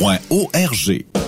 arpq.org.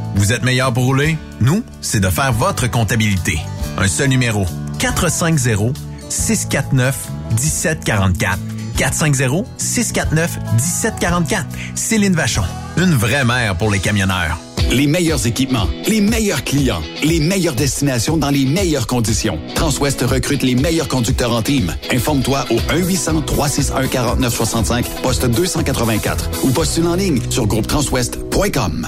Vous êtes meilleur pour rouler? Nous, c'est de faire votre comptabilité. Un seul numéro. 450 649 1744. 450 649 1744. Céline Vachon, une vraie mère pour les camionneurs. Les meilleurs équipements, les meilleurs clients, les meilleures destinations dans les meilleures conditions. Transwest recrute les meilleurs conducteurs en team. Informe-toi au 1-800-361-4965, poste 284 ou postule en ligne sur groupetranswest.com.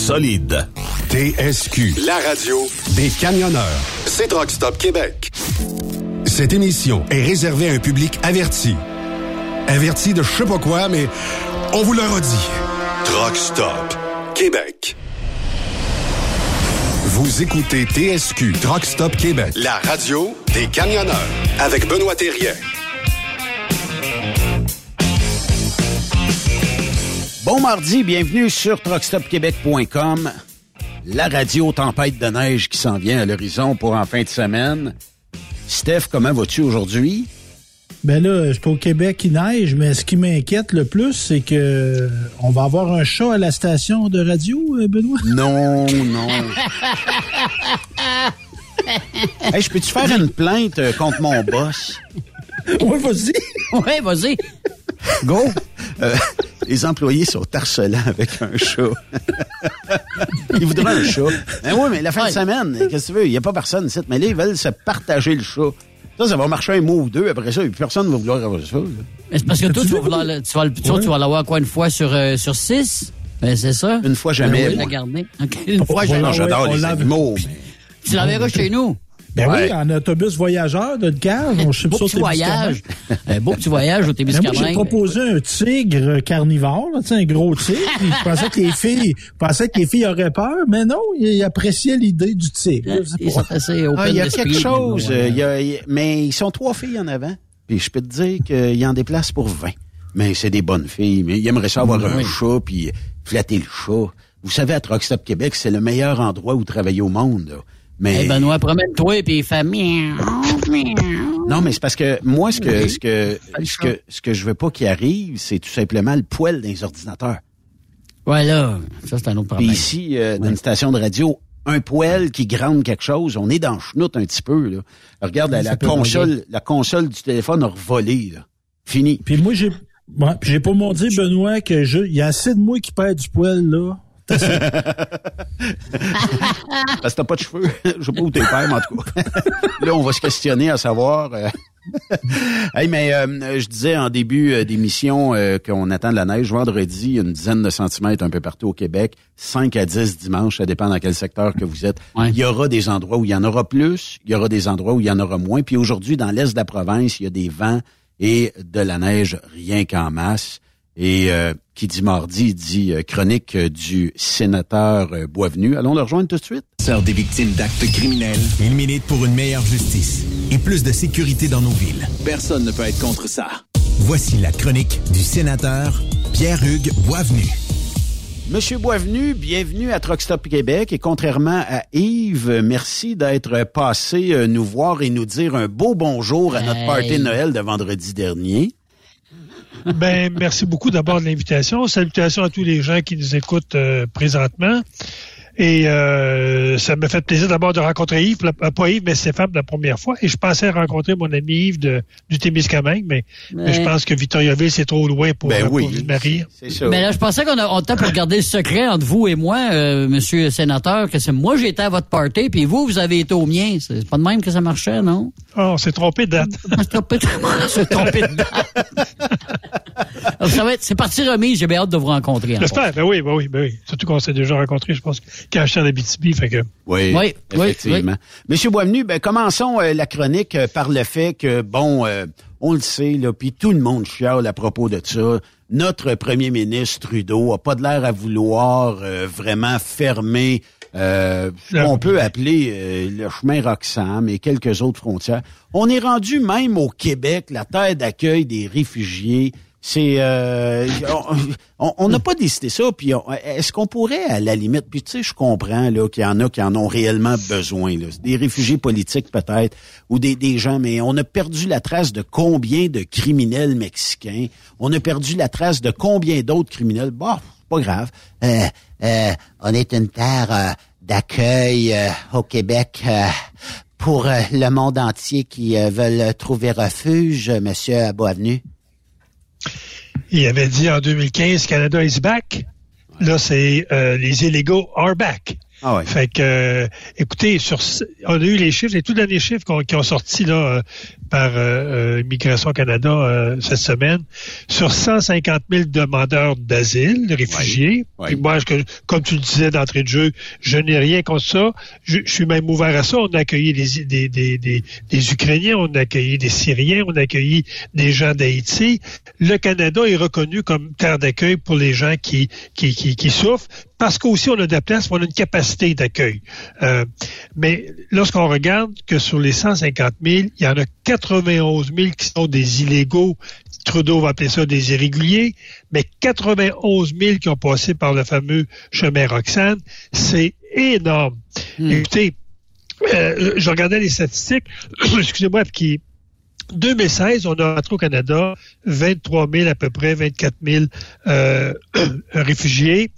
solide. TSQ, la radio des camionneurs. C'est Truck Stop Québec. Cette émission est réservée à un public averti. Averti de je sais pas quoi, mais on vous le redit. Truck Stop Québec. Vous écoutez TSQ Truck Stop Québec, la radio des camionneurs avec Benoît Thérien. Bon mardi, bienvenue sur truckstopquebec.com. La radio tempête de neige qui s'en vient à l'horizon pour en fin de semaine. Steph, comment vas-tu aujourd'hui? Ben là, je suis au Québec, il neige, mais ce qui m'inquiète le plus, c'est que on va avoir un chat à la station de radio, euh, Benoît? Non, non. hey, je peux-tu faire une plainte euh, contre mon boss? Oui, vas-y. Oui, vas-y. Go! Euh, les employés sont harcelants avec un chat. ils voudraient un chat. Ben oui, mais la fin de semaine, qu'est-ce que tu veux? Il n'y a pas personne ici. Mais là, ils veulent se partager le chat. Ça, ça va marcher un mot ou deux. Après ça, personne ne va vouloir avoir ça. c'est parce que toi, tu vas, vouloir le- tu vas, le- tu vas l'avoir quoi, une fois sur, euh, sur six? Ben, c'est ça. Une fois jamais. Oui, moi. la garder. OK. Une fois jamais. Non, j'adore les animaux. mais- Tu l'enverras chez nous. Ben Ouais. oui, en autobus voyageur de cave, on chip Beau ça voyage. Un beau petit voyage au Mais moi, j'ai Témiscamingue. proposé un tigre carnivore, là, tu sais, un gros tigre. puis je pensais que les filles, je pensais que les filles auraient peur, mais non, ils appréciaient l'idée du tigre. Ils sont assez Ah, il y a quelque chose. Euh, il y a- il y a- mais ils sont trois filles en avant. Puis je peux te dire qu'il y en déplace pour 20. Mais c'est des bonnes filles. Mais ils aimeraient ça avoir un chat puis flatter le chat. Vous savez, à Truck Stop Québec, c'est le meilleur endroit où travailler au monde. là. Mais Benoît, promène-toi, puis il fait miaou, miaou. non, mais c'est parce que moi, ce que ce que ce que ce que je veux pas qu'il arrive, c'est tout simplement le poil des ordinateurs. Ouais, là, ça, c'est un autre Puis problème. ici, euh, dans une station de radio, un poêle qui grande quelque chose, on est dans le chenoute un petit peu. Là. Regarde, la, console, la console du téléphone a revolé. Là. Fini. Puis moi, j'ai, ouais, puis j'ai pas mon dire, Benoît, que je, il y a assez de moi qui perd du poil, là. Parce que t'as pas de cheveux. Je sais pas où t'es père, mais en tout cas. Là, on va se questionner à savoir. euh, hey, mais euh, je disais en début euh, d'émission euh, qu'on attend de la neige. Vendredi, une dizaine de centimètres un peu partout au Québec. 5 à 10 dimanche, ça dépend dans quel secteur que vous êtes. Ouais. Il y aura des endroits où il y en aura plus, il y aura des endroits où il y en aura moins. Puis aujourd'hui, dans l'est de la province, il y a des vents et de la neige rien qu'en masse. Et euh, qui dit mardi, dit euh, chronique euh, du sénateur euh, Boisvenu. Allons le rejoindre tout de suite. Sœur des victimes d'actes criminels. Il milite pour une meilleure justice et plus de sécurité dans nos villes. Personne ne peut être contre ça. Voici la chronique du sénateur Pierre-Hugues Boisvenu. Monsieur Boisvenu, bienvenue à Truck Stop Québec. Et contrairement à Yves, merci d'être passé nous voir et nous dire un beau bonjour à notre Hey. party de Noël de vendredi dernier. Ben, merci beaucoup d'abord de l'invitation. Salutations à tous les gens qui nous écoutent euh, présentement. Et euh, ça me fait plaisir d'abord de rencontrer Yves, la- pas Yves, mais Stéphane la première fois. Et je pensais rencontrer mon ami Yves de, du Témiscamingue, mais, mais je pense que Victoriaville, c'est trop loin pour, Ben euh, oui. pour ça. Mais là, je pensais qu'on a on temps pour garder le secret entre vous et moi, euh, monsieur le sénateur, que c'est moi j'étais à votre party, puis vous, vous avez été au mien. C'est pas de même que ça marchait, non? Oh, on s'est trompé de date. On s'est trompé de- trompé date. Alors, ça va être- C'est parti remise, j'ai bien hâte de vous rencontrer. J'espère. Ben oui, ben oui, ben oui. Surtout qu'on s'est déjà rencontrés, je pense, quand j'étais en Abitibi. Fait que, Oui, Oui, oui, effectivement. Monsieur Boisvenu, ben, commençons euh, la chronique euh, par le fait que, bon, euh, on le sait, là, puis tout le monde chiale à propos de ça. Notre premier ministre Trudeau a pas de l'air à vouloir euh, vraiment fermer euh, qu'on peut appeler euh, le chemin Roxham et quelques autres frontières. On est rendu même au Québec, la terre d'accueil des réfugiés, C'est euh, on n'a pas décidé ça. Puis est-ce qu'on pourrait à la limite, puis tu sais, je comprends là qu'il y en a qui en ont réellement besoin, là, des réfugiés politiques peut-être ou des, des gens, mais on a perdu la trace de combien de criminels mexicains, on a perdu la trace de combien d'autres criminels. Bah, pas grave. Euh, euh, on est une terre euh, d'accueil au Québec pour le monde entier qui veulent trouver refuge, Monsieur Boisvenu. Il avait dit en 2015, Canada is back. Là, c'est les illégaux are back. Ah ouais. Fait que, euh, écoutez, sur, on a eu les chiffres, les tout derniers chiffres qui ont sorti là euh, par euh, Immigration Canada cette semaine, sur 150 000 demandeurs d'asile, de réfugiés. Ouais. moi, comme tu le disais d'entrée de jeu, je n'ai rien contre ça. Je, suis même ouvert à ça. On a accueilli des, des, des, des, des Ukrainiens, on a accueilli des Syriens, on a accueilli des gens d'Haïti. Le Canada est reconnu comme terre d'accueil pour les gens qui, qui, qui, qui souffrent parce qu'aussi on a de la place, on a une capacité d'accueil. Euh, mais lorsqu'on regarde que sur les 150 000, il y en a 91 000 qui sont des illégaux. Trudeau va appeler ça des irréguliers, mais 91 000 qui ont passé par le fameux chemin Roxane, c'est énorme. Hmm. Écoutez, euh, je regardais les statistiques, excusez-moi, qui 2016, on a rentré au Canada 23 000 à peu près, 24 000 euh, réfugiés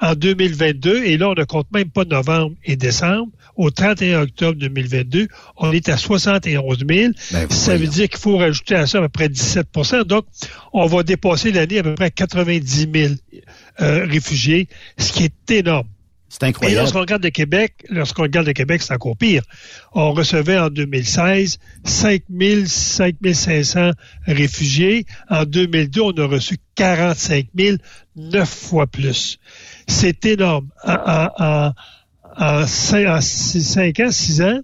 en 2022, et là, on ne compte même pas novembre et décembre. Au 31 octobre 2022, on est à 71 000. Ben, ça veut dire qu'il faut rajouter à ça à peu près 17% Donc, on va dépasser l'année à peu près 90 000 euh, réfugiés, ce qui est énorme. C'est incroyable. Et lorsqu'on regarde le Québec, lorsqu'on regarde le Québec, c'est encore pire. On recevait en 2016 5 000, 5 500 réfugiés. En 2002, on a reçu 45 000, neuf fois plus. C'est énorme. En, cinq, ans, six ans,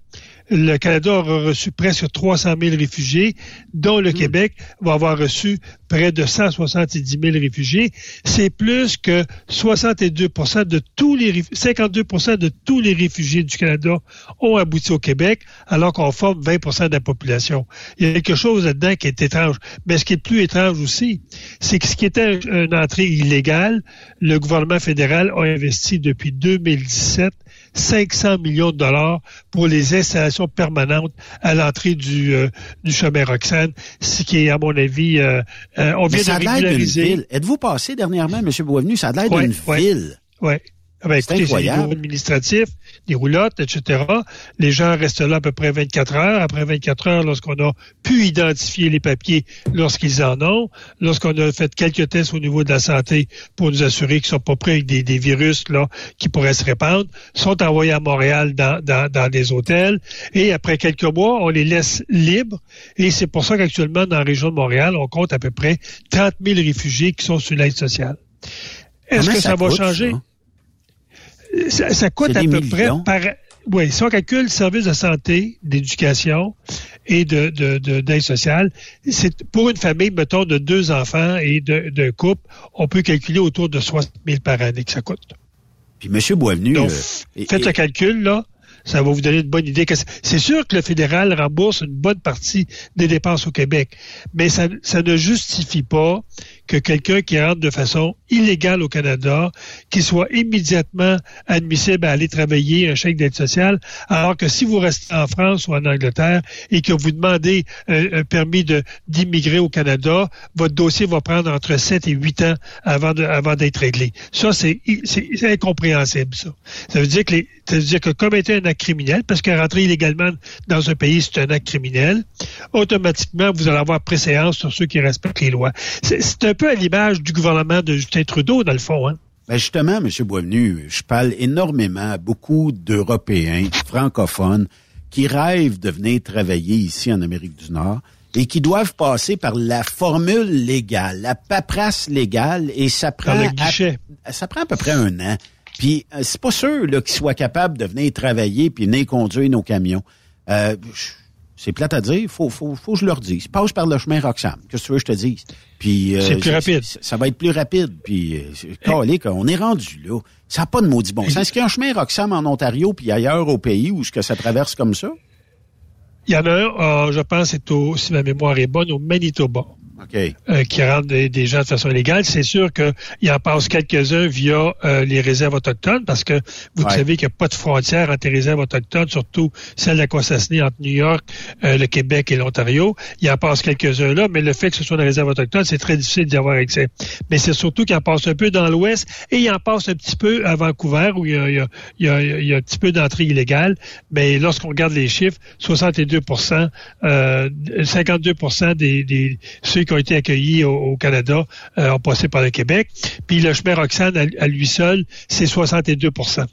le Canada aura reçu presque 300 000 réfugiés, dont le hmm. Québec va avoir reçu près de 170 000 réfugiés. C'est plus que 62 de tous les 52% de tous les réfugiés du Canada ont abouti au Québec, alors qu'on forme 20% de la population. Il y a quelque chose là-dedans qui est étrange. Mais ce qui est plus étrange aussi, c'est que ce qui était une entrée illégale, le gouvernement fédéral a investi depuis 2017 500 millions de dollars pour les installations permanentes à l'entrée du, euh, du chemin Roxane, ce qui est, à mon avis, euh, euh on vient de régulariser. Êtes-vous passé dernièrement, M. Boisvenu? Ça a l'air d'une ville. Oui. Ah ben, c'est incroyable. des administratifs, des roulottes, etc. Les gens restent là à peu près 24 heures. Après 24 heures, lorsqu'on a pu identifier les papiers lorsqu'ils en ont, lorsqu'on a fait quelques tests au niveau de la santé pour nous assurer qu'ils sont pas prêts avec des, virus là qui pourraient se répandre, sont envoyés à Montréal dans, dans, dans des hôtels. Et après quelques mois, on les laisse libres. Et c'est pour ça qu'actuellement, dans la région de Montréal, on compte à peu près 30 000 réfugiés qui sont sur l'aide sociale. Est-ce que ça, va changer? Ça, coûte à peu près par. Oui, si on calcule service de santé, d'éducation et de, d'aide sociale, c'est pour une famille, mettons, de deux enfants et de, de couple, on peut calculer autour de 60 000 par année que ça coûte. Puis, M. Boisvenu... Donc, euh, faites le calcul, là ça va vous donner une bonne idée. C'est sûr que le fédéral rembourse une bonne partie des dépenses au Québec, mais ça, ça ne justifie pas que quelqu'un qui rentre de façon illégale au Canada, qu'il soit immédiatement admissible à aller travailler un chèque d'aide sociale, alors que si vous restez en France ou en Angleterre et que vous demandez un, permis d'immigrer au Canada, votre dossier va prendre entre 7 et 8 ans avant d'être réglé. Ça, c'est incompréhensible, ça. Veut dire que, ça veut dire que comme était un acte criminel, parce que rentrer illégalement dans un pays, c'est un acte criminel, automatiquement, vous allez avoir préséance sur ceux qui respectent les lois. C'est un peu à l'image du gouvernement de Justin Trudeau, dans le fond. Hein? Ben justement, M. Boisvenu, je parle énormément à beaucoup d'Européens francophones qui rêvent de venir travailler ici en Amérique du Nord et qui doivent passer par la formule légale, la paperasse légale, et ça prend, à, ça prend à peu près un an. Puis euh, c'est pas sûr qu'ils soient capables de venir travailler puis venir conduire nos camions. Euh, c'est plate à dire, faut, faut, faut que je leur dise. Passe par le chemin Roxham. Qu'est-ce que tu veux que je te dise? Puis, euh, c'est plus rapide. Ça, va être plus rapide. Puis, euh, on est rendu là. Ça n'a pas de maudit bon sens. Est-ce qu'il y a un chemin Roxham en Ontario puis ailleurs au pays où ce que ça traverse comme ça? Il y en a un, euh, je pense, c'est au, si ma mémoire est bonne, au Manitoba. Euh, qui rentrent des, gens de façon illégale. C'est sûr qu'il en passe quelques-uns via euh, les réserves autochtones, parce que vous savez qu'il n'y a pas de frontière entre les réserves autochtones, surtout celle d'Aquasasni entre New York, euh, le Québec et l'Ontario. Il en passe quelques-uns là, mais le fait que ce soit des réserves autochtones, c'est très difficile d'y avoir accès. Mais c'est surtout qu'il en passe un peu dans l'Ouest et il en passe un petit peu à Vancouver, où il y a, il y a, il y a, un petit peu d'entrée illégale. Mais lorsqu'on regarde les chiffres, 62 euh, 52 des, des ceux qui ont été accueillis au, Canada euh, ont passé par le Québec. Puis le chemin Roxane, à, lui seul, c'est 62%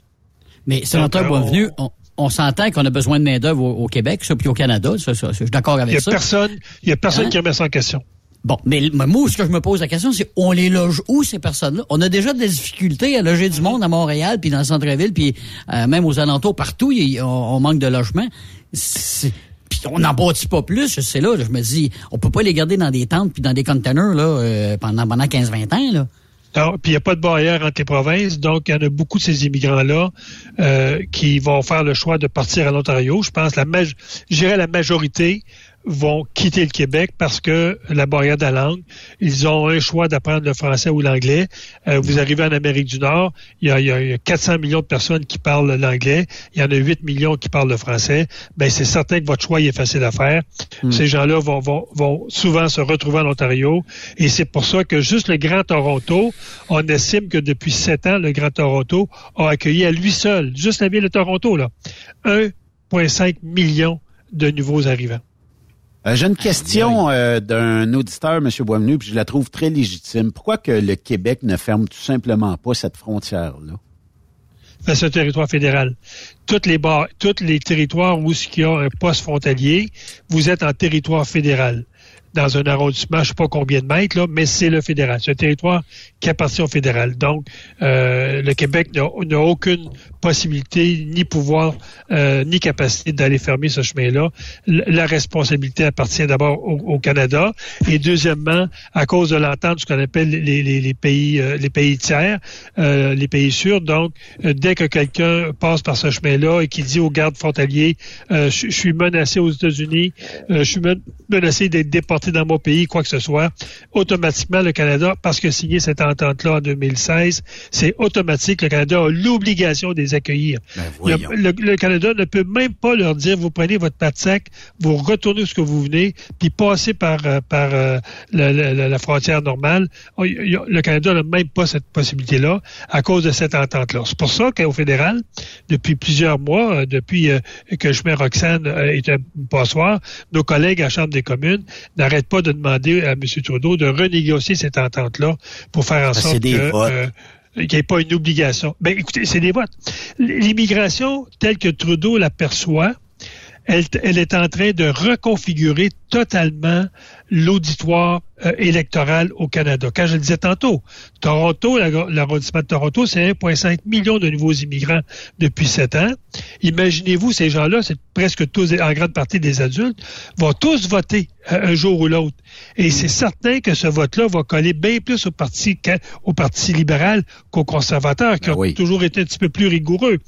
Mais, sénateur Boisvenu, on, on s'entend qu'on a besoin de main-d'œuvre au, Québec, ça, puis au Canada. Ça, je suis d'accord avec ça. Personne, il n'y a personne hein? qui remet ça en question. Bon, mais moi, ce que je me pose la question, c'est on les loge où, ces personnes-là? On a déjà des difficultés à loger du monde à Montréal, puis dans le centre-ville, puis euh, même aux alentours, partout, on, manque de logement. On n'en bâtit pas plus, c'est là, je me dis, on peut pas les garder dans des tentes puis dans des containers là, euh, pendant, pendant 15-20 ans. Là. Puis il n'y a pas de barrière entre les provinces, donc il y en a beaucoup de ces immigrants-là euh, qui vont faire le choix de partir à l'Ontario. Je pense la je dirais la majorité vont quitter le Québec parce que la barrière de la langue, ils ont un choix d'apprendre le français ou l'anglais. Euh, vous arrivez en Amérique du Nord, il y, a, il y, a, 400 millions de personnes qui parlent l'anglais, il y en a 8 millions qui parlent le français. Ben c'est certain que votre choix est facile à faire. Hmm. Ces gens-là vont, vont, vont souvent se retrouver en Ontario et c'est pour ça que juste le Grand Toronto, on estime que depuis sept ans, le Grand Toronto a accueilli à lui seul, juste la ville de Toronto, là, 1,5 million de nouveaux arrivants. Euh, j'ai une question euh, d'un auditeur, M. Boisvenu, puis je la trouve très légitime. Pourquoi que le Québec ne ferme tout simplement pas cette frontière-là? Ben, c'est un territoire fédéral. Toutes les bars, tous les territoires où il y a un poste frontalier, vous êtes en territoire fédéral dans un arrondissement, je ne sais pas combien de mètres, là, mais c'est le fédéral. C'est un territoire qui appartient au fédéral. Donc, euh, le Québec n'a aucune possibilité, ni pouvoir, euh, ni capacité d'aller fermer ce chemin-là. La responsabilité appartient d'abord au, Canada et deuxièmement, à cause de l'entente, ce qu'on appelle les, pays euh, les pays tiers, euh, les pays sûrs. Donc, dès que quelqu'un passe par ce chemin-là et qui dit aux gardes frontaliers, je suis menacé aux États-Unis, je suis menacé d'être déporté dans mon pays, quoi que ce soit, automatiquement, le Canada, parce que signé cette entente-là en 2016, c'est automatique. Le Canada a l'obligation des accueillir. Ben, le, Canada ne peut même pas leur dire, vous prenez votre de sac, vous retournez où ce que vous venez, puis passez par, euh, par euh, la, frontière normale. Oh, le Canada n'a même pas cette possibilité-là à cause de cette entente-là. C'est pour ça qu'au fédéral, depuis plusieurs mois, euh, depuis que le chemin Roxane est un passoire, nos collègues à la Chambre des communes n'arrêtent pas de demander à M. Trudeau de renégocier cette entente-là pour faire en sorte que qu'il n'y ait pas une obligation. Ben, écoutez, c'est des votes. L'immigration, telle que Trudeau l'aperçoit, elle, elle, est en train de reconfigurer totalement l'auditoire euh, électoral au Canada. Quand je le disais tantôt, Toronto, l'arrondissement de Toronto, c'est 1,5 million de nouveaux immigrants depuis sept ans. Imaginez-vous, ces gens-là, c'est presque tous, en grande partie des adultes, vont tous voter euh, un jour ou l'autre. Et c'est certain que ce vote-là va coller bien plus au Parti, au parti libéral qu'aux conservateurs, qui ben ont toujours été un petit peu plus rigoureux.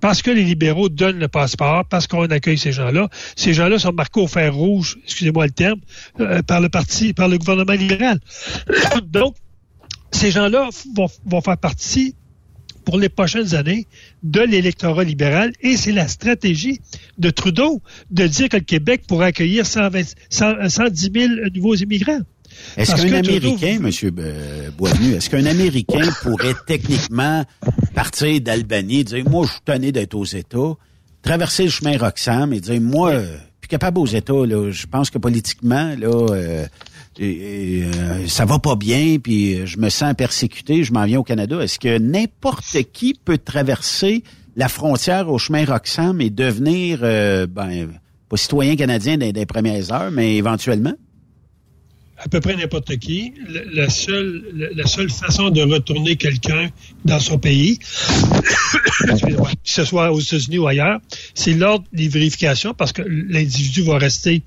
Parce que les libéraux donnent le passeport, parce qu'on accueille ces gens-là. Ces gens-là sont marqués au fer rouge, excusez-moi le terme, euh, par le parti, par le gouvernement libéral. Donc, ces gens-là vont, vont faire partie pour les prochaines années de l'électorat libéral et c'est la stratégie de Trudeau de dire que le Québec pourrait accueillir 120, 110 000 nouveaux immigrants. Est-ce qu'un Américain, M. Boisvenu, est-ce qu'un Américain pourrait techniquement partir d'Albanie, dire, moi, je suis tanné d'être aux États, traverser le chemin Roxham et dire, moi, capable aux États, là, je pense que politiquement, là, euh, euh, ça va pas bien, puis je me sens persécuté, je m'en viens au Canada. Est-ce que n'importe qui peut traverser la frontière au chemin Roxham et devenir, euh, ben, pas citoyen canadien des, premières heures, mais éventuellement? À peu près n'importe qui. La, seule, la, seule façon de retourner quelqu'un dans son pays, que ce soit aux États-Unis ou ailleurs, c'est l'ordre des vérifications parce que l'individu va rester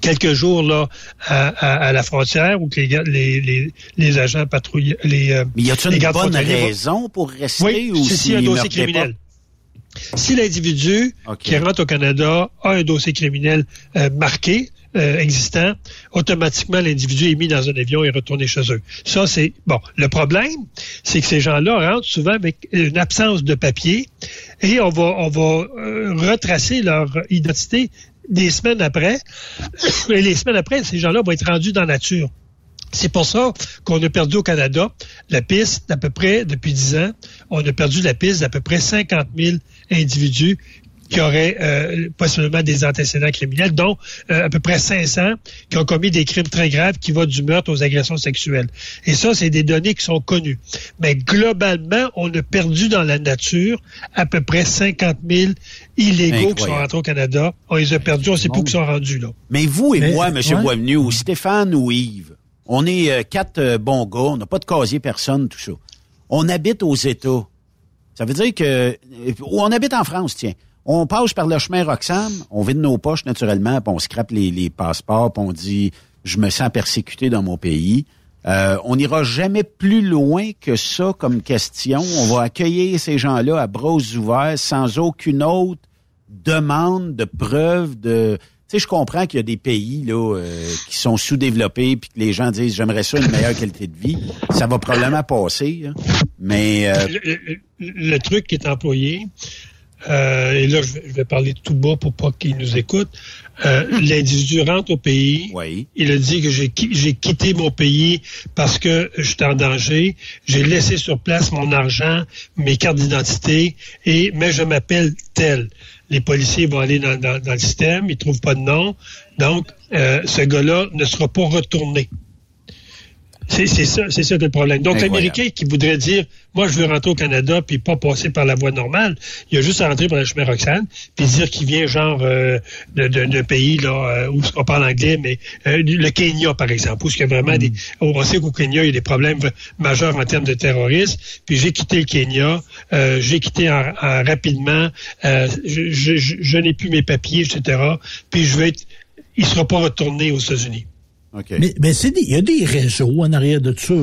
quelques jours là à, la frontière ou que les, les, les, agents patrouillent les euh, Mais y a-t-il une bonne raison pour rester oui, ou si un dossier criminel? Si l'individu qui rentre au Canada a un dossier criminel euh, marqué, euh, existants, automatiquement l'individu est mis dans un avion et retourné chez eux. Ça, c'est bon. Le problème, c'est que ces gens-là rentrent souvent avec une absence de papier et on va, euh, retracer leur identité des semaines après. Et les semaines après, ces gens-là vont être rendus dans la nature. C'est pour ça qu'on a perdu au Canada la piste d'à peu près, depuis 10 ans, on a perdu la piste d'à peu près 50 000 individus qui auraient euh, possiblement des antécédents criminels, dont euh, à peu près 500 qui ont commis des crimes très graves qui vont du meurtre aux agressions sexuelles. Et ça, c'est des données qui sont connues. Mais globalement, on a perdu dans la nature à peu près 50 000 illégaux qui sont rentrés au Canada. On les a perdus, on ne sait plus où ils sont rendus. là. Mais vous et Mais- moi, M. ouais. Boisvenu, ou Stéphane ou Yves, on est euh, quatre euh, bons gars, on n'a pas de casier personne, tout ça. On habite aux États. Ça veut dire que... euh, Ou on habite en France, tiens. On passe par le chemin Roxham, on vide nos poches naturellement, puis on scrape les, passeports, puis on dit « je me sens persécuté dans mon pays Euh, on n'ira jamais plus loin que ça comme question. On va accueillir ces gens-là à bras ouverts sans aucune autre demande de preuve de... Tu sais, je comprends qu'il y a des pays là euh, qui sont sous-développés puis que les gens disent j'aimerais ça une meilleure qualité de vie. Ça va probablement passer, hein. mais euh, le truc qui est employé, euh, et là je vais, je vais parler tout bas pour pas qu'il nous écoute, euh, l'individu rentre au pays, oui. il a dit que j'ai quitté mon pays parce que j'étais en danger, j'ai laissé sur place mon argent, mes cartes d'identité, et mais je m'appelle tel. Les policiers vont aller dans, dans- dans le système, ils trouvent pas de nom, donc euh, ce gars-là ne sera pas retourné. C'est ça, c'est ça le problème. Donc, l'Américain qui voudrait dire, moi, je veux rentrer au Canada puis pas passer par la voie normale, il a juste à rentrer par le chemin Roxane puis dire qu'il vient genre euh, de- pays là euh, où on parle anglais, mais euh, le Kenya, par exemple, où il y a vraiment des, on sait qu'au Kenya, il y a des problèmes majeurs en termes de terrorisme. Puis j'ai quitté le Kenya, euh, j'ai quitté en- en- rapidement, euh, je, je- je- je n'ai plus mes papiers, etc. Puis je vais être, il sera pas retourné aux États-Unis. Mais, mais c'est des- il y a des réseaux en arrière de ça, là.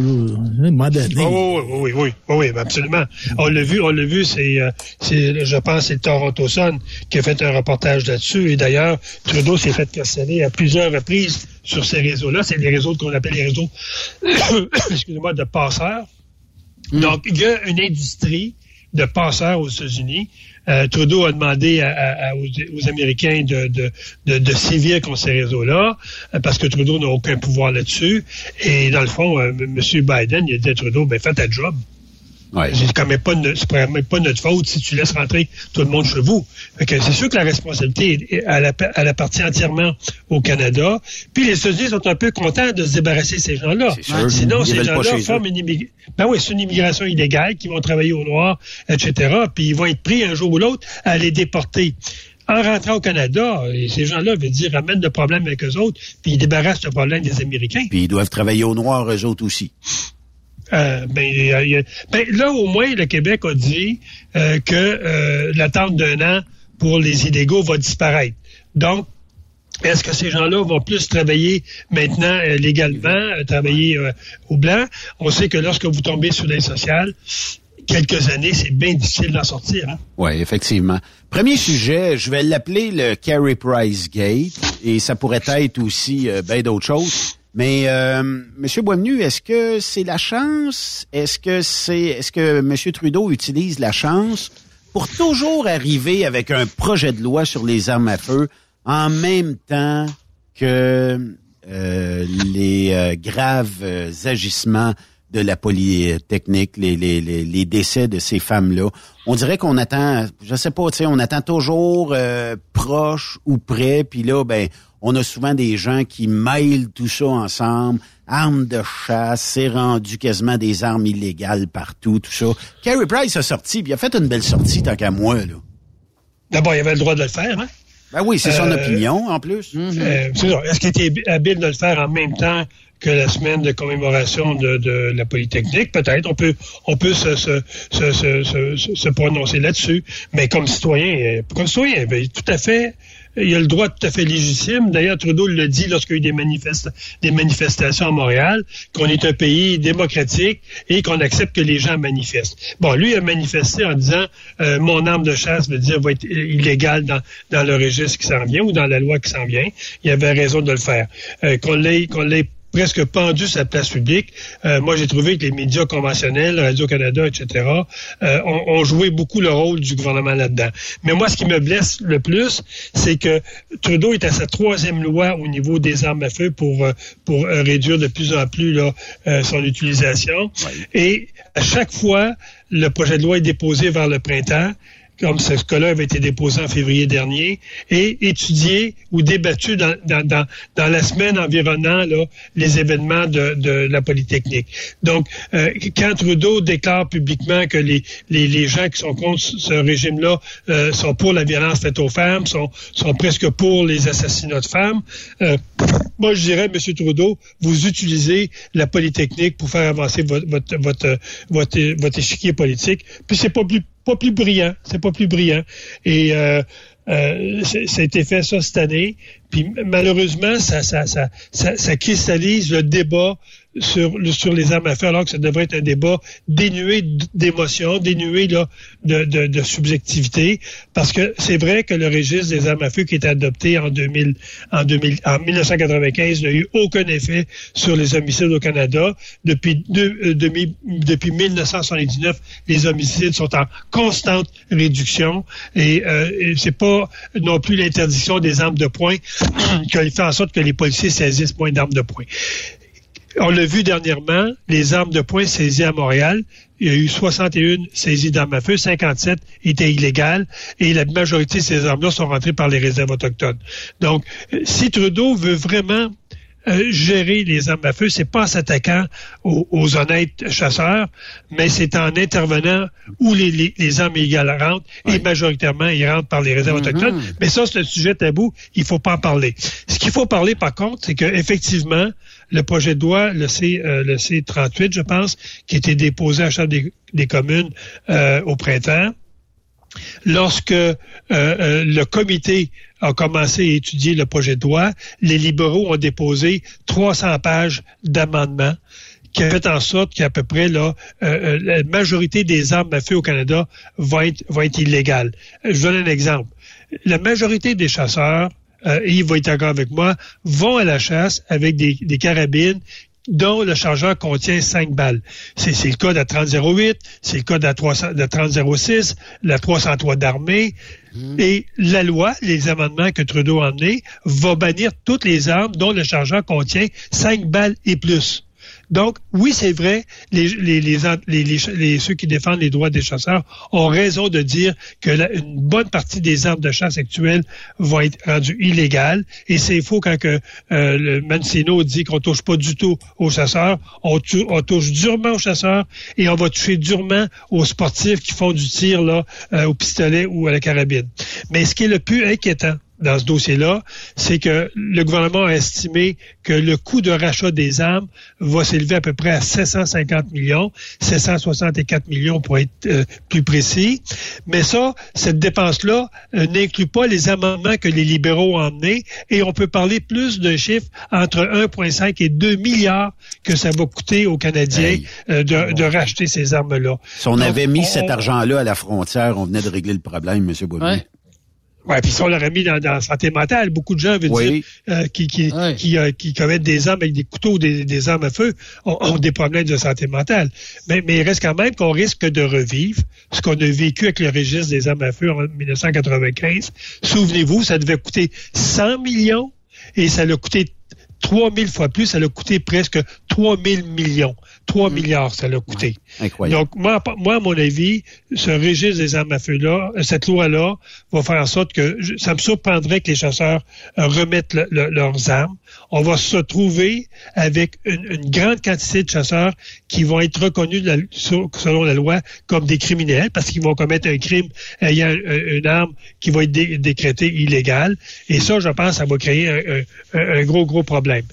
Donné. Oh, oui, oui, oui, oui, oui, absolument. On l'a vu, on l'a vu, c'est, euh, c'est, je pense, c'est Toronto Sun qui a fait un reportage là-dessus. Et d'ailleurs, Trudeau s'est fait questionner à plusieurs reprises sur ces réseaux-là. C'est des réseaux qu'on appelle les réseaux, excusez-moi, de passeurs. Donc, il y a une industrie de passeurs aux États-Unis. Euh, Trudeau a demandé à- à- aux Américains de, de, de, de sévir contre ces réseaux-là, euh, parce que Trudeau n'a aucun pouvoir là-dessus. Et dans le fond, euh, M. Biden, il a dit à Trudeau, ben fais ta job. Ouais. C'est quand même pas, quand même pas notre faute si tu laisses rentrer tout le monde chez vous. C'est sûr que la responsabilité, elle, app- elle appartient entièrement au Canada. Puis les États-Unis sont un peu contents de se débarrasser de ces gens-là. Sinon, Ils ces gens-là forment une immigration. Ben oui, c'est une immigration illégale qui vont travailler au noir, etc. Puis ils vont être pris un jour ou l'autre à les déporter. En rentrant au Canada, et ces gens-là veulent dire ramènent le problème avec eux autres, puis ils débarrassent le problème des Américains. Puis ils doivent travailler au noir, eux autres aussi. Euh, ben, ben, là, au moins, le Québec a dit euh, que euh, l'attente d'un an pour les illégaux va disparaître. Donc, est-ce que ces gens-là vont plus travailler maintenant légalement, travailler au blanc? On sait que lorsque vous tombez sur l'aide sociale, quelques années, c'est bien difficile d'en sortir. Hein? Oui, effectivement. Premier sujet, je vais l'appeler le Carey Price Gate, et ça pourrait être aussi bien d'autres choses. Mais euh, Monsieur Boisvenu, est-ce que c'est la chance? Est-ce que c'est est-ce que Monsieur Trudeau utilise la chance pour toujours arriver avec un projet de loi sur les armes à feu en même temps que euh, les euh, graves euh, agissements de la polytechnique, les, les, les, les décès de ces femmes-là? On dirait qu'on attend, je sais pas, tu sais, on attend toujours euh, proche ou près, puis là, ben, on a souvent des gens qui mêlent tout ça ensemble, armes de chasse, c'est rendu quasiment des armes illégales partout, tout ça. Carey Price a sorti, puis il a fait une belle sortie tant qu'à moi, là. D'abord, il avait le droit de le faire. Hein? Ben oui, c'est son Euh, opinion, en plus. Euh, c'est ça. Est-ce qu'il était habile de le faire en même temps que la semaine de commémoration de, de la Polytechnique? Peut-être. On peut, on peut se, se, se, se, se- se prononcer là-dessus. Mais comme citoyen, euh, comme citoyen, ben, tout à fait il a le droit tout à fait légitime. D'ailleurs, Trudeau le dit lorsqu'il y a eu des, manifesta des manifestations à Montréal, qu'on est un pays démocratique et qu'on accepte que les gens manifestent. Bon, lui a manifesté en disant euh, mon arme de chasse veut dire va être illégale dans, le registre qui s'en vient ou dans la loi qui s'en vient. Il avait raison de le faire. Euh, presque pendu sa place publique. Euh, moi, j'ai trouvé que les médias conventionnels, Radio-Canada, etc., euh, ont, joué beaucoup le rôle du gouvernement là-dedans. Mais moi, ce qui me blesse le plus, c'est que Trudeau est à sa troisième loi au niveau des armes à feu pour, euh, pour réduire de plus en plus là, son utilisation. Et à chaque fois, le projet de loi est déposé vers le printemps comme ce cas-là avait été déposé en février dernier, et étudié ou débattu dans, dans, dans, dans la semaine environnant là, les événements de, de la Polytechnique. Donc, euh, quand Trudeau déclare publiquement que les, les, gens qui sont contre ce régime-là euh, sont pour la violence faite aux femmes, sont, sont presque pour les assassinats de femmes, euh, moi je dirais, M. Trudeau, vous utilisez la Polytechnique pour faire avancer votre, votre, votre, votre, votre échiquier politique, puis c'est pas plus pas plus brillant. C'est pas plus brillant. Et euh, euh, ça a été fait ça cette année. Puis malheureusement, ça, ça, ça, ça, ça cristallise le débat sur, les armes à feu, alors que ça devrait être un débat dénué d'émotion, dénué là, de, subjectivité, parce que c'est vrai que le registre des armes à feu qui est adopté en 2000, en 2000, en 1995 n'a eu aucun effet sur les homicides au Canada. Depuis, deux, euh, depuis 1979, les homicides sont en constante réduction et, euh, et c'est pas non plus l'interdiction des armes de poing qui a fait en sorte que les policiers saisissent moins d'armes de poing. On l'a vu dernièrement, les armes de poing saisies à Montréal, il y a eu 61 saisies d'armes à feu, 57 étaient illégales et la majorité de ces armes-là sont rentrées par les réserves autochtones. Donc, euh, si Trudeau veut vraiment euh, gérer les armes à feu, c'est pas en s'attaquant aux, honnêtes chasseurs, mais c'est en intervenant où les, les, armes illégales rentrent, et majoritairement, ils rentrent par les réserves mm-hmm. autochtones. Mais ça, c'est un sujet tabou, il faut pas en parler. Ce qu'il faut parler, par contre, c'est qu'effectivement, le projet de loi, le, C, euh, le C38, je pense, qui été déposé à la Chambre des, communes euh, au printemps, lorsque euh, le comité a commencé à étudier le projet de loi, les libéraux ont déposé 300 pages d'amendements qui a fait en sorte qu'à peu près là, la majorité des armes à feu au Canada vont être, vont être illégales. Je donne un exemple. La majorité des chasseurs euh, Yves va être d'accord avec moi, vont à la chasse avec des, carabines dont le chargeur contient 5 balles. C'est le cas de la 3008, c'est le cas de la, 300, de 3006, la 303 d'armée. Mmh. Et la loi, les amendements que Trudeau a emmenés, va bannir toutes les armes dont le chargeur contient 5 balles et plus. Donc, oui, c'est vrai, les, les, les, ceux qui défendent les droits des chasseurs ont raison de dire que une bonne partie des armes de chasse actuelles vont être rendues illégales. Et c'est faux quand que, euh, le Mancino dit qu'on touche pas du tout aux chasseurs. On, touche durement aux chasseurs et on va toucher durement aux sportifs qui font du tir là, euh, au pistolet ou à la carabine. Mais ce qui est le plus inquiétant, dans ce dossier-là, c'est que le gouvernement a estimé que le coût de rachat des armes va s'élever à peu près à 750 millions, 764 millions pour être euh, plus précis. Mais ça, cette dépense-là euh, n'inclut pas les amendements que les libéraux ont emmenés et on peut parler plus d'un chiffre entre 1,5 et 2 milliards que ça va coûter aux Canadiens euh, de, racheter ces armes-là. Si on avait mis cet argent-là à la frontière, on venait de régler le problème, M. Ouais, puis ça, on l'aurait mis dans, la santé mentale. Beaucoup de gens veulent dire euh, qui, qui, qui, euh, qui, commettent des armes avec des couteaux, des, des armes à feu, ont, des problèmes de santé mentale. Mais, mais il reste quand même qu'on risque de revivre ce qu'on a vécu avec le registre des armes à feu en 1995. Souvenez-vous, ça devait coûter 100 millions et ça l'a coûté 3000 fois plus, ça l'a coûté presque 3000 millions. 3 mm. milliards, ça l'a coûté. Donc, moi, moi, à mon avis, ce registre des armes à feu-là, euh, cette loi-là, va faire en sorte que ça me surprendrait que les chasseurs euh, remettent leurs armes. On va se retrouver avec une, grande quantité de chasseurs qui vont être reconnus selon la loi comme des criminels parce qu'ils vont commettre un crime ayant une arme qui va être décrétée illégale. Et ça, je pense, ça va créer un gros, gros problème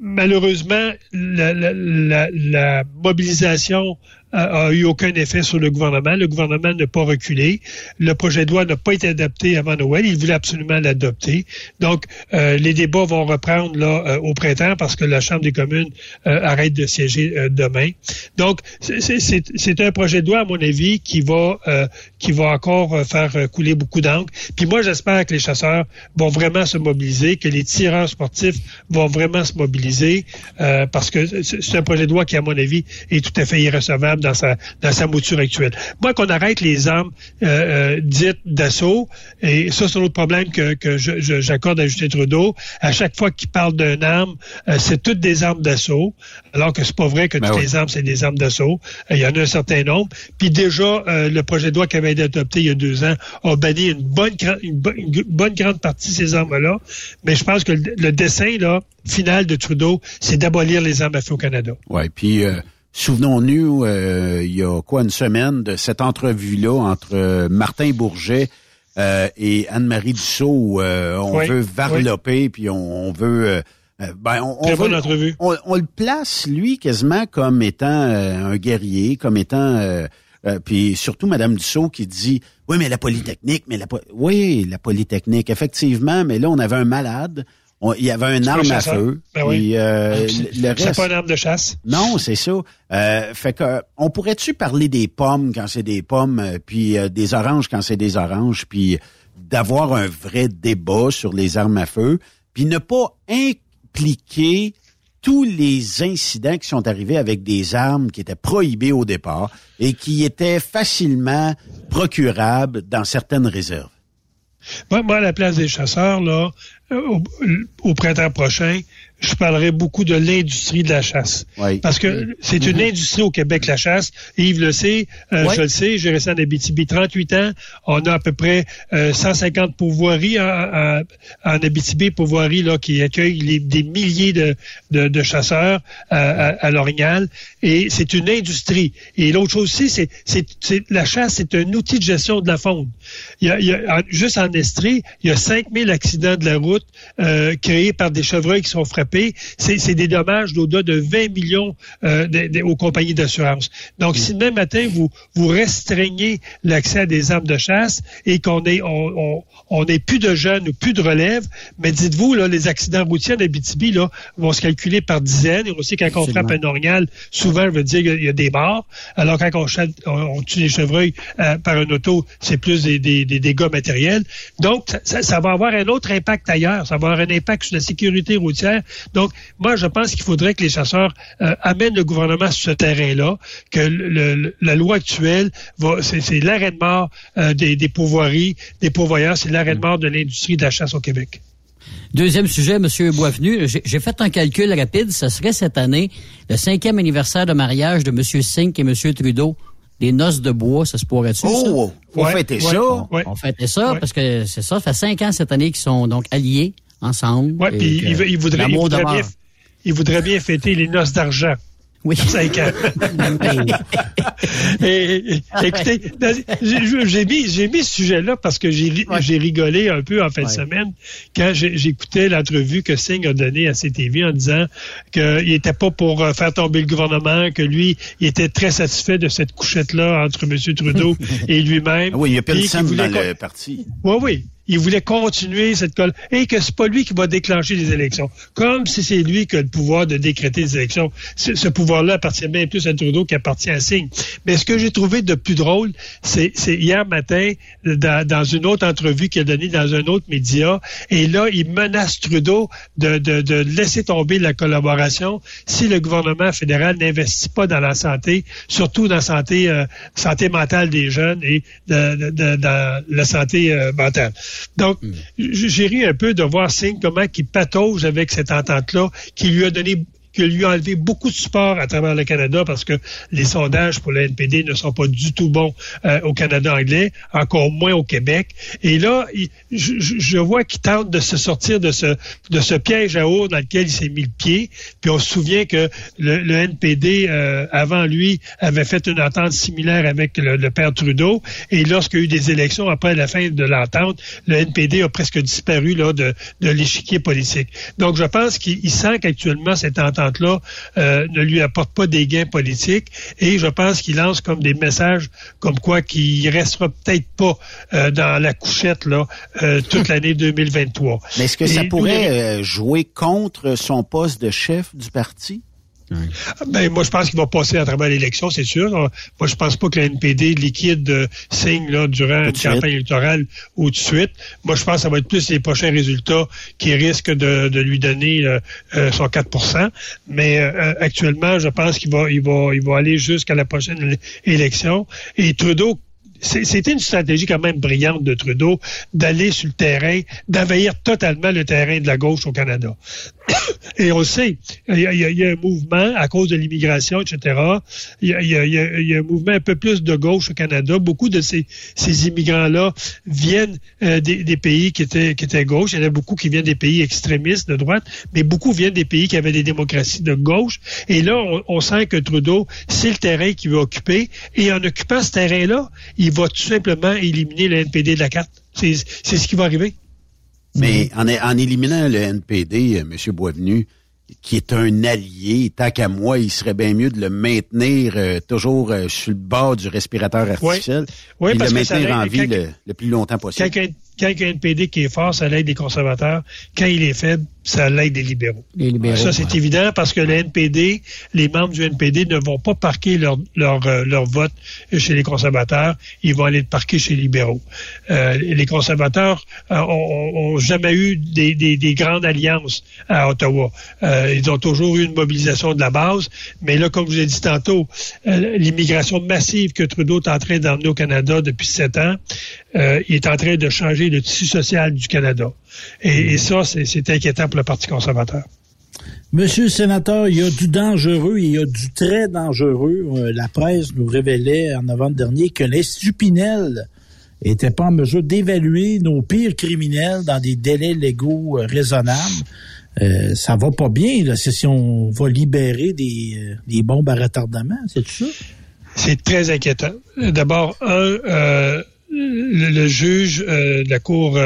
malheureusement, la, mobilisation a eu aucun effet sur le gouvernement. Le gouvernement n'a pas reculé. Le projet de loi n'a pas été adapté avant Noël. Il voulait absolument l'adopter. Donc, les débats vont reprendre là au printemps parce que la Chambre des communes arrête de siéger demain. Donc, c'est un projet de loi, à mon avis, qui va qui va encore faire couler beaucoup d'encre. Puis moi, j'espère que les chasseurs vont vraiment se mobiliser, que les tireurs sportifs vont vraiment se mobiliser, euh, parce que c'est un projet de loi qui, à mon avis, est tout à fait irrecevable dans sa dans sa mouture actuelle. Moi, qu'on arrête les armes euh, euh, dites d'assaut, et ça, c'est un autre problème que, que j'accorde à Justin Trudeau. À chaque fois qu'il parle d'une arme, c'est toutes des armes d'assaut, alors que c'est pas vrai que ben toutes les armes, c'est des armes d'assaut. Il y en a un certain nombre. Puis déjà, le projet de loi qui avait été adopté il y a deux ans a banni une bonne, une bonne grande partie de ces armes-là. Mais je pense que le, dessin là, final de Trudeau, c'est d'abolir les armes à feu au Canada. Oui, puis euh, souvenons-nous, euh, il y a quoi une semaine de cette entrevue-là entre euh, Martin Bourget et Anne-Marie Dussault où on veut varloper, puis on, veut... ben, on, entrevue. On, on, le place, lui, quasiment comme étant un guerrier, comme étant... puis surtout Madame Dussault qui dit oui, mais la Polytechnique, mais la oui, la Polytechnique, effectivement, mais là, on avait un malade. Il y avait un arme à feu. Ben oui. euh, ah, c'est pas une arme de chasse? Non, c'est ça. Euh, fait que on pourrait-tu parler des pommes quand c'est des pommes, euh, puis euh, des oranges quand c'est des oranges, puis d'avoir un vrai débat sur les armes à feu, puis ne pas impliquer tous les incidents qui sont arrivés avec des armes qui étaient prohibées au départ et qui étaient facilement procurables dans certaines réserves? Moi, à la place des chasseurs, là, euh, au printemps prochain, je parlerai beaucoup de l'industrie de la chasse. Parce que c'est une mm-hmm. industrie au Québec, la chasse. Yves le sait, euh, je le sais, j'ai resté en Abitibi 38 ans. On a à peu près 150 euh, pourvoiries en, en, Abitibi, pourvoiries là, qui accueillent des milliers de, de, de chasseurs à, à, l'Orignal. Et c'est une industrie. Et l'autre chose aussi, c'est, c'est, la chasse, c'est un outil de gestion de la faune. Il y a, il y a juste en Estrie, il y a 5000 accidents de la route euh, créés par des chevreuils qui sont frappés c'est des dommages d'au-delà de 20 millions euh, aux compagnies d'assurance. Donc, si demain matin, vous, vous restreignez l'accès à des armes de chasse et qu'on est on, on, plus de jeunes ou plus de relève, mais dites-vous, là, les accidents routiers d'Abitibi là, vont se calculer par dizaines. Et aussi, quand on frappe un orignal, souvent, ça veut dire qu'il y a des morts. Alors, quand on, on, tue les chevreuils euh, par un auto, c'est plus des, des, dégâts matériels. Donc, ça, ça, va avoir un autre impact ailleurs. Ça va avoir un impact sur la sécurité routière. Donc, moi, je pense qu'il faudrait que les chasseurs euh, amènent le gouvernement sur ce terrain-là, que la loi actuelle, va, c'est, l'arrêt de mort euh, des, des pourvoiries, des pourvoyeurs, c'est l'arrêt de mort de l'industrie de la chasse au Québec. Deuxième sujet, Monsieur Boisvenu, j'ai fait un calcul rapide. Ce serait cette année le cinquième anniversaire de mariage de Monsieur Sink et Monsieur Trudeau. Des noces de bois, ça se pourrait-tu? Oh, on fêter ça. On fêter ça parce que c'est ça, ça fait cinq ans cette année qu'ils sont donc alliés ensemble. Oui, puis il, voudrait, bien, il voudrait bien fêter les noces d'argent. Oui. Cinq ans. et, écoutez, j'ai mis, j'ai mis ce sujet-là parce que j'ai, rigolé un peu en fin de semaine quand j'écoutais l'entrevue que Singh a donnée à CTV en disant qu'il n'était pas pour euh, faire tomber le gouvernement, que lui, il était très satisfait de cette couchette-là entre M. Trudeau et lui-même. Oui, il y a personne dans le parti. Oui, oui il voulait continuer cette colle et que c'est pas lui qui va déclencher les élections. Comme si c'est lui qui a le pouvoir de décréter les élections. Ce pouvoir-là appartient bien plus à Trudeau qu'appartient à Signe. Mais ce que j'ai trouvé de plus drôle, c'est hier matin, dans, une autre entrevue qu'il a donnée dans un autre média, et là, il menace Trudeau de, de, de laisser tomber la collaboration si le gouvernement fédéral n'investit pas dans la santé, surtout dans la santé, euh, santé mentale des jeunes et dans la santé euh, mentale. Donc, mm. j'ai ri un peu de voir Singh comment il patauge avec cette entente-là, qui lui a donné que lui a enlevé beaucoup de support à travers le Canada parce que les sondages pour le NPD ne sont pas du tout bons euh, au Canada anglais, encore moins au Québec. Et là, je, vois qu'il tente de se sortir de ce, piège à eau dans lequel il s'est mis le pied. Puis on se souvient que le, NPD, euh, avant lui, avait fait une entente similaire avec le, père Trudeau. Et lorsqu'il y a eu des élections après la fin de l'entente, le NPD a presque disparu de, de l'échiquier politique. Donc je pense qu'il sent qu'actuellement cette entente entente-là euh, ne lui apporte pas des gains politiques. Et je pense qu'il lance comme des messages comme quoi qu'il restera peut-être pas euh, dans la couchette là euh, toute l'année 2023. Mais est-ce que ça pourrait jouer contre son poste de chef du parti? Ben, moi, je pense qu'il va passer à travers l'élection, c'est sûr. Moi, je pense pas que la NPD liquide euh, signe là, durant une campagne électorale ou tout de suite. Moi, je pense que ça va être plus les prochains résultats qui risquent de, de lui donner euh, euh, son 4% Mais actuellement, je pense qu'il va, il va, il va aller jusqu'à la prochaine élection. Et Trudeau c'était une stratégie quand même brillante de Trudeau d'aller sur le terrain, d'envahir totalement le terrain de la gauche au Canada. Et on sait, il y, a, un mouvement à cause de l'immigration, etc. Il y, a, un mouvement un peu plus de gauche au Canada. Beaucoup de ces, immigrants-là viennent euh, des, pays qui étaient, qui étaient gauche. Il y en a beaucoup qui viennent des pays extrémistes de droite, mais beaucoup viennent des pays qui avaient des démocraties de gauche. Et là, on, on sent que Trudeau, c'est le terrain qu'il veut occuper. Et en occupant ce terrain-là, il va tout simplement éliminer le NPD de la carte. C'est ce qui va arriver. Mais en, en éliminant le NPD, euh, M. Boisvenu, qui est un allié, tant qu'à moi, il serait bien mieux de le maintenir euh, toujours euh, sur le bas du respirateur artificiel oui. et de le maintenir en vie le, plus longtemps possible. Quand, quand, un NPD qui est fort, ça l'aide des conservateurs. Quand il est faible, ça l'aide des libéraux. Les libéraux ça, c'est évident parce que le NPD, les membres du NPD ne vont pas parquer leur, leur, euh, leur vote chez les conservateurs, ils vont aller le parquer chez les libéraux. Euh, les conservateurs euh, ont, jamais eu des, des, des, grandes alliances à Ottawa. Euh, ils ont toujours eu une mobilisation de la base, mais là, comme je vous ai dit tantôt, euh, l'immigration massive que Trudeau est en train d'emmener au Canada depuis sept ans, il est en train de changer le tissu social du Canada. Et, ça, c'est inquiétant pour le Parti conservateur. Monsieur le sénateur, il y a du dangereux il y a du très dangereux. Euh, la presse nous révélait en novembre dernier que l'Institut Pinel n'était pas en mesure d'évaluer nos pires criminels dans des délais légaux euh, raisonnables. Euh, ça va pas bien là, si on va libérer des, des bombes à retardement, c'est tout ça? C'est très inquiétant. D'abord, un, le, juge de la cour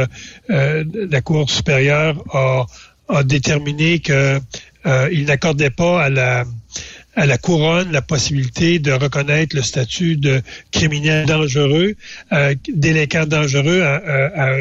de la cour supérieure a, a déterminé que il n'accordait pas à la à la couronne la possibilité de reconnaître le statut de criminel dangereux, euh, délinquant dangereux à,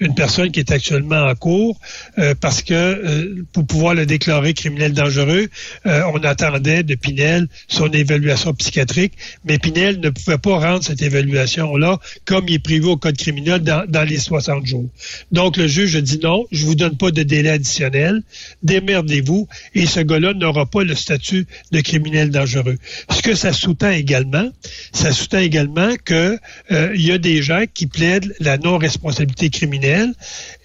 une personne qui est actuellement en cours, euh, parce que euh, pour pouvoir le déclarer criminel dangereux, euh, on attendait de Pinel son évaluation psychiatrique, mais Pinel ne pouvait pas rendre cette évaluation-là comme il est prévu au code criminel dans, dans les 60 jours. Donc le juge dit non, je vous donne pas de délai additionnel, démerdez-vous, et ce gars-là n'aura pas le statut de criminel dangereux. Ce que ça sous-tend également, ça sous-tend également que euh, il y a des gens qui plaident la non-responsabilité criminelle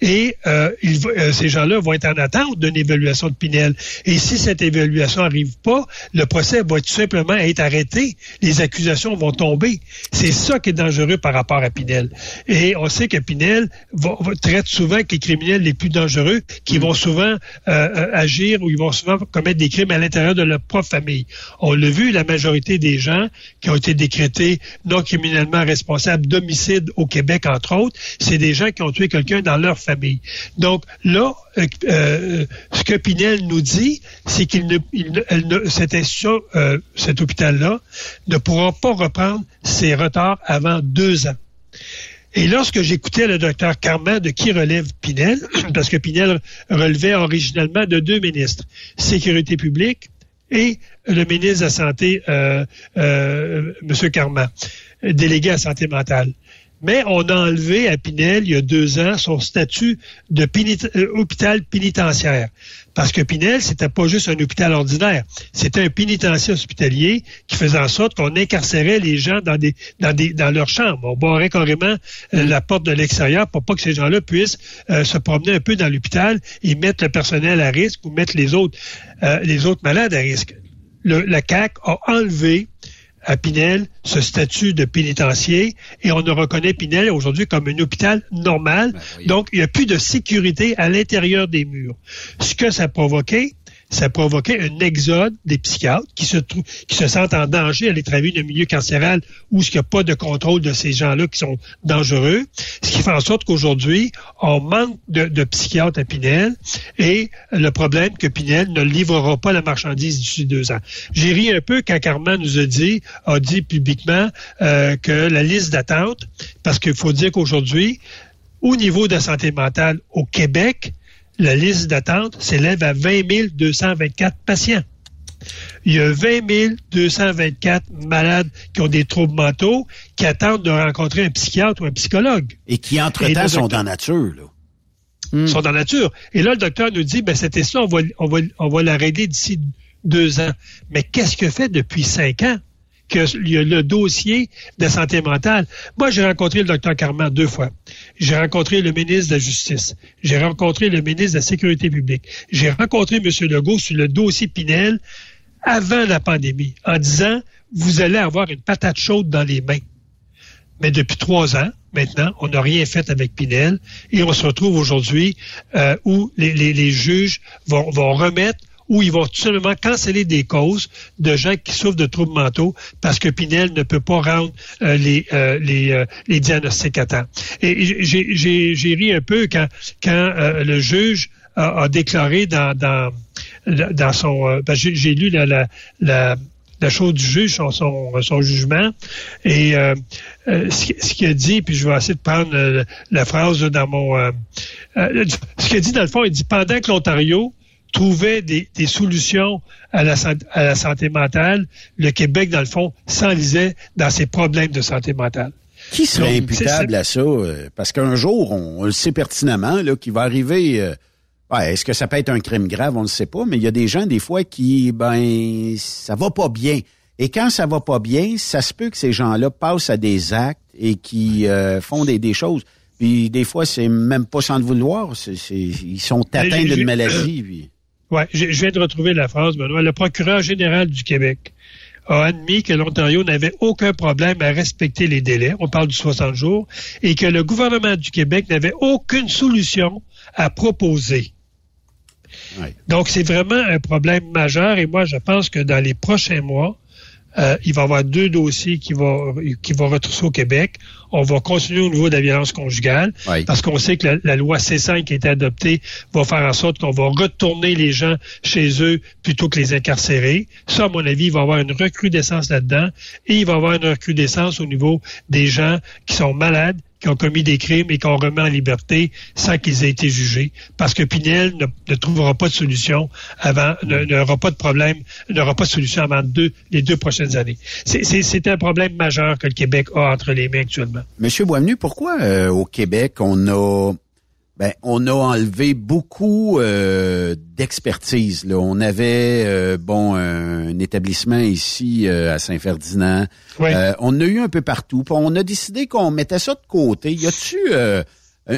et euh, euh, ces gens-là vont être en attente d'une évaluation de Pinel. Et si cette évaluation n'arrive pas, le procès va tout simplement être arrêté. Les accusations vont tomber. C'est ça qui est dangereux par rapport à Pinel. Et on sait que Pinel va, traite souvent que les criminels les plus dangereux qui vont souvent agir ou ils vont souvent commettre des crimes à l'intérieur de leur propre famille. On l'a vu, la majorité des gens qui ont été décrétés non criminellement responsables d'homicide au Québec, entre autres, c'est des gens qui ont tué quelqu'un dans leur famille. Donc là, euh, euh, ce que Pinel nous dit, c'est qu'il ne, euh, cet hôpital-là, ne pourra pas reprendre ses retards avant deux ans. Et lorsque j'écoutais le docteur Carman de qui relève Pinel, parce que Pinel relevait originalement de deux ministres, sécurité publique et le ministre de la Santé, euh, euh, M. Carman, délégué à la santé mentale. Mais on a enlevé à Pinel, il y a deux ans, son statut de euh, hôpital pénitentiaire. Parce que Pinel, c'était pas juste un hôpital ordinaire. C'était un pénitencier hospitalier qui faisait en sorte qu'on incarcérait les gens dans des, dans des, dans leurs chambres. On barrait carrément euh, la porte de l'extérieur pour pas que ces gens-là puissent euh, se promener un peu dans l'hôpital et mettre le personnel à risque ou mettre les autres, les autres malades à risque. Le, la CAC a enlevé à Pinel ce statut de pénitencier et on ne reconnaît Pinel aujourd'hui comme un hôpital normal. Ben Donc, il n'y a plus de sécurité à l'intérieur des murs. Ce que ça a provoqué, ça provoquait un exode des psychiatres qui se, sentent en danger à aller travailler dans le milieu carcéral où il n'y a pas de contrôle de ces gens-là qui sont dangereux. Ce qui fait en sorte qu'aujourd'hui, on manque de, psychiatres à Pinel et le problème que Pinel ne livrera pas la marchandise d'ici deux ans. J'ai ri un peu quand Carmen nous a dit, a dit publiquement euh, que la liste d'attente, parce qu'il faut dire qu'aujourd'hui, au niveau de la santé mentale au Québec, la liste d'attente s'élève à 20 224 patients. Il y a 20 224 malades qui ont des troubles mentaux qui attendent de rencontrer un psychiatre ou un psychologue. Et qui, entre-temps, sont dans nature. Là. Hmm. sont dans nature. Et là, le docteur nous dit, ben, cette liste-là, on va, on, va, on va la régler d'ici deux ans. Mais qu'est-ce que fait depuis cinq ans? A le dossier de santé mentale. Moi, j'ai rencontré le docteur Carman deux fois. J'ai rencontré le ministre de la Justice. J'ai rencontré le ministre de la Sécurité publique. J'ai rencontré M. Legault sur le dossier Pinel avant la pandémie en disant, vous allez avoir une patate chaude dans les mains. Mais depuis trois ans, maintenant, on n'a rien fait avec Pinel et on se retrouve aujourd'hui euh, où les, juges vont remettre où ils vont tout simplement canceller des causes de gens qui souffrent de troubles mentaux parce que Pinel ne peut pas rendre euh, les, euh, les, euh, les, diagnostics à temps. Et j'ai ri un peu quand, quand le juge a, déclaré dans, dans, dans son... Ben, j'ai lu la, la, la chose du juge, son, son, son jugement. Et euh, ce, ce qu'il a dit, puis je vais essayer de prendre la phrase dans mon... Euh, ce qu'il a dit, dans le fond, il dit, pendant que l'Ontario trouver des, solutions à la, à la santé mentale, le Québec, dans le fond, s'enlisait dans ses problèmes de santé mentale. Qui serait imputable à ça? Euh, parce qu'un jour, on, le sait pertinemment, là, qu'il va arriver... Euh, est-ce que ça peut être un crime grave? On ne sait pas, mais il y a des gens, des fois, qui, ben, ça va pas bien. Et quand ça va pas bien, ça se peut que ces gens-là passent à des actes et qui euh, font des, des choses. Puis des fois, c'est même pas sans le vouloir. Ils sont atteints d'une maladie. Puis... Oui, je, viens de retrouver la phrase, Benoît. Le procureur général du Québec a admis que l'Ontario n'avait aucun problème à respecter les délais, on parle du 60 jours, et que le gouvernement du Québec n'avait aucune solution à proposer. Donc, c'est vraiment un problème majeur et moi, je pense que dans les prochains mois, euh, il va y avoir deux dossiers qui vont qui vont retrousser au Québec. On va continuer au niveau de la violence conjugale parce qu'on sait que la, loi C5 qui a été adoptée va faire en sorte qu'on va retourner les gens chez eux plutôt que les incarcérer. Ça, à mon avis, il va y avoir une recrudescence là-dedans et il va y avoir une recrudescence au niveau des gens qui sont malades qui ont commis des crimes et qu'on remet en liberté sans qu'ils aient été jugés. Parce que Pinel ne, trouvera pas de solution avant, n'aura pas de problème, n'aura pas de solution avant deux, les deux prochaines années. C'est un problème majeur que le Québec a entre les mains actuellement. Monsieur Boisvenu, pourquoi euh, au Québec on a ben, on a enlevé beaucoup euh, d'expertise. On avait euh, bon un, établissement ici euh, à Saint-Ferdinand. on a eu un peu partout. on a décidé qu'on mettait ça de côté. Y a-tu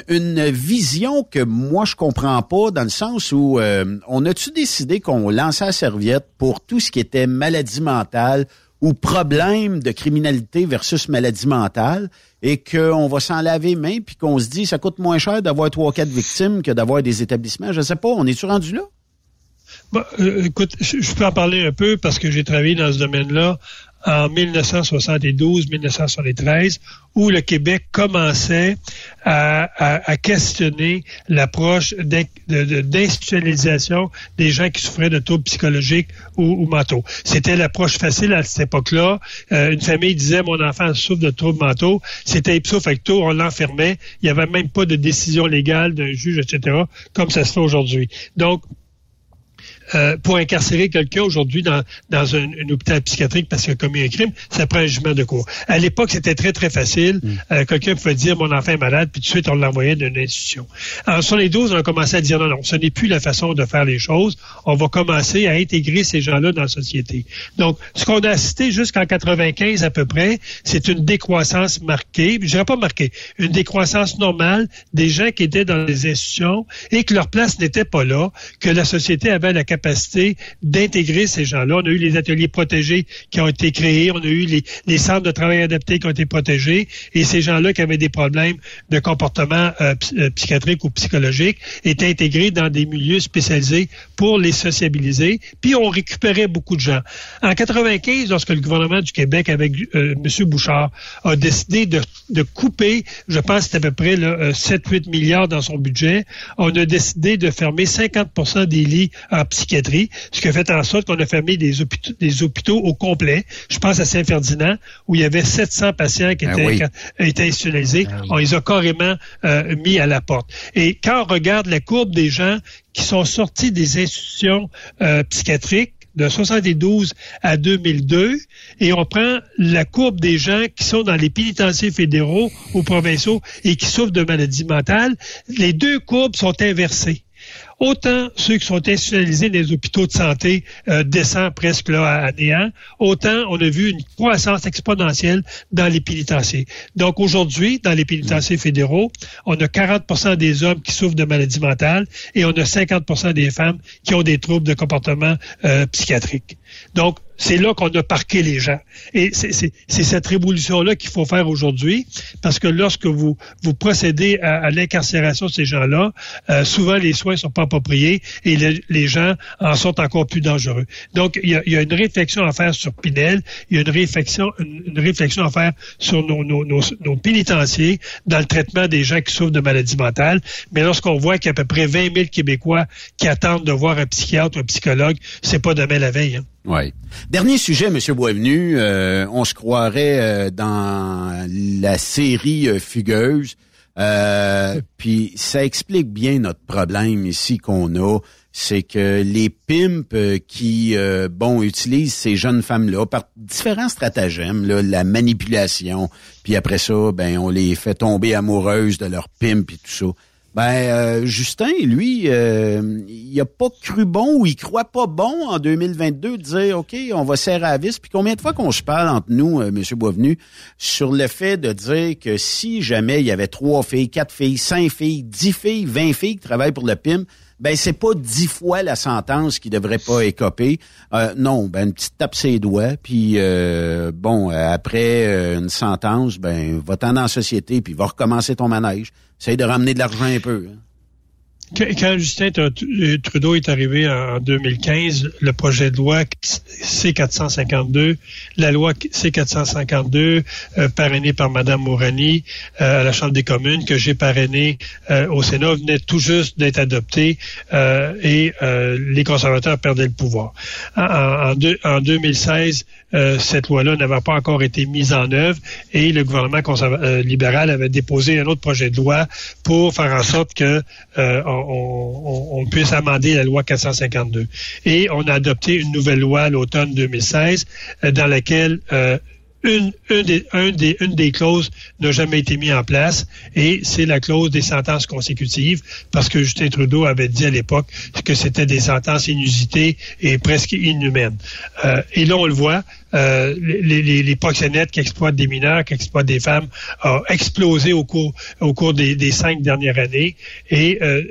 une vision que moi je comprends pas dans le sens où on a-tu décidé qu'on lançait la serviette pour tout ce qui était maladie mentale ou problème de criminalité versus maladie mentale et qu'on va s'en laver les mains puis qu'on se dit ça coûte moins cher d'avoir trois quatre victimes que d'avoir des établissements. Je sais pas, on est-tu rendu là? Bah, euh, écoute, je, peux en parler un peu parce que j'ai travaillé dans ce domaine-là en 1972-1973, où le Québec commençait à, questionner l'approche d'institutionnalisation des gens qui souffraient de troubles psychologiques ou, mentaux. C'était l'approche facile à cette époque-là. Euh, une famille disait mon enfant souffre de troubles mentaux. C'était ipso facto, on l'enfermait. Il n'y avait même pas de décision légale d'un juge, etc., comme ça se fait aujourd'hui. Donc, euh, pour incarcérer quelqu'un aujourd'hui dans, dans un, hôpital psychiatrique parce qu'il a commis un crime, ça prend un jugement de cour. À l'époque, c'était très, très facile. Mm. Euh, quelqu'un pouvait dire mon enfant est malade, puis tout de suite, on l'envoyait d'une institution. En 72, on a commencé à dire non, non, ce n'est plus la façon de faire les choses. On va commencer à intégrer ces gens-là dans la société. Donc, ce qu'on a assisté jusqu'en 95 à peu près, c'est une décroissance marquée, je dirais pas marquée, une décroissance normale des gens qui étaient dans les institutions et que leur place n'était pas là, que la société avait la capacité d'intégrer ces gens-là. On a eu les ateliers protégés qui ont été créés, on a eu les, centres de travail adaptés qui ont été protégés, et ces gens-là qui avaient des problèmes de comportement euh, euh, psychiatrique ou psychologique étaient intégrés dans des milieux spécialisés pour les sociabiliser, puis on récupérait beaucoup de gens. En 95, lorsque le gouvernement du Québec, avec euh, M. Bouchard, a décidé de, couper, je pense c'était à peu près 7-8 milliards dans son budget, on a décidé de fermer 50% des lits en psychiatrie, ce qui a fait en sorte qu'on a fermé des hôpitaux, des hôpitaux au complet. Je pense à Saint-Ferdinand, où il y avait 700 patients qui Ben étaient, oui. étaient institutionnalisés. On les a carrément euh, mis à la porte. Et quand on regarde la courbe des gens qui sont sortis des institutions euh, psychiatriques, de 72 à 2002 et on prend la courbe des gens qui sont dans les pénitenciers fédéraux ou provinciaux et qui souffrent de maladies mentales, les deux courbes sont inversées. Autant ceux qui sont institutionnalisés dans les hôpitaux de santé euh, descendent presque là à néant, autant on a vu une croissance exponentielle dans les pénitenciers. Donc aujourd'hui, dans les pénitenciers fédéraux, on a 40% des hommes qui souffrent de maladies mentales et on a 50 des femmes qui ont des troubles de comportement euh, psychiatrique. Donc, c'est là qu'on a parqué les gens. Et c'est cette révolution-là qu'il faut faire aujourd'hui, parce que lorsque vous, procédez à, l'incarcération de ces gens-là, euh, souvent les soins sont pas appropriés et le- les gens en sont encore plus dangereux. Donc, il y a, une réflexion à faire sur Pinel, il y a une réflexion, réflexion à faire sur nos, nos, nos, nos pénitenciers dans le traitement des gens qui souffrent de maladies mentales. Mais lorsqu'on voit qu'il y a à peu près 20 000 Québécois qui attendent de voir un psychiatre ou un psychologue, c'est pas demain la veille. Hein. Oui. Dernier sujet, M. Boisvenu. Euh, on se croirait euh, dans la série euh, Fugueuse. Euh, Puis ça explique bien notre problème ici qu'on a. C'est que les pimps qui, bon, utilisent ces jeunes femmes-là par différents stratagèmes, là, la manipulation, puis après ça, ben, on les fait tomber amoureuses de leur pimp et tout ça. Ben, euh, Justin, lui, euh, il a pas cru bon ou il croit pas bon en 2022 de dire, OK, on va serrer à vis. Puis combien de fois qu'on se parle entre nous, euh, M. Boisvenu, sur le fait de dire que si jamais il y avait trois filles, quatre filles, cinq filles, dix filles, vingt filles qui travaillent pour le PIM, ben c'est pas dix fois la sentence qui devrait pas écoper. Euh, non, ben une petite tape ses doigts, puis euh, bon, euh, après euh, une sentence, ben va-t'en dans société, puis va recommencer ton manège. Essaye de ramener de l'argent un peu. hein. Quand Justin Tr- Trudeau est arrivé en 2015, le projet de loi C-452, la loi C-452, euh, parrainée par Mme Mourani euh, à la Chambre des communes, que j'ai parrainé euh, au Sénat, venait tout juste d'être adoptée euh, et euh, les conservateurs perdaient le pouvoir. En, en, en deux- en 2016, euh, cette loi-là n'avait pas encore été mise en œuvre et le gouvernement euh, libéral avait déposé un autre projet de loi pour faire en sorte que euh, on, puisse amender la loi 452. Et on a adopté une nouvelle loi à l'automne 2016 euh, dans laquelle euh, une des clauses n'a jamais été mise en place et c'est la clause des sentences consécutives parce que Justin Trudeau avait dit à l'époque que c'était des sentences inusitées et presque inhumaines. Euh, et là, on le voit, euh, les, les, les proxénètes qui exploitent des mineurs, qui exploitent des femmes, ont explosé au cours, au cours des, des cinq dernières années. Et euh,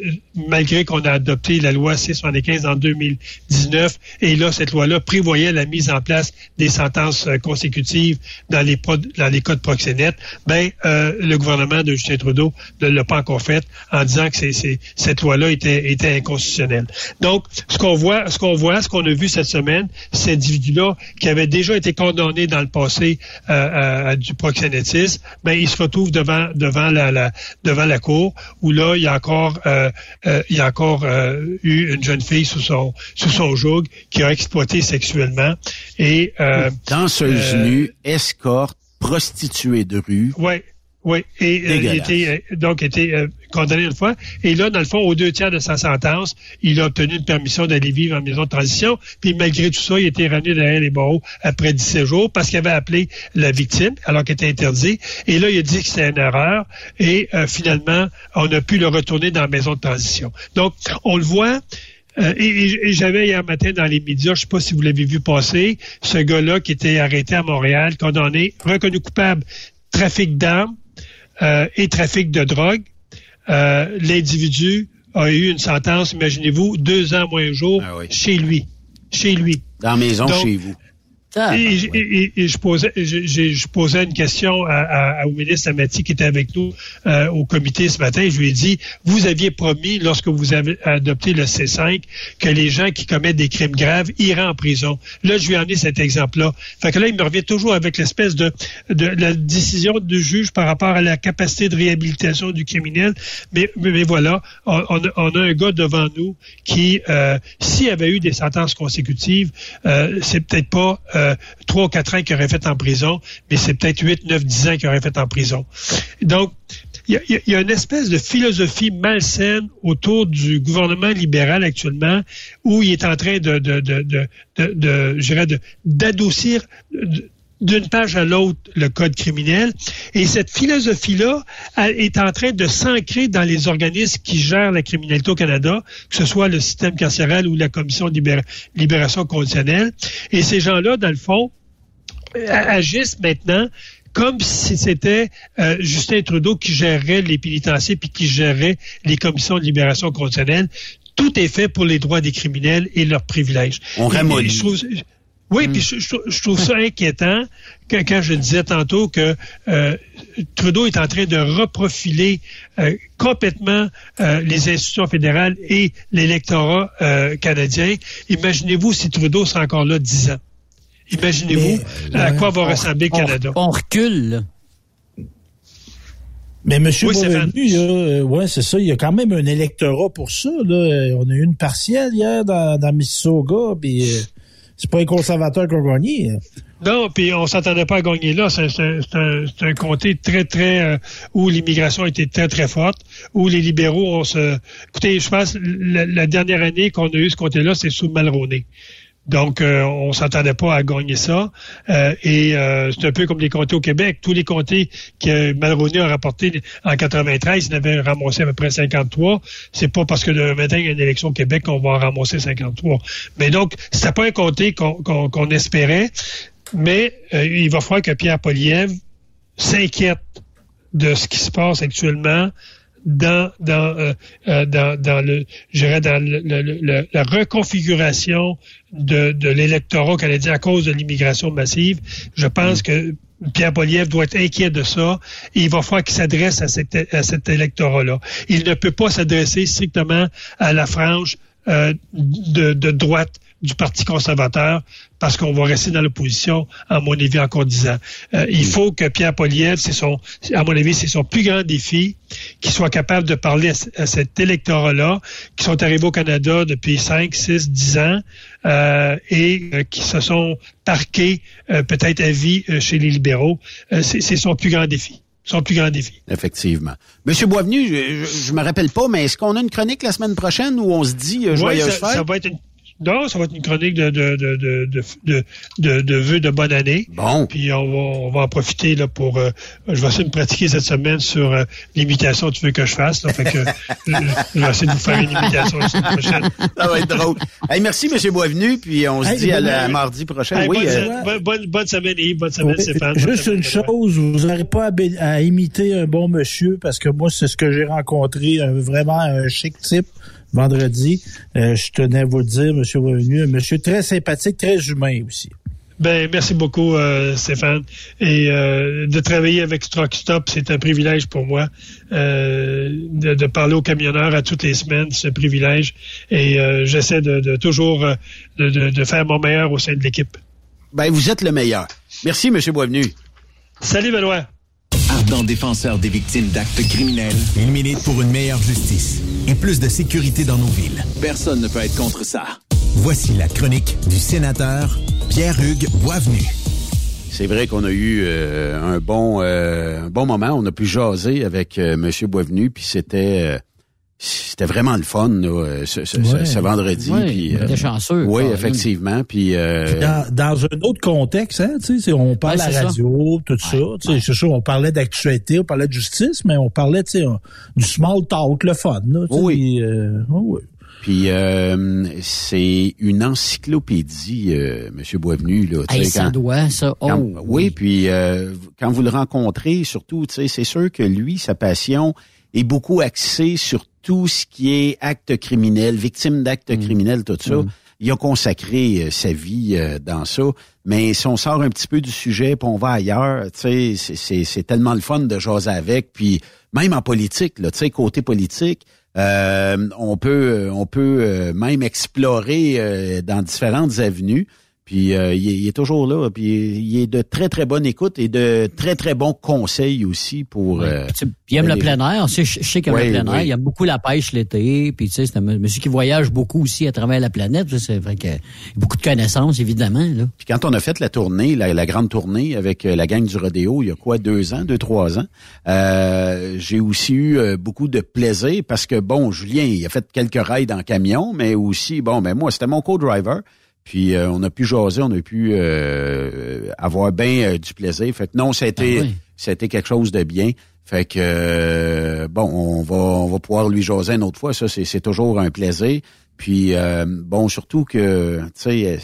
malgré qu'on a adopté la loi C-75 en 2019, et là, cette loi-là prévoyait la mise en place des sentences euh, consécutives dans les, dans les cas de proxénètes, ben, euh, le gouvernement de Justin Trudeau ne l'a pas encore fait en disant que cette loi-là était, était inconstitutionnelle. Donc, ce qu'on voit, ce qu'on voit, ce qu'on a vu cette semaine, cet individu-là qui avait déjà été condamné dans le passé euh, à, à du proxénétisme, ben, il se retrouve devant, devant la, la- devant la cour où là, il y a encore, euh, euh, il y a encore euh, eu une jeune fille sous son, sous son joug qui a exploité sexuellement et euh, Danseuse euh, nue, escorte, prostituée de rue. Oui, oui. Et euh, il était euh, donc euh, condamné une fois. Et là, dans le fond, aux deux tiers de sa sentence, il a obtenu une permission d'aller vivre en maison de transition. Puis malgré tout ça, il a été ramené derrière les barreaux après 17 jours parce qu'il avait appelé la victime alors qu'elle était interdit. Et là, il a dit que c'était une erreur. Et euh, finalement, on a pu le retourner dans la maison de transition. Donc, on le voit. Euh, et et- et j'avais hier matin dans les médias, je ne sais pas si vous l'avez vu passer, ce gars-là qui était arrêté à Montréal, condamné, reconnu coupable, trafic d'armes euh, et trafic de drogue. Euh, L'individu a eu une sentence, imaginez-vous, deux ans moins un jour Ah oui. chez lui. Chez lui. Dans la maison, Donc, chez vous. Et, je- posais, une question à, au ministre Amati qui était avec nous euh, au comité ce matin. Je lui ai dit, vous aviez promis, lorsque vous avez adopté le C5, que les gens qui commettent des crimes graves iraient en prison. Là, je lui ai amené cet exemple-là. Fait que là, il me revient toujours avec l'espèce de, la décision du juge par rapport à la capacité de réhabilitation du criminel. Mais, voilà, on, on a, on a un gars devant nous qui, euh, s'il avait eu des sentences consécutives, euh, c'est peut-être pas euh, trois ou quatre ans qu'il aurait fait en prison, mais c'est peut-être huit, neuf, dix ans qu'il aurait fait en prison. Donc, il y a, une espèce de philosophie malsaine autour du gouvernement libéral actuellement, où il est en train de, de, de, de, de, d'adoucir d'une page à l'autre le code criminel. Et cette philosophie-là est en train de s'ancrer dans les organismes qui gèrent la criminalité au Canada, que ce soit le système carcéral ou la commission de libéra- libération conditionnelle. Et ces gens-là, dans le fond, euh, agissent maintenant comme si c'était euh, Justin Trudeau qui gérerait les pénitenciers puis qui gérerait les commissions de libération conditionnelle. Tout est fait pour les droits des criminels et leurs privilèges. On ramollit. Oui, puis je, je trouve- ça inquiétant quand, quand je disais tantôt que euh, Trudeau est en train de reprofiler euh, complètement euh, les institutions fédérales et l'électorat euh, canadien. Imaginez-vous si Trudeau serait encore là dix ans. Imaginez-vous à quoi va on- ressembler le on, Canada. on recule. là. Mais M. Oui, Boisvenu, il y a, euh, ouais, c'est ça. Il y a quand même un électorat pour ça. Là. Euh, On a eu une partielle hier dans, dans Mississauga, puis euh, c'est pas les conservateurs qui ont gagné. Non, puis on s'attendait pas à gagner là. C'est un, un comté très, très euh, où l'immigration était très, très forte, où les libéraux ont se. Écoutez, je pense la, la dernière année qu'on a eu ce comté-là, c'est sous Malroney. Donc, euh, on s'attendait pas à gagner ça. Euh, et euh, c'est un peu comme les comtés au Québec. Tous les comtés que Malroney a rapportés en 93, il avait ramassé à peu près 53. C'est pas parce que le matin, il y a une élection au Québec qu'on va en ramasser 53. Mais donc, c'était pas un comté qu'on espérait. Mais euh, il va falloir que Pierre Poliev s'inquiète de ce qui se passe actuellement dans dans euh, euh, dans, dans le je dans le- le- le- la reconfiguration de, de l'électorat canadien à cause de l'immigration massive. Je pense que Pierre Poliev doit être inquiet de ça et il va falloir qu'il s'adresse à cet, à cet électorat-là. Il ne peut pas s'adresser strictement à la frange euh, de, de droite du Parti conservateur parce qu'on va rester dans l'opposition, à mon avis, encore dix ans. Euh, il faut que Pierre Poliev, c'est son, à mon avis, c'est son plus grand défi, qu'il soit capable de parler à, cet électorat-là, qui sont arrivés au Canada depuis 5, 6, 10 ans euh, et euh, qui se sont parqués euh, peut-être à vie euh, chez les libéraux. Euh, c'est son plus grand défi. Son plus grand défi. Effectivement. Monsieur Boisvenu, je, je, je me rappelle pas, mais est-ce qu'on a une chronique la semaine prochaine où on se dit euh, Oui, joyeuse ça, fête? ça va être une, non, ça va être une chronique de, de, de, de, de, de, de, de vœux de bonne année. Bon. Puis on va, on va en profiter là pour. euh, je vais essayer de me pratiquer cette semaine sur euh, l'imitation que tu veux que je fasse. Là, fait que je, je vais essayer de vous faire une imitation la semaine prochaine. Ça va être drôle. Hey, merci, Monsieur Boisvenu, puis on se Hey, dit à, la, mardi prochain. Hey, oui, bonne, euh, bonne, bonne, bonne semaine, Yves. Bonne semaine, Oui, Stéphane. Juste semaine, une chose, vous n'aurez pas à, à imiter un bon monsieur, parce que moi, c'est ce que j'ai rencontré, un- vraiment un chic type vendredi. Euh, je tenais à vous le dire, monsieur Revenu, un monsieur très sympathique, très humain aussi. Ben, merci beaucoup, euh, Stéphane. Et euh, de travailler avec Truck Stop, c'est un privilège pour moi. Euh, de, de parler aux camionneurs à toutes les semaines, c'est un privilège. Et euh, j'essaie de, de toujours de, de- de faire mon meilleur au sein de l'équipe. ben, vous êtes le meilleur. Merci, Monsieur Boisvenu. Salut, Benoît. Ardent défenseur des victimes d'actes criminels, Il milite pour une meilleure justice et plus de sécurité dans nos villes. personne ne peut être contre ça. Voici la chronique du sénateur Pierre-Hugues Boisvenu. C'est vrai qu'on a eu euh, un bon euh, un bon moment. On a pu jaser avec euh, Monsieur Boisvenu, puis c'était euh, c'était vraiment le fun là, euh, ce, ce- ce- Ouais. ce vendredi. Ouais, puis, était chanceux, Oui, effectivement. Puis euh, Dans, dans un autre contexte, hein, tu sais, c'est- on parle Ouais, à la ça. radio, tout ça. tu sais, C'est sûr, on parlait d'actualité, on parlait de justice, mais on parlait, tu sais, on- du small talk, le fun. Là, Oui. euh, oui. Puis euh, c'est une encyclopédie, euh, Monsieur Boisvenu. Là, Hey, ça quand- doit, ça. Oh, quand- oui, puis euh, quand vous le rencontrez, surtout, tu sais, c'est sûr que lui, sa passion est beaucoup axée sur tout ce qui est acte criminel, victime d'actes Mm. criminels, tout ça. Il a consacré euh, sa vie euh, dans ça. Mais si on sort un petit peu du sujet, puis on va ailleurs, tu sais, c'est- c'est tellement le fun de jaser avec. Puis même en politique, là, tu sais, côté politique, euh, on peut on peut euh, même explorer euh, dans différentes avenues. Puis euh, il, est, il est toujours là. Puis il est de très très bonne écoute et de très très bons conseils aussi pour. euh, Tu sais, il aime le plein air. Je sais, je sais qu'il aime Oui, le plein air. oui. Il aime beaucoup la pêche l'été. Puis tu sais, c'est un monsieur qui voyage beaucoup aussi à travers la planète. C'est vrai que beaucoup de connaissances, évidemment. Là. Puis quand on a fait la tournée, la, la grande tournée avec euh, la gang du rodéo, il y a quoi, deux ans, deux, trois ans, euh, j'ai aussi eu euh, beaucoup de plaisir parce que, bon, Julien, il a fait quelques rides en camion, mais aussi, bon, ben moi, c'était mon co-driver. Puis euh, on a pu jaser, on a pu euh, avoir bien euh, du plaisir. Fait que non, ça a été, Ah oui. été quelque chose de bien. Fait que euh, bon, on va on va pouvoir lui jaser une autre fois. Ça, c'est c'est toujours un plaisir. Puis euh, bon, surtout que tu sais,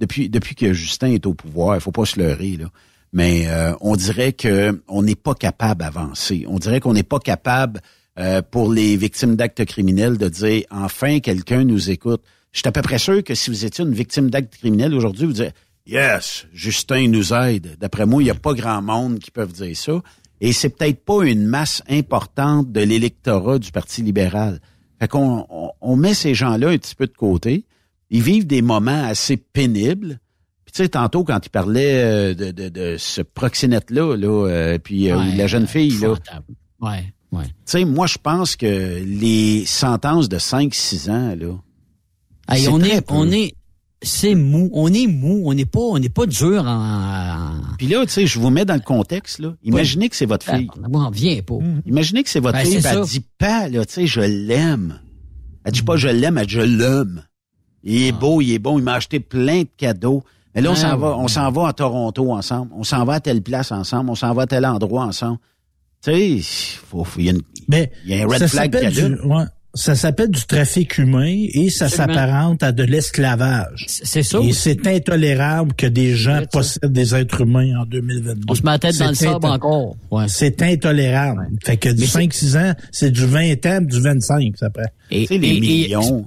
depuis depuis que Justin est au pouvoir, il faut pas se leurrer là. Mais euh, on dirait que on n'est pas capable d'avancer. On dirait qu'on n'est pas capable euh, pour les victimes d'actes criminels de dire enfin quelqu'un nous écoute. Je suis à peu près sûr que si vous étiez une victime d'actes criminels aujourd'hui, vous direz Yes, Justin nous aide. D'après moi, il n'y a pas grand monde qui peuvent dire ça. Et c'est peut-être pas une masse importante de l'électorat du Parti libéral. Fait qu'on on, on met ces gens-là un petit peu de côté. Ils vivent des moments assez pénibles. Puis tu sais, tantôt, quand il parlait euh, de, de, de ce proxénète-là, là, euh, puis euh, Ouais, la jeune fille, là. Ouais, ouais. tu sais, moi, je pense que les sentences de 5-6 ans, là, Hey, on est, on est, c'est mou. On est mou. On n'est pas, on n'est pas dur en. Puis là, tu sais, je vous mets dans le contexte, là. Imaginez que c'est votre fille. On vient pas. Imaginez que c'est votre Ben, fille, elle dit pas, là, tu sais, je l'aime. Elle dit pas je l'aime, elle dit je l'aime. Il est beau, il est bon, il m'a acheté plein de cadeaux. Mais là, on Ah, s'en va, on s'en va à Toronto ensemble. On s'en va à telle place ensemble. On s'en va à tel endroit ensemble. Tu sais, il y a une- Mais il y a un red flag qui du, ouais, ça s'appelle du trafic humain et ça s'apparente à de l'esclavage. C'est ça. Et c'est intolérable que des gens possèdent des êtres humains en 2022. On se met la tête dans le C'est sable encore. Ouais. C'est intolérable. Fait que du Mais c'est- 5-6 ans, c'est du 20 ans, du 25, ça prend. Et, Tu sais, les millions.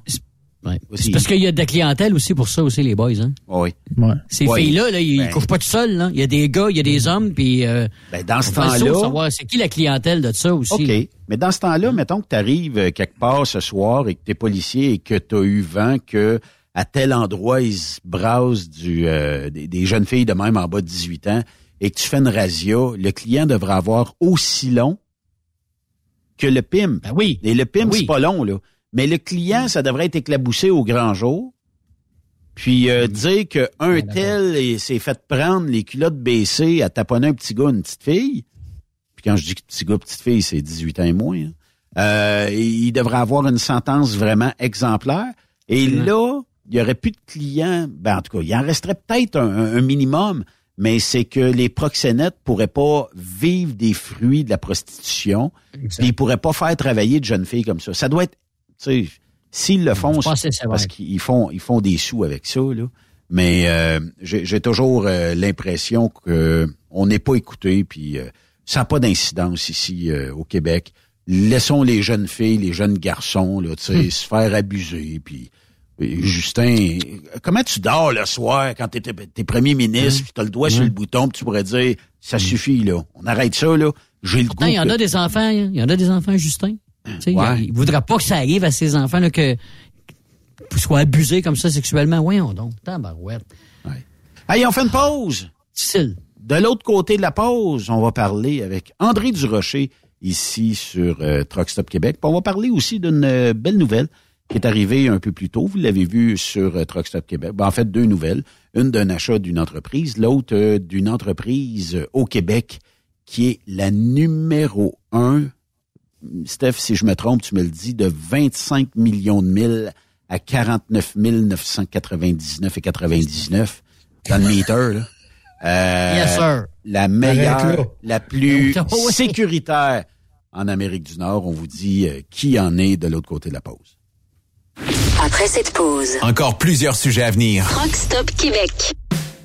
Ouais. Aussi. C'est parce qu'il y a de la clientèle aussi pour ça aussi les boys. Hein. Oui. Ouais. Ces Ouais. filles-là, là, ils Ben. couchent pas tout seuls. Là. Il y a des gars, il y a des hommes, puis euh, Ben, dans ce temps-là, c'est qui la clientèle de ça aussi. là. OK. Mais dans ce temps-là, mettons que tu arrives quelque part ce soir et que tu es policier et que tu as eu vent que à tel endroit, ils se brassent du, euh, des, des jeunes filles de même en bas de 18 ans et que tu fais une razzia, le client devrait avoir aussi long que le PIM. Ben oui. Et le PIM, Oui. c'est pas long, là. Mais le client, ça devrait être éclaboussé au grand jour. Puis euh, dire que un tel est- s'est fait prendre les culottes baissées à taponner un petit gars, une petite fille. Puis quand je dis petit gars, petite fille, c'est 18 ans et moins. hein. Euh, il devrait avoir une sentence vraiment exemplaire. Et là, il y aurait plus de clients. Ben, en tout cas, il en resterait peut-être un, minimum, mais c'est que les proxénètes pourraient pas vivre des fruits de la prostitution. Puis ils pourraient pas faire travailler de jeunes filles comme ça. Ça doit être, sais, s'ils le font, c'est parce qu'ils font, ils font des sous avec ça, là. Mais euh, j'ai toujours euh, l'impression que on n'est pas écouté, puis euh, ça n'a pas d'incidence ici euh, au Québec. Laissons les jeunes filles, les jeunes garçons, là, tu sais, se faire abuser, puis Justin, comment tu dors le soir quand t'es t'es premier ministre, puis t'as le doigt sur le bouton, puis tu pourrais dire, ça suffit, là, on arrête ça, là, j'ai le goût. Il y en que- a des enfants, hein. il y en a des enfants, Justin. Sais, Ouais. Il il voudra pas que ça arrive à ces enfants là, que qu'ils soient abusés comme ça sexuellement. Voyons donc, tabarouette. Hey, on fait une pause. Difficile. De l'autre côté de la pause, on va parler avec André Durocher ici sur euh, Truck Stop Québec. Puis on va parler aussi d'une euh, belle nouvelle qui est arrivée un peu plus tôt. Vous l'avez vu sur euh, Truck Stop Québec. Ben, en fait, deux nouvelles. Une d'un achat d'une entreprise, l'autre euh, d'une entreprise euh, au Québec qui est la numéro un. Steph, si je me trompe, tu me le dis, de 25 millions de milles à 49 999 et 99 dans le meter, là. Euh, Yes, sir. la meilleure, la plus oui. sécuritaire en Amérique du Nord. On vous dit euh, qui en est de l'autre côté de la pause. Après cette pause, Encore plusieurs sujets à venir. Rock Stop Québec.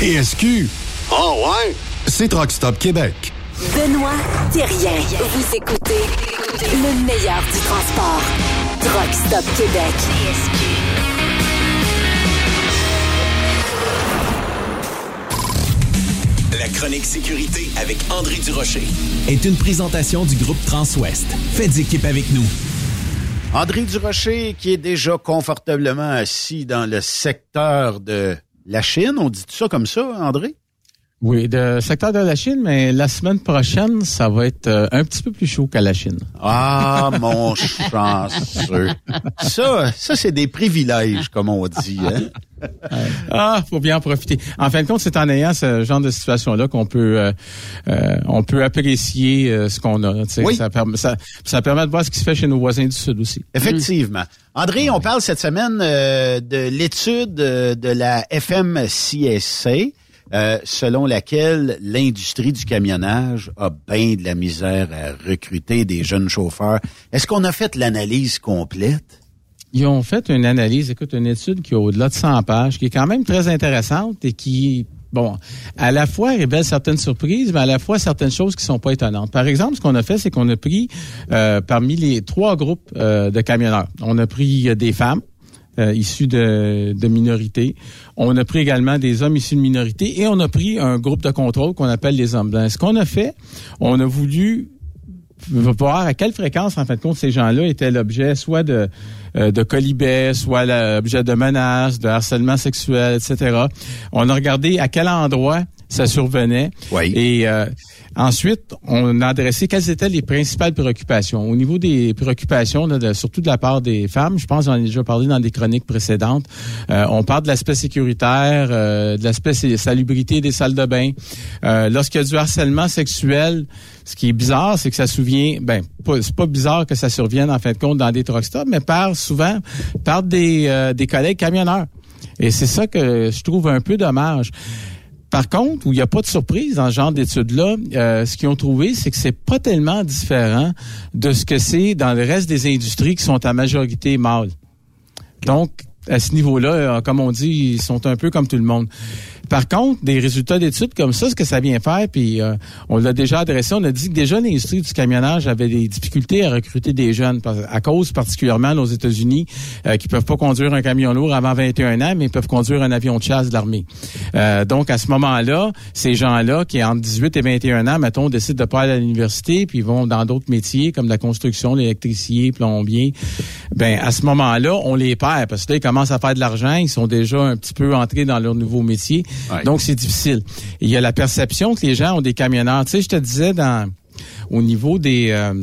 TSQ. Oh ouais? C'est Truck Stop Québec. Benoît Thérien. Vous écoutez le meilleur du transport. Truck Stop Québec. La chronique sécurité avec André Durocher. Est une présentation du groupe Transouest. Faites équipe avec nous. André Durocher, qui est déjà confortablement assis dans le secteur de la Chine. On dit ça comme ça, André? Oui, le secteur de la Chine, mais la semaine prochaine, ça va être euh, un petit peu plus chaud qu'à la Chine. Ah, mon chanceux. Ça, ça c'est des privilèges, comme on dit. Hein? ah, faut bien en profiter. En fin de compte, c'est en ayant ce genre de situation-là qu'on peut euh, euh, on peut apprécier ce qu'on a. Oui. Ça, permet, ça, ça, permet de voir ce qui se fait chez nos voisins du Sud aussi. Effectivement. André, on parle cette semaine de l'étude de la FMCSC. Euh, selon laquelle l'industrie du camionnage a bien de la misère à recruter des jeunes chauffeurs. Est-ce qu'on a fait l'analyse complète? Ils ont fait une analyse, écoute, une étude qui est au-delà de 100 pages, qui est quand même très intéressante et qui, bon, à la fois révèle certaines surprises, mais à la fois certaines choses qui sont pas étonnantes. Par exemple, ce qu'on a fait, c'est qu'on a pris euh, parmi les trois groupes euh, de camionneurs, on a pris des femmes, euh, issus de, minorités. On a pris également des hommes issus de minorités et on a pris un groupe de contrôle qu'on appelle les hommes. Ce qu'on a fait, on a voulu voir à quelle fréquence, en fin de compte, ces gens-là étaient l'objet soit de, euh, de soit l'objet de menaces, de harcèlement sexuel, etc. On a regardé à quel endroit ça survenait. Oui. Et euh, ensuite, on a adressé quelles étaient les principales préoccupations. Au niveau des préoccupations, surtout de la part des femmes, je pense qu'on en a déjà parlé dans des chroniques précédentes, euh, on parle de l'aspect sécuritaire, euh, de l'aspect salubrité des salles de bain. Lorsqu'il y a du harcèlement sexuel, ce qui est bizarre, c'est que ça souvient, ben, c'est pas bizarre que ça survienne en fin de compte dans des truck stops, mais par souvent par des, des collègues camionneurs. Et c'est ça que je trouve un peu dommage. Par contre, où il n'y a pas de surprise dans ce genre d'études-là, euh, ce qu'ils ont trouvé, c'est que c'est pas tellement différent de ce que c'est dans le reste des industries qui sont à majorité mâles. Donc, à ce niveau-là, euh, comme on dit, ils sont un peu comme tout le monde. Par contre, des résultats d'études comme ça, ce que ça vient faire, puis euh, on l'a déjà adressé, on a dit que déjà l'industrie du camionnage avait des difficultés à recruter des jeunes, à cause particulièrement aux États-Unis, euh, qui peuvent pas conduire un camion lourd avant 21 ans, mais peuvent conduire un avion de chasse de l'armée. Euh, donc à ce moment-là, ces gens-là qui entre 18 et 21 ans, mettons, décident de pas aller à l'université, puis vont dans d'autres métiers comme la construction, l'électricien, plombier. Ben à ce moment-là, on les perd parce que là ils commencent à faire de l'argent, ils sont déjà un petit peu entrés dans leur nouveau métier. Donc, c'est difficile. il y a la perception que les gens ont des camionneurs. Tu sais, je te disais dans au niveau des euh,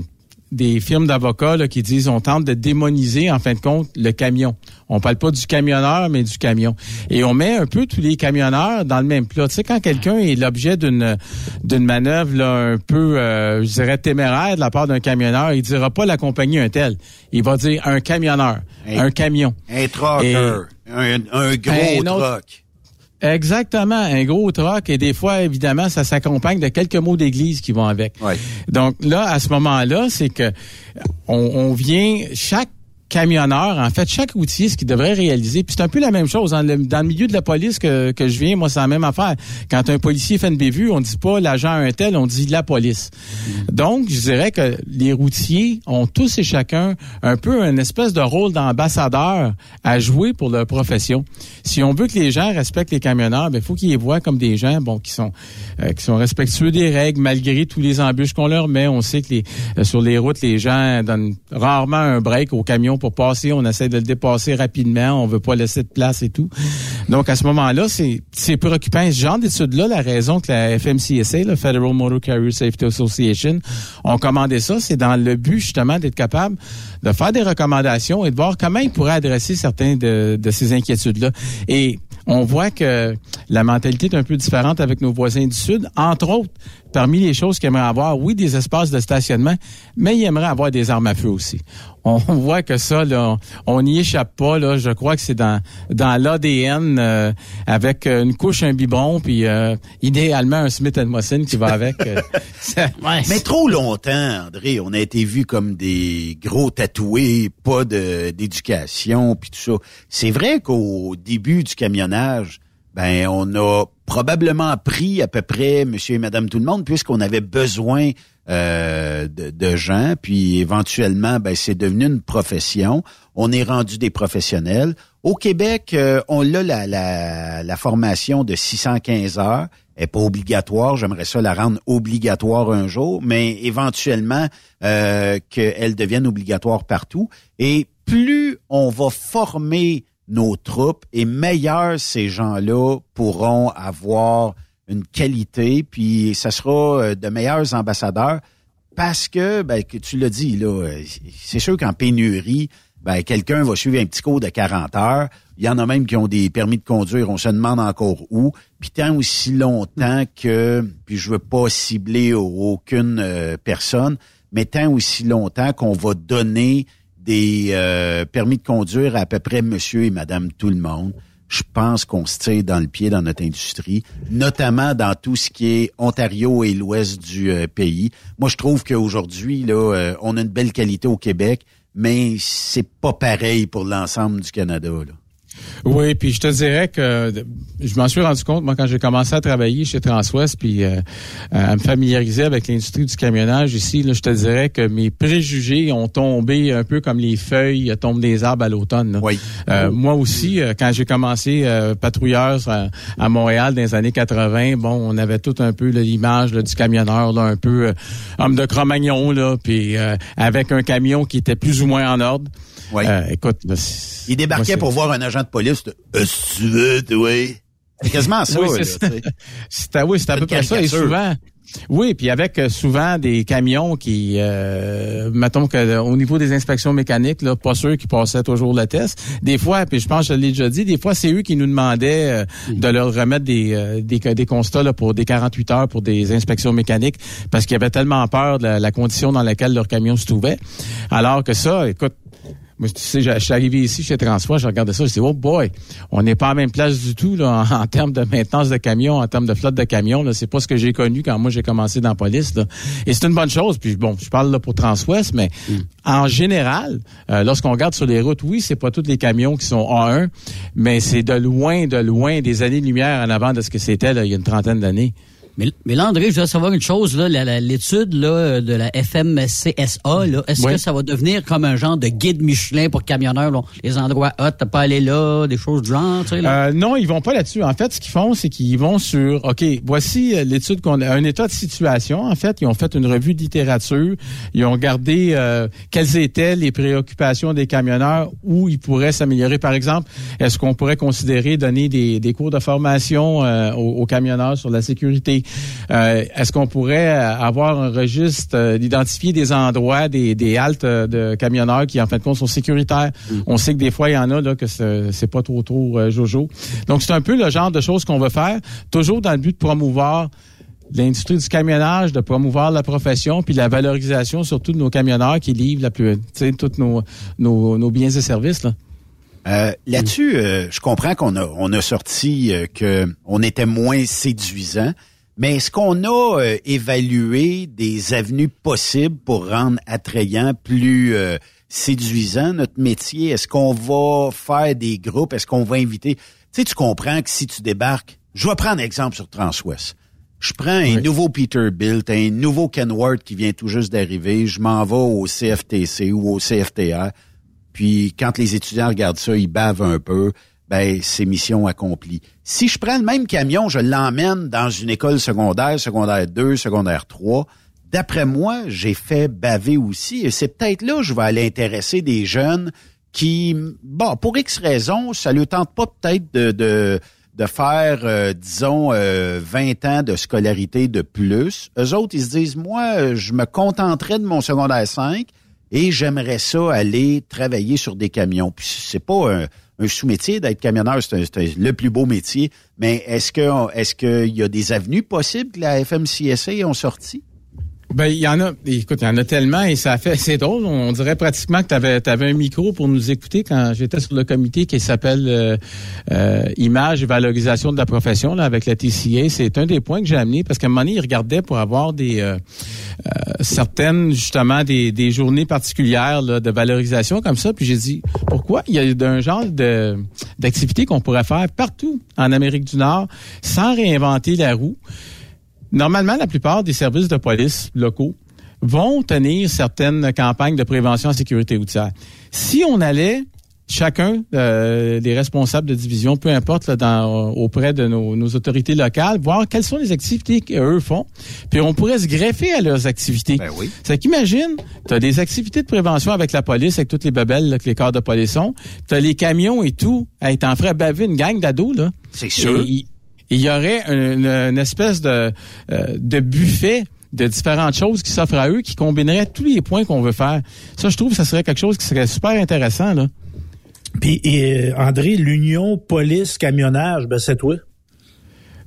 des firmes d'avocats qui disent on tente de démoniser en fin de compte le camion. On parle pas du camionneur mais du camion. Et on met un peu tous les camionneurs dans le même plat. Tu sais quand quelqu'un est l'objet d'une d'une manœuvre là, un peu euh, je dirais téméraire de la part d'un camionneur, il dira pas la compagnie un tel. Il va dire un camionneur, un, camion. Un trucker, un, un, gros truck. Exactement, un gros troc et des fois, évidemment, ça s'accompagne de quelques mots d'église qui vont avec. Donc là, à ce moment-là, c'est que on, on vient chaque camionneur, en fait, chaque routier, ce qu'il devrait réaliser, puis c'est un peu la même chose. Dans le, dans le milieu de la police que, que je viens, moi, c'est la même affaire. Quand un policier fait une bévue, on dit pas l'agent un tel, on dit la police. Mm. Donc, je dirais que les routiers ont tous et chacun un peu un espèce de rôle d'ambassadeur à jouer pour leur profession. Si on veut que les gens respectent les camionneurs, ben, il faut qu'ils les voient comme des gens, bon, qui sont, euh, qui sont respectueux des règles, malgré tous les embûches qu'on leur met. On sait que les, euh, sur les routes, les gens donnent rarement un break au pour passer, on essaie de le dépasser rapidement, on veut pas laisser de place et tout. Donc à ce moment-là, c'est c'est préoccupant. Ce genre d'études-là, la raison que la FMCSA, le Federal Motor Carrier Safety Association, ont commandé ça, c'est dans le but justement d'être capable de faire des recommandations et de voir comment ils pourraient adresser certains de, de ces inquiétudes-là. Et on voit que la mentalité est un peu différente avec nos voisins du Sud. Entre autres, parmi les choses qu'ils aimeraient avoir, oui, des espaces de stationnement, mais ils aimeraient avoir des armes à feu aussi. On voit que ça, là, on n'y échappe pas. Là. Je crois que c'est dans, dans l'ADN euh, avec une couche, un biberon, puis euh, idéalement un Smith Wesson qui va avec. Euh, mais trop longtemps, André, on a été vus comme des gros tatoués, pas d'éducation, puis tout ça. C'est vrai qu'au début du camionnage, ben on a probablement pris à peu près monsieur et madame tout le monde puisqu'on avait besoin euh, de, gens, puis éventuellement, ben, c'est devenu une profession. On est rendu des professionnels. Au Québec, euh, on a la, formation de 615 heures. Elle n'est pas obligatoire. J'aimerais ça la rendre obligatoire un jour, mais éventuellement euh, qu'elle devienne obligatoire partout. Et plus on va former nos troupes, et meilleurs ces gens-là pourront avoir une qualité, puis ça sera euh, de meilleurs ambassadeurs parce que, ben, que tu l'as dit, là, c'est sûr qu'en pénurie, ben, quelqu'un va suivre un petit cours de 40 heures. Il y en a même qui ont des permis de conduire, on se demande encore où. Puis tant aussi longtemps que, puis je veux pas cibler aucune euh, personne, mais tant aussi longtemps qu'on va donner des permis de conduire à, à peu près monsieur et madame tout le monde je pense qu'on se tire dans le pied dans notre industrie, notamment dans tout ce qui est Ontario et l'ouest du euh, pays. Moi, je trouve qu'aujourd'hui, là, euh, on a une belle qualité au Québec, mais c'est pas pareil pour l'ensemble du Canada. Là. Oui, puis je te dirais que je m'en suis rendu compte, moi, quand j'ai commencé à travailler chez Transwest, puis euh, à me familiariser avec l'industrie du camionnage ici, là, je te dirais que mes préjugés ont tombé un peu comme les feuilles tombent des arbres à l'automne. Oui. Euh, moi aussi, euh, quand j'ai commencé patrouilleur à, Montréal dans les années 80, bon, on avait tout un peu l'image du camionneur, là, un peu homme de Cro-Magnon, là, puis avec un camion qui était plus ou moins en ordre. Oui. écoute, il débarquait pour voir un agent de police. Euh, tu veux, oui. C'est quasiment ça. oui, c'est oui, c'est à peu près ça. Et souvent, oui, puis avec euh, souvent des camions qui, euh, mettons que au niveau des inspections mécaniques, là, pas ceux qui passaient toujours le test. Des fois, puis je pense que je l'ai déjà dit, des fois c'est eux qui nous demandaient euh, de leur remettre des, des, des constats là, pour des 48 heures pour des inspections mécaniques parce qu'ils avaient tellement peur de la, la condition dans laquelle leur camion se trouvait. Alors que ça, écoute, moi, tu sais, je suis arrivé ici chez Transfois, je regardais ça, je dis, oh boy, on n'est pas à la même place du tout là, en, termes de maintenance de camions, en termes de flotte de camions. Là, c'est pas ce que j'ai connu quand moi j'ai commencé dans la police. Là. Et c'est une bonne chose. Puis bon, je parle là pour Transwest, mais mm. en général, euh, lorsqu'on regarde sur les routes, oui, c'est pas tous les camions qui sont A1, mais c'est de loin, de loin des années-lumière en avant de ce que c'était là, il y a une trentaine d'années. Mais, mais là, André, je voudrais savoir une chose, là, l'étude là, de la FMCSA, est-ce que ça va devenir comme un genre de guide Michelin pour camionneurs, les endroits hot, t'as pas aller là, des choses du genre, tu sais, là? Euh, non, ils vont pas là-dessus. En fait, ce qu'ils font, c'est qu'ils vont sur, OK, voici euh, l'étude qu'on a, un état de situation. En fait, ils ont fait une revue de littérature. Ils ont regardé euh, quelles étaient les préoccupations des camionneurs, où ils pourraient s'améliorer. Par exemple, est-ce qu'on pourrait considérer donner des, des cours de formation euh, aux, aux camionneurs sur la sécurité? Euh, est-ce qu'on pourrait avoir un registre euh, d'identifier des endroits, des, des haltes euh, de camionneurs qui, en fin de compte, sont sécuritaires? Mm. On sait que des fois, il y en a là que c'est pas trop trop jojo. Donc, c'est un peu le genre de choses qu'on veut faire, toujours dans le but de promouvoir l'industrie du camionnage, de promouvoir la profession, puis la valorisation surtout de nos camionneurs qui livrent la plus, tous nos, nos, nos, biens et services. Là. Euh, là-dessus, je comprends qu'on a, on a sorti que on était moins séduisant. Mais est-ce qu'on a euh, évalué des avenues possibles pour rendre attrayant, plus euh, séduisant notre métier? Est-ce qu'on va faire des groupes? Est-ce qu'on va inviter? Tu sais, tu comprends que si tu débarques, je vais prendre un exemple sur Transwest. Je prends un nouveau Peterbilt, un nouveau Kenworth qui vient tout juste d'arriver, je m'en vais au CFTC ou au CFTR, puis quand les étudiants regardent ça, ils bavent un peu ben c'est mission accomplie. Si je prends le même camion, je l'emmène dans une école secondaire, secondaire 2, secondaire 3, d'après moi, j'ai fait baver aussi. Et c'est peut-être là que je vais aller intéresser des jeunes qui, bon, pour X raisons, ça ne tente pas peut-être de, de, de faire, euh, disons, 20 euh, ans de scolarité de plus. Eux autres, ils se disent, moi, je me contenterai de mon secondaire 5 et j'aimerais ça aller travailler sur des camions. Puis c'est pas un un sous-métier d'être camionneur, c'est le plus beau métier. Mais est-ce que est-ce qu'il y a des avenues possibles que la FMCSA ont sorti? Ben, il y en a, écoute, il y en a tellement et ça fait, c'est drôle. On dirait pratiquement que tu avais, un micro pour nous écouter quand j'étais sur le comité qui s'appelle euh, euh, Image et valorisation de la profession là, avec la TCA. C'est un des points que j'ai amené parce qu'à un moment donné, ils regardaient pour avoir des euh, certaines, justement, des, des journées particulières là, de valorisation comme ça. Puis j'ai dit, pourquoi? Il y a un genre de d'activité qu'on pourrait faire partout en Amérique du Nord sans réinventer la roue. Normalement, la plupart des services de police locaux vont tenir certaines campagnes de prévention en sécurité routière. Si on allait chacun euh, des responsables de division, peu importe, là, dans, auprès de nos, nos, autorités locales, voir quelles sont les activités qu'eux font. Puis on pourrait se greffer à leurs activités. Ben oui. C'est qu'imagine, tu as des activités de prévention avec la police, avec toutes les babelles là, que les corps de police ont. Tu as les camions et tout. Hey, T'en ferais baver une gang d'ados, là. C'est sûr. Et Il y aurait une, espèce de, euh, de buffet de différentes choses qui s'offrent à eux, qui combineraient tous les points qu'on veut faire. Ça, je trouve que ça serait quelque chose qui serait super intéressant, là. Puis, et, André, l'union police-camionnage, ben c'est toi.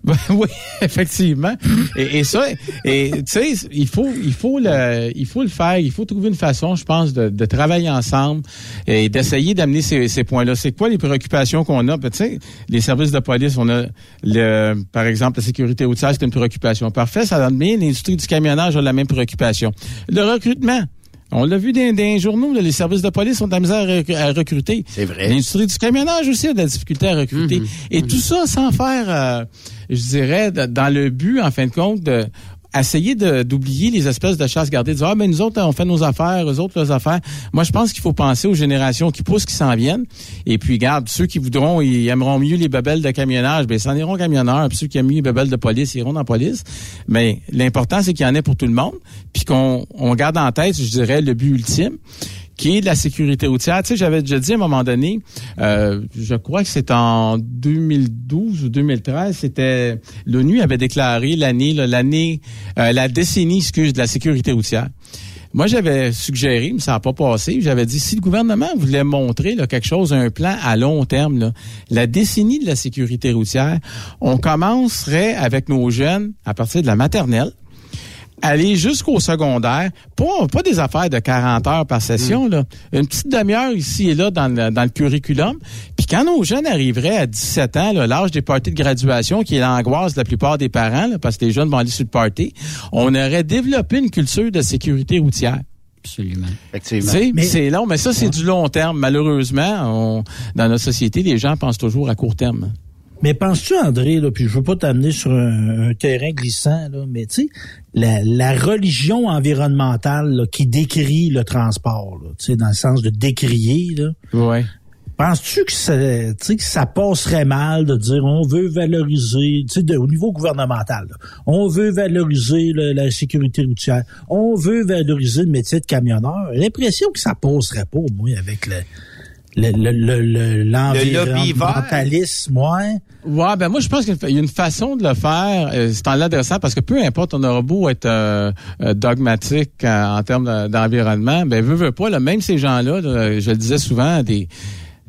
Oui, effectivement. Et, et ça, et tu sais, il faut, il faut le, il faut le faire. Il faut trouver une façon, je pense, de, de travailler ensemble et d'essayer d'amener ces, ces points-là. C'est quoi les préoccupations qu'on a? Ben, Tu sais, les services de police, on a, le, par exemple, la sécurité routière, c'est une préoccupation. Parfait, ça donne bien. L'industrie du camionnage a la même préoccupation. Le recrutement. On l'a vu dans, les journaux, les services de police ont de la misère à, recruter. C'est vrai. L'industrie du camionnage aussi a de la difficulté à recruter. Mhm. Et tout ça sans faire, euh, je dirais, dans le but, en fin de compte, de essayer d'oublier les espèces de chasse gardées, de dire, ah, mais nous autres, on fait nos affaires, eux autres, leurs affaires. Moi, je pense qu'il faut penser aux générations qui poussent, qui s'en viennent. Et puis, garde, ceux qui voudront, ils aimeront mieux les babelles de camionnage, ben, ils s'en iront camionneurs. Puis ceux qui aiment mieux les babelles de police, ils iront dans police. Mais l'important, c'est qu'il y en ait pour tout le monde. Puis qu'on on garde en tête, je dirais, le but ultime qui est de la sécurité routière. Tu sais, j'avais déjà dit à un moment donné, euh, je crois que c'est en 2012 ou 2013, c'était l'ONU avait déclaré l'année, l'année, euh, la décennie, excuse, de la sécurité routière. Moi, j'avais suggéré, mais ça n'a pas passé. J'avais dit, si le gouvernement voulait montrer là, quelque chose, un plan à long terme, là, la décennie de la sécurité routière, on commencerait avec nos jeunes à partir de la maternelle aller jusqu'au secondaire, pas, pas des affaires de 40 heures par session, là. une petite demi-heure ici et là dans le, dans le curriculum. Puis quand nos jeunes arriveraient à 17 ans, l'âge des parties de graduation, qui est l'angoisse de la plupart des parents, là, parce que les jeunes vont aller sur le party, on aurait développé une culture de sécurité routière. Absolument. Effectivement. Mais- c'est long, mais ça, c'est du long terme. Malheureusement, on- dans notre société, les gens pensent toujours à court terme. Mais penses-tu, André, là, puis je veux pas t'amener sur un, un terrain glissant, là, mais tu sais, la, la religion environnementale là, qui décrit le transport, là, tu sais, dans le sens de décrier, là, Ouais. penses-tu que ça, tu sais, que ça passerait mal de dire on veut valoriser, tu sais, de- au niveau gouvernemental, là, on veut valoriser le- la sécurité routière, on veut valoriser le métier de camionneur? L'impression que ça passerait pas, moi, avec le le, le, le, le- l'environnementalisme, ouais. Ouais, ben moi je pense qu'il y a une façon de le faire. euh, c'est en l'adressant parce que peu importe, on aura beau être euh, euh, dogmatique en termes de- d'environnement, ben veut veut pas, là, même ces gens-là, là, je le disais souvent, des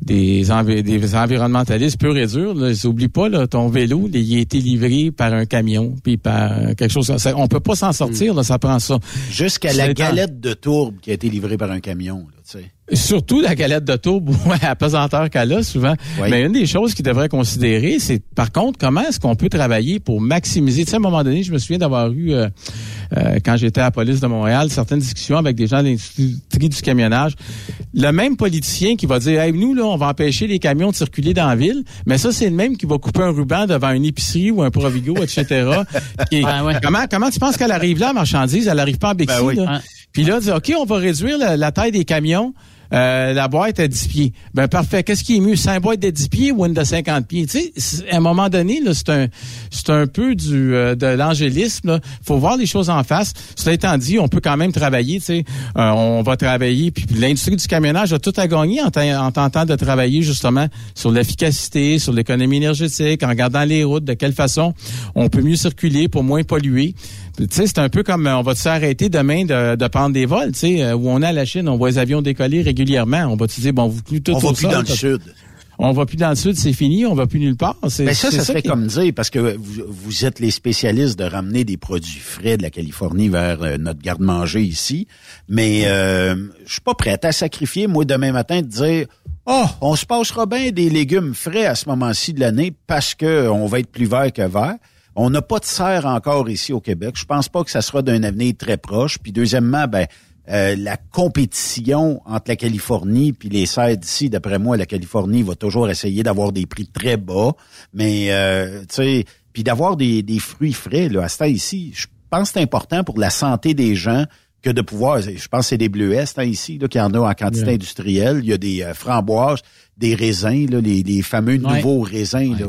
des, envi- des environnementalistes purs et durs, là, oublie pas là, ton vélo, là, il a été livré par un camion, puis par quelque chose. Ça, on peut pas s'en sortir, là, ça prend ça. Jusqu'à la galette de tourbe qui a été livrée par un camion. Là. Surtout la galette de tourbe, ouais, à pesanteur qu'elle a souvent. Oui. Mais une des choses qu'il devrait considérer, c'est par contre comment est-ce qu'on peut travailler pour maximiser? Tu sais, à un moment donné, je me souviens d'avoir eu, euh, euh, quand j'étais à la police de Montréal, certaines discussions avec des gens de l'industrie du camionnage. Le même politicien qui va dire, hey, nous, là, on va empêcher les camions de circuler dans la ville, mais ça, c'est le même qui va couper un ruban devant une épicerie ou un Provigo, etc. Ouais. Comment, comment tu penses qu'elle arrive là, la marchandise? Elle arrive pas en Bixi, Ben oui. là? Puis là, dire, OK, on va réduire la, taille des camions. euh, la boîte à 10 pieds. Ben parfait. Qu'est-ce qui est mieux, 5 boîtes de 10 pieds ou une de 50 pieds? Tu sais, à un moment donné, c'est un c'est un peu du euh, de l'angélisme. faut voir les choses en face. Cela étant dit, on peut quand même travailler. Tu sais, Euh, on va travailler. Puis l'industrie du camionnage a tout à gagner en, en tentant de travailler justement sur l'efficacité, sur l'économie énergétique, en regardant les routes, de quelle façon on peut mieux circuler pour moins polluer. Puis, Tu sais, c'est un peu comme euh, on va s'arrêter demain de, de prendre des vols, tu sais, euh, où on est à la Chine, on voit les avions décoller régulièrement. On va te dire, bon, vous plus tout On va plus dans le sud. On va plus dans le sud, c'est fini, on va plus nulle part. C'est, Mais ça, c'est ça serait qui- comme dire, parce que vous, vous êtes les spécialistes de ramener des produits frais de la Californie vers euh, notre garde-manger ici. Mais euh, je suis pas prêt à sacrifier, moi, demain matin, de dire Oh, on se passera bien des légumes frais à ce moment-ci de l'année parce que on va être plus vert que vert. On n'a pas de serre encore ici au Québec. Je pense pas que ça sera d'un avenir très proche. Puis deuxièmement, ben euh, la compétition entre la Californie puis les serres d'ici, d'après moi, la Californie va toujours essayer d'avoir des prix très bas, mais euh, tu sais, puis d'avoir des, des fruits frais là, à ce ici, je pense que c'est important pour la santé des gens que de pouvoir, je pense que c'est des bleuets hein, ici, là, qu'il y en a en quantité industrielle. Il y a des euh, framboises, des raisins, là, les, les fameux nouveaux raisins, là.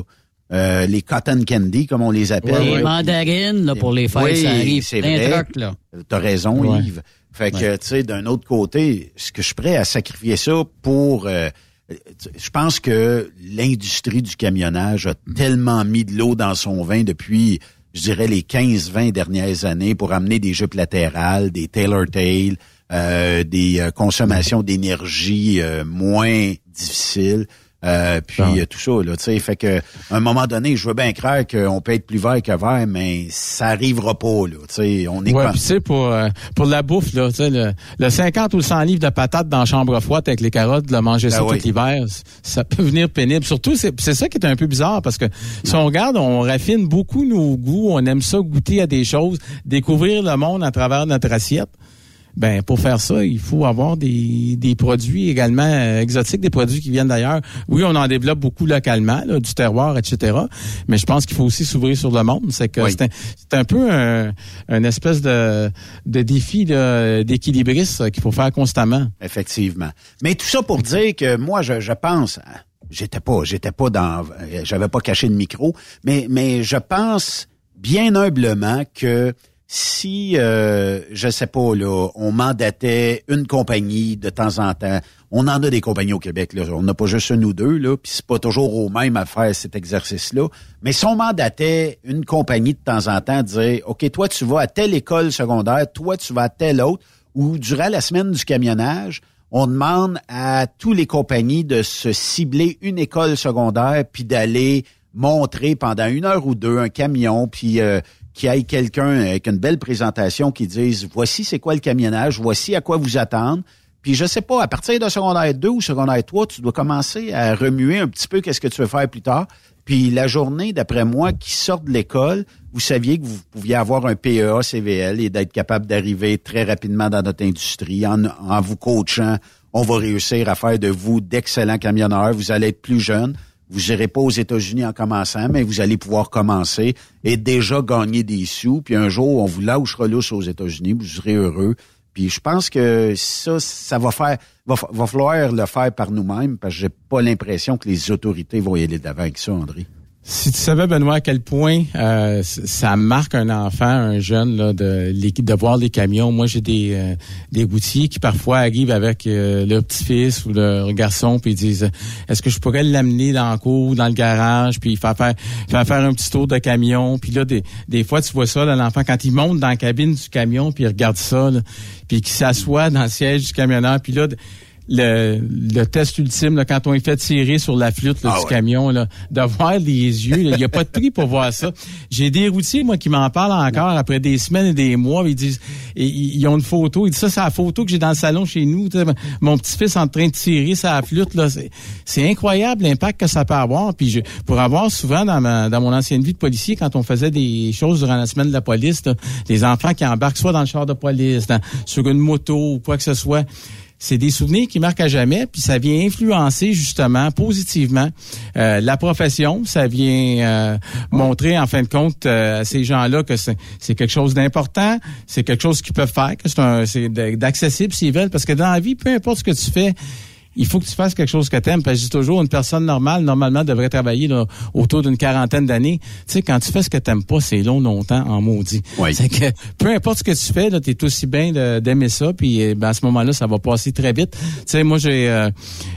Euh, les cotton candy, comme on les appelle. Les mandarines, là, pour les fêtes, Oui, ça arrive. c'est vrai. T'as raison, Ouais. Yves. Fait que, Ouais. tu sais, d'un autre côté, est-ce que je suis prêt à sacrifier ça pour... euh, je pense que l'industrie du camionnage a tellement mis de l'eau dans son vin depuis, je dirais, les 15-20 dernières années pour amener des jupes latérales, des tailor-tail, euh, des euh, consommations d'énergie euh, moins difficiles. Euh, puis euh, tout ça, là, tu sais, fait que à un moment donné, je veux bien croire qu'on peut être plus vert que vert, mais ça arrivera pas, là, tu sais, on est Ouais, comme... tu pour, euh, pour la bouffe, là, tu sais, le, le 50 ou le 100 livres de patates dans la chambre froide avec les carottes, de manger ça Ben oui. tout l'hiver, ça peut venir pénible. Surtout, c'est c'est ça qui est un peu bizarre parce que si on regarde, on raffine beaucoup nos goûts, on aime ça goûter à des choses, découvrir le monde à travers notre assiette. Ben pour faire ça, il faut avoir des, des produits également euh, exotiques, des produits qui viennent d'ailleurs. Oui, on en développe beaucoup localement, là, du terroir, etc. Mais je pense qu'il faut aussi s'ouvrir sur le monde. C'est que Oui. c'est un, c'est un peu un, un espèce de, de défi là, d'équilibriste euh, qu'il faut faire constamment. Effectivement. Mais tout ça pour dire que moi, je, je pense, hein, j'étais pas, j'étais pas dans, euh, j'avais pas caché le micro, mais mais je pense bien humblement que si, euh, je sais pas là, on mandatait une compagnie de temps en temps, on en a des compagnies au Québec là, on n'a pas juste une ou deux là, puis c'est pas toujours au même à faire cet exercice-là, mais si on mandatait une compagnie de temps en temps, dire, ok, toi tu vas à telle école secondaire, toi tu vas à telle autre, ou durant la semaine du camionnage, on demande à tous les compagnies de se cibler une école secondaire puis d'aller montrer pendant une heure ou deux un camion puis euh, qu'il y ait quelqu'un avec une belle présentation qui dise voici c'est quoi le camionnage, voici à quoi vous attendre. Puis je sais pas, à partir de secondaire 2 ou secondaire 3, tu dois commencer à remuer un petit peu qu'est-ce que tu veux faire plus tard. Puis la journée, d'après moi, qui sort de l'école, vous saviez que vous pouviez avoir un PEA, CVL et d'être capable d'arriver très rapidement dans notre industrie en, en vous coachant. On va réussir à faire de vous d'excellents camionneurs. Vous allez être plus jeune. Vous irez pas aux États-Unis en commençant, mais vous allez pouvoir commencer et déjà gagner des sous. Puis un jour, on vous lâchera lousse aux États-Unis. Vous serez heureux. Puis je pense que ça, ça va faire, va, va falloir le faire par nous-mêmes parce que j'ai pas l'impression que les autorités vont y aller d'avant avec ça, André. Si tu savais, Benoît, à quel point euh, ça marque un enfant, un jeune, là, de, de voir les camions. Moi, j'ai des, euh, des routiers qui parfois arrivent avec euh, leur petit-fils ou leur garçon, puis ils disent Est-ce que je pourrais l'amener dans le cour, dans le garage, puis faire faire, faire faire un petit tour de camion. Puis là, des, des fois, tu vois ça, l'enfant, quand il monte dans la cabine du camion, puis il regarde ça, là, puis qu'il s'assoit dans le siège du camionneur, puis là, le, le test ultime, là, quand on est fait tirer sur la flûte là, Ah du ouais. camion, là, de voir les yeux, il n'y a pas de prix pour voir ça. J'ai des routiers, moi, qui m'en parlent encore après des semaines et des mois. Ils disent, et, ils ont une photo. Ils disent ça, c'est la photo que j'ai dans le salon chez nous. Mon petit-fils en train de tirer sa flûte. là, C'est c'est incroyable l'impact que ça peut avoir. Puis je, pour avoir souvent dans, ma, dans mon ancienne vie de policier, quand on faisait des choses durant la semaine de la police, là, les enfants qui embarquent soit dans le char de police, dans- sur une moto ou quoi que ce soit, c'est des souvenirs qui marquent à jamais, puis ça vient influencer justement positivement euh, la profession. Ça vient euh, montrer en fin de compte euh, à ces gens-là que c'est quelque chose d'important, c'est quelque chose qu'ils peuvent faire, que c'est d'accessible s'ils veulent, parce que dans la vie, peu importe ce que tu fais. Il faut que tu fasses quelque chose que tu aimes. Parce que je dis toujours, une personne normale, normalement, devrait travailler là, autour d'une quarantaine d'années. Tu sais, quand tu fais ce que tu n'aimes pas, c'est long, longtemps, en maudit. Oui. C'est que peu importe ce que tu fais, tu es aussi bien d'aimer ça. Puis eh ben, à ce moment-là, ça va passer très vite. Tu sais, moi, j'ai euh,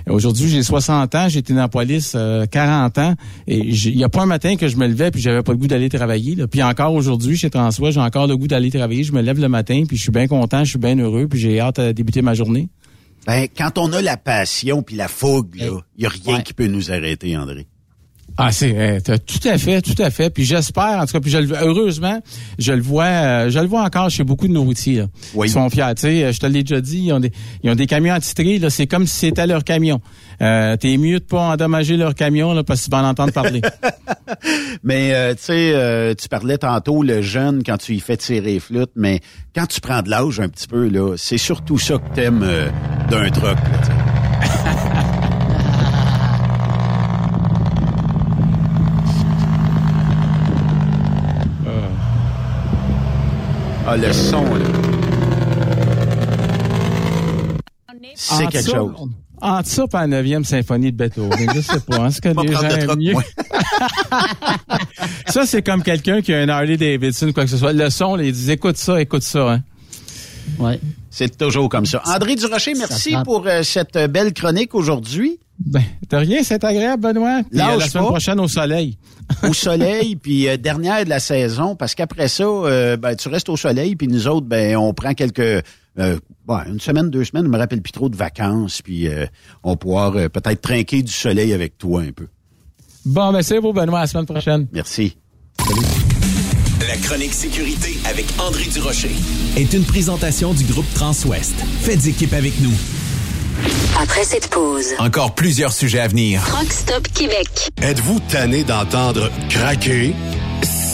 aujourd'hui, j'ai 60 ans, j'ai été dans la police euh, 40 ans. Et il y a pas un matin que je me levais puis j'avais pas le goût d'aller travailler. Là. Puis encore aujourd'hui, chez Transwa, j'ai encore le goût d'aller travailler. Je me lève le matin, puis je suis bien content, je suis bien heureux, puis j'ai hâte à débuter ma journée. Ben, quand on a la passion puis la fougue, il y a rien Ouais. qui peut nous arrêter, André. Ah, c'est t'as tout à fait, tout à fait. Puis j'espère, en tout cas, puis je le, heureusement, je le vois, euh, je le vois encore chez beaucoup de nos routiers. Là. Oui. Ils sont fiers. Tu sais, je te l'ai déjà dit, ils ont des, ils ont des camions attitrés. Là, c'est comme si c'était leur camion. Euh, T'es mieux de pas endommager leur camion là, parce que tu vas en entendre parler. Mais euh, tu sais, euh, tu parlais tantôt le jeune quand tu y fais tirer les flûtes, mais quand tu prends de l'âge un petit peu là, c'est surtout ça que t'aimes euh, d'un truck. Là, tu sais. Ah, le son, là. c'est Entre quelque ça- chose. Entre ça et la 9e symphonie de Beethoven, je sais pas. Est-ce que Pas les gens aiment mieux? ça, c'est comme quelqu'un qui a un Harley Davidson, quoi que ce soit. Le son, là, ils disent écoute ça, écoute ça. Hein. Ouais. C'est toujours comme ça. André Durocher, merci pour euh, cette euh, belle chronique aujourd'hui. Ben, de rien, c'est agréable, Benoît. Puis, Lâche euh, la semaine pas. prochaine au soleil. Au soleil, puis euh, dernière de la saison, parce qu'après ça, euh, ben, tu restes au soleil, puis nous autres, ben, on prend quelques... euh, bon, une semaine, deux semaines, je me rappelle plus trop de vacances, puis euh, on va pouvoir euh, peut-être trinquer du soleil avec toi un peu. Bon, ben c'est beau, Benoît, à la semaine prochaine. Merci. La chronique sécurité avec André Durocher. Est une présentation du groupe Transouest. Faites équipe avec nous. Après cette pause, Encore plusieurs sujets à venir. Truck Stop Québec. Êtes-vous tanné d'entendre craquer,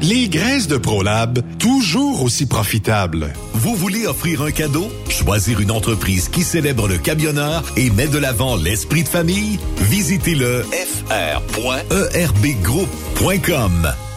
Les graisses de ProLab, toujours aussi profitables. Vous voulez offrir un cadeau? Choisir une entreprise qui célèbre le camionneur et met de l'avant l'esprit de famille? Visitez le fr.erbgroup.com.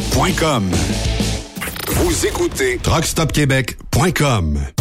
Saint-Michel.com. Vous écoutez TruckStopQuébec.com.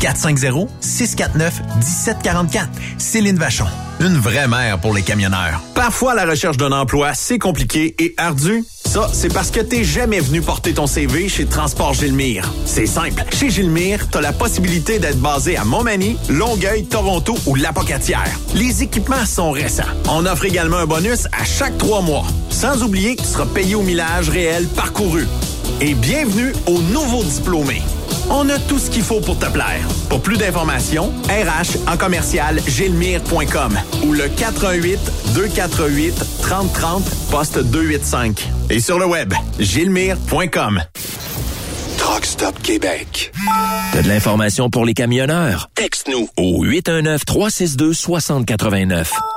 450-649-1744. Céline Vachon. Une vraie mère pour les camionneurs. Parfois, la recherche d'un emploi, c'est compliqué et ardu. Ça, c'est parce que t'es jamais venu porter ton CV chez Transport Gilmire. C'est simple. Chez Gilmire, t'as la possibilité d'être basé à Montmagny, Longueuil, Toronto ou Lapocatière. Les équipements sont récents. On offre également un bonus à chaque trois mois. Sans oublier que tu seras payé au millage réel parcouru. Et bienvenue aux nouveaux diplômés. On a tout ce qu'il faut pour te plaire. Pour plus d'informations, RH en commercial gilmire.com ou le 418 248 3030 poste 285. Et sur le web, gilmire.com. Truck Stop Québec. T'as de l'information pour les camionneurs? Texte-nous au 819-362-6089.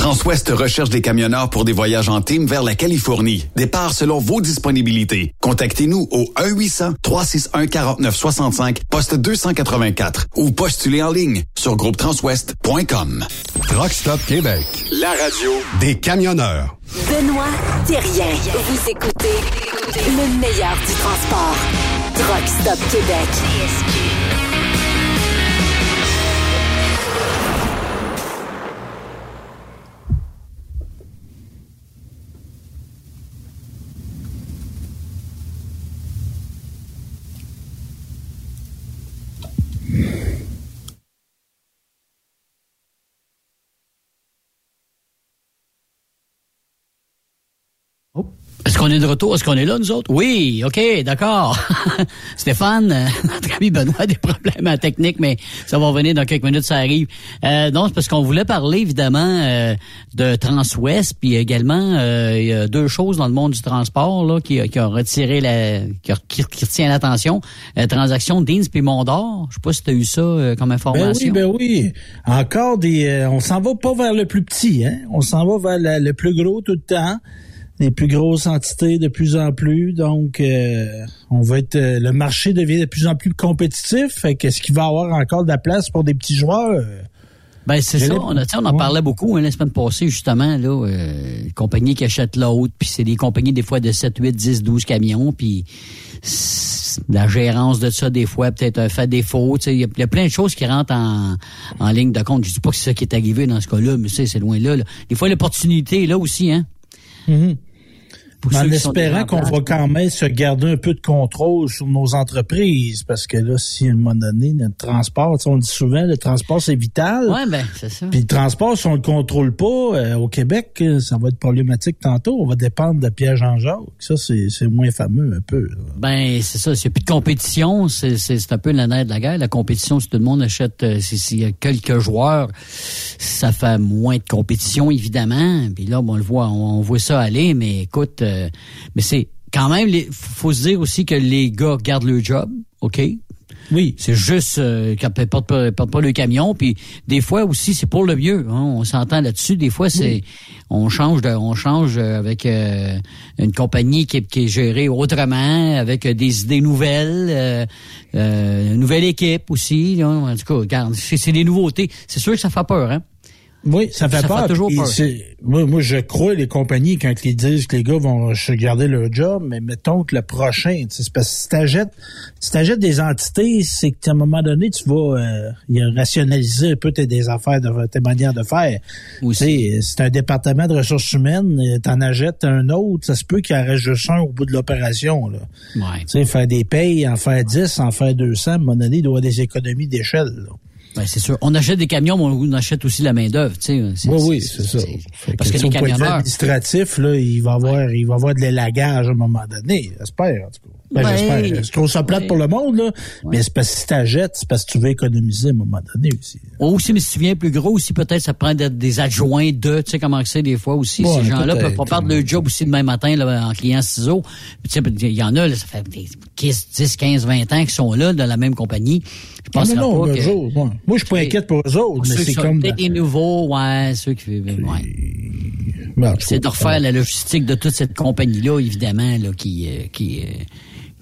Transwest recherche des camionneurs pour des voyages en team vers la Californie. Départ selon vos disponibilités. Contactez-nous au 1-800-361-4965, poste 284 ou postulez en ligne sur groupetranswest.com. Truck Stop Québec. La radio Des camionneurs. Benoît Thérien. Vous écoutez le meilleur du transport. Truck Stop Québec. Qu'on est de retour? Est-ce qu'on est là, nous autres? Oui, OK, d'accord. Stéphane, euh, notre ami Benoît a des problèmes en technique, mais ça va revenir dans quelques minutes, ça arrive. Euh, non, c'est parce qu'on voulait parler, évidemment, euh, de Transwest, puis également, euh, il y a deux choses dans le monde du transport là, qui, qui ont retiré la... qui, qui, qui retient l'attention. La transaction Deans puis Mondor. Je sais pas si tu as eu ça euh, comme Ben information. oui, ben oui. Encore des. euh, on s'en va pas vers le plus petit, hein. On s'en va vers la- le plus gros tout le temps. Les plus grosses entités de plus en plus. Donc, euh, on va être. euh, le marché devient de plus en plus compétitif. Qu'est-ce qu'il va y avoir encore de la place pour des petits joueurs? Ben c'est ça. On, a, on en parlait beaucoup hein, la semaine passée, justement, là, euh, les compagnies qui achètent l'autre, puis c'est des compagnies des fois de 7, 8, 10, 12 camions, puis la gérance de ça, des fois, peut-être un fait défaut. tu sais, Il y, a- il y a plein de choses qui rentrent en, en ligne de compte. Je dis pas que c'est ça qui est arrivé dans ce cas-là, mais c'est c'est loin là, là. Des fois, l'opportunité est là aussi, hein. Mhm. Pour en espérant qu'on va quand même se garder un peu de contrôle sur nos entreprises, parce que là, si à un moment donné, notre transport, tu sais, on dit souvent, le transport, c'est vital. Ouais, ben, c'est ça. Puis le transport, si on le contrôle pas, euh, au Québec, euh, ça va être problématique tantôt. On va dépendre de Pierre Jean-Jacques. Ça, c'est c'est moins fameux un peu. là. Ben, c'est ça. S'il n'y a plus de compétition, c'est, c'est, c'est un peu le nerf de la guerre. La compétition, si tout le monde achète, euh, si- s'il y a quelques joueurs, ça fait moins de compétition, évidemment. Puis là, bon, on le voit, on, on voit ça aller, mais écoute, euh, mais c'est quand même, les, faut se dire aussi que les gars gardent leur job, OK? Oui. C'est juste euh, quand ils portent pas, portent pas le camion. Puis des fois aussi, c'est pour le mieux. hein. On s'entend là-dessus. Des fois, c'est on change de, on change euh, avec euh, une compagnie qui est, qui est gérée autrement, avec des idées nouvelles, euh, une nouvelle équipe aussi. là. En tout cas, regarde, c'est des nouveautés. C'est sûr que ça fait peur, hein. Oui, ça fait Ça fait peur. toujours puis peur. Moi, moi, je crois les compagnies quand ils disent que les gars vont se garder leur job, mais mettons que le prochain, c'est parce que si t'achètes, si t'achètes des entités, c'est qu'à un moment donné, tu vas euh, y a rationaliser un peu tes des affaires, de, tes manières de faire. Tu sais, c'est un département de ressources humaines, euh, t'en achètes un autre, ça se peut qu'il en reste juste un au bout de l'opération. Là. Ouais. Tu sais, faire des payes, en faire 10, en faire 200, à un moment donné, il doit y avoir des économies d'échelle. Ben, c'est sûr. On achète des camions, mais on achète aussi la main-d'œuvre, tu sais. C'est- Oui, oui, c'est- ça. Parce que, que les au point de vue camionneurs. administratif, là, il va avoir, il va avoir de l'élagage à un moment donné. J'espère, en tout cas. Ben, Ouais. j'espère. Je trouve ça plate Ouais. pour le monde, là. Mais c'est parce que si t'achètes, c'est parce que tu veux économiser à un moment donné aussi. Oh, aussi, mais si tu viens plus gros aussi, peut-être ça prend des adjoints de, tu sais comment c'est des fois aussi. Ces gens-là peuvent pas perdre leur job aussi demain matin là, en client ciseaux. Tu sais, il y en a, là, ça fait des 10, 10, 15, 20 ans qui sont là dans la même compagnie. Je pense non, non, pas que... autres, ouais. Moi, je suis pas inquiète pour eux autres, mais c'est comme... peut-être les nouveaux, ouais, ceux qui... Ouais. Ben, C'est de refaire la logistique de toute cette compagnie-là, évidemment, là, qui... euh, qui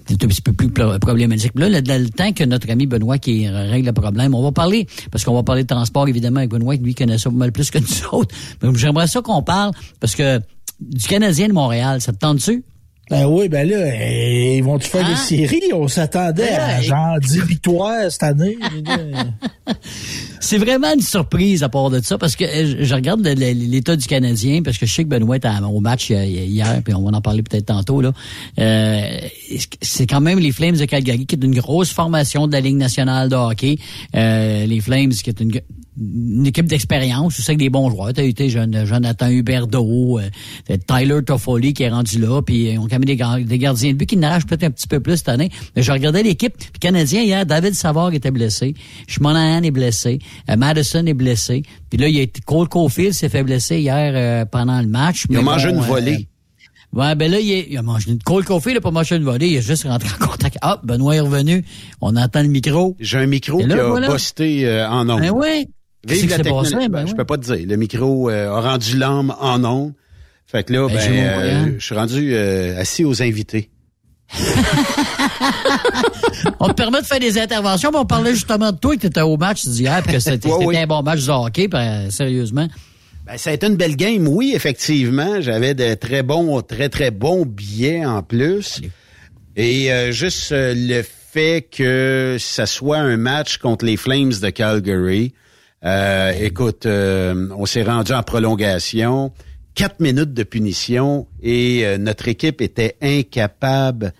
euh, est un petit peu plus pro- problématique. Là, le, le temps que notre ami Benoît qui règle le problème, on va parler, parce qu'on va parler de transport, évidemment, avec Benoît, lui connaît ça mal plus que nous autres. Mais j'aimerais ça qu'on parle, parce que du Canadien de Montréal, ça te tente-tu? Ben oui, ben là, eh, ils vont-tu faire Hein? des séries? On s'attendait à Ouais. genre 10 victoires cette année. C'est vraiment une surprise à part de ça, parce que euh, je regarde l'état du Canadien, parce que je sais que Benoît était à- au match euh, hier, puis on va en parler peut-être tantôt. là. Euh, c'est quand même les Flames de Calgary, qui est une grosse formation de la Ligue nationale de hockey. Euh, les Flames, qui est une, une équipe d'expérience, tu sais, avec des bons joueurs. T'as Jon- Jonathan Huberdeau, euh, Tyler Toffoli qui est rendu là, puis on a quand même des, gar- des gardiens de but qui n'arrachent peut-être un petit peu plus cette année. Mais je regardais l'équipe, puis Canadien hier, David Savard était blessé, Schmonahan est blessé, euh, Madison est blessé, puis là, il y a été- Cole Caulfield s'est fait blesser hier euh, pendant le match. Il a mangé bon, une euh, volée. Ouais, ben là, il, est- il a mangé une Cole Caulfield, il a pas mangé une volée, il a juste rentré en contact. Ah, Benoît est revenu, on entend le micro. J'ai un micro qui là, a voilà. busté euh, en ondes. Ben ouais. Qu'est-ce Vive qui la s'est technologie. passé? Ben Ben, Je peux pas te dire. Le micro euh, a rendu l'âme en ondes. Fait que là, Ben, ben, euh, je suis rendu euh, assis aux invités. On te permet de faire des interventions, mais on parlait justement de toi que tu étais au match d'hier, puis que c'était oui. un bon match de hockey, euh, sérieusement. Ben, ça a été une belle game, oui, effectivement. J'avais de très bons, très, très bons billets en plus. Et euh, juste le fait que ça soit un match contre les Flames de Calgary. Euh, écoute, euh, on s'est rendu en prolongation. Quatre minutes de punition et euh, notre équipe était incapable.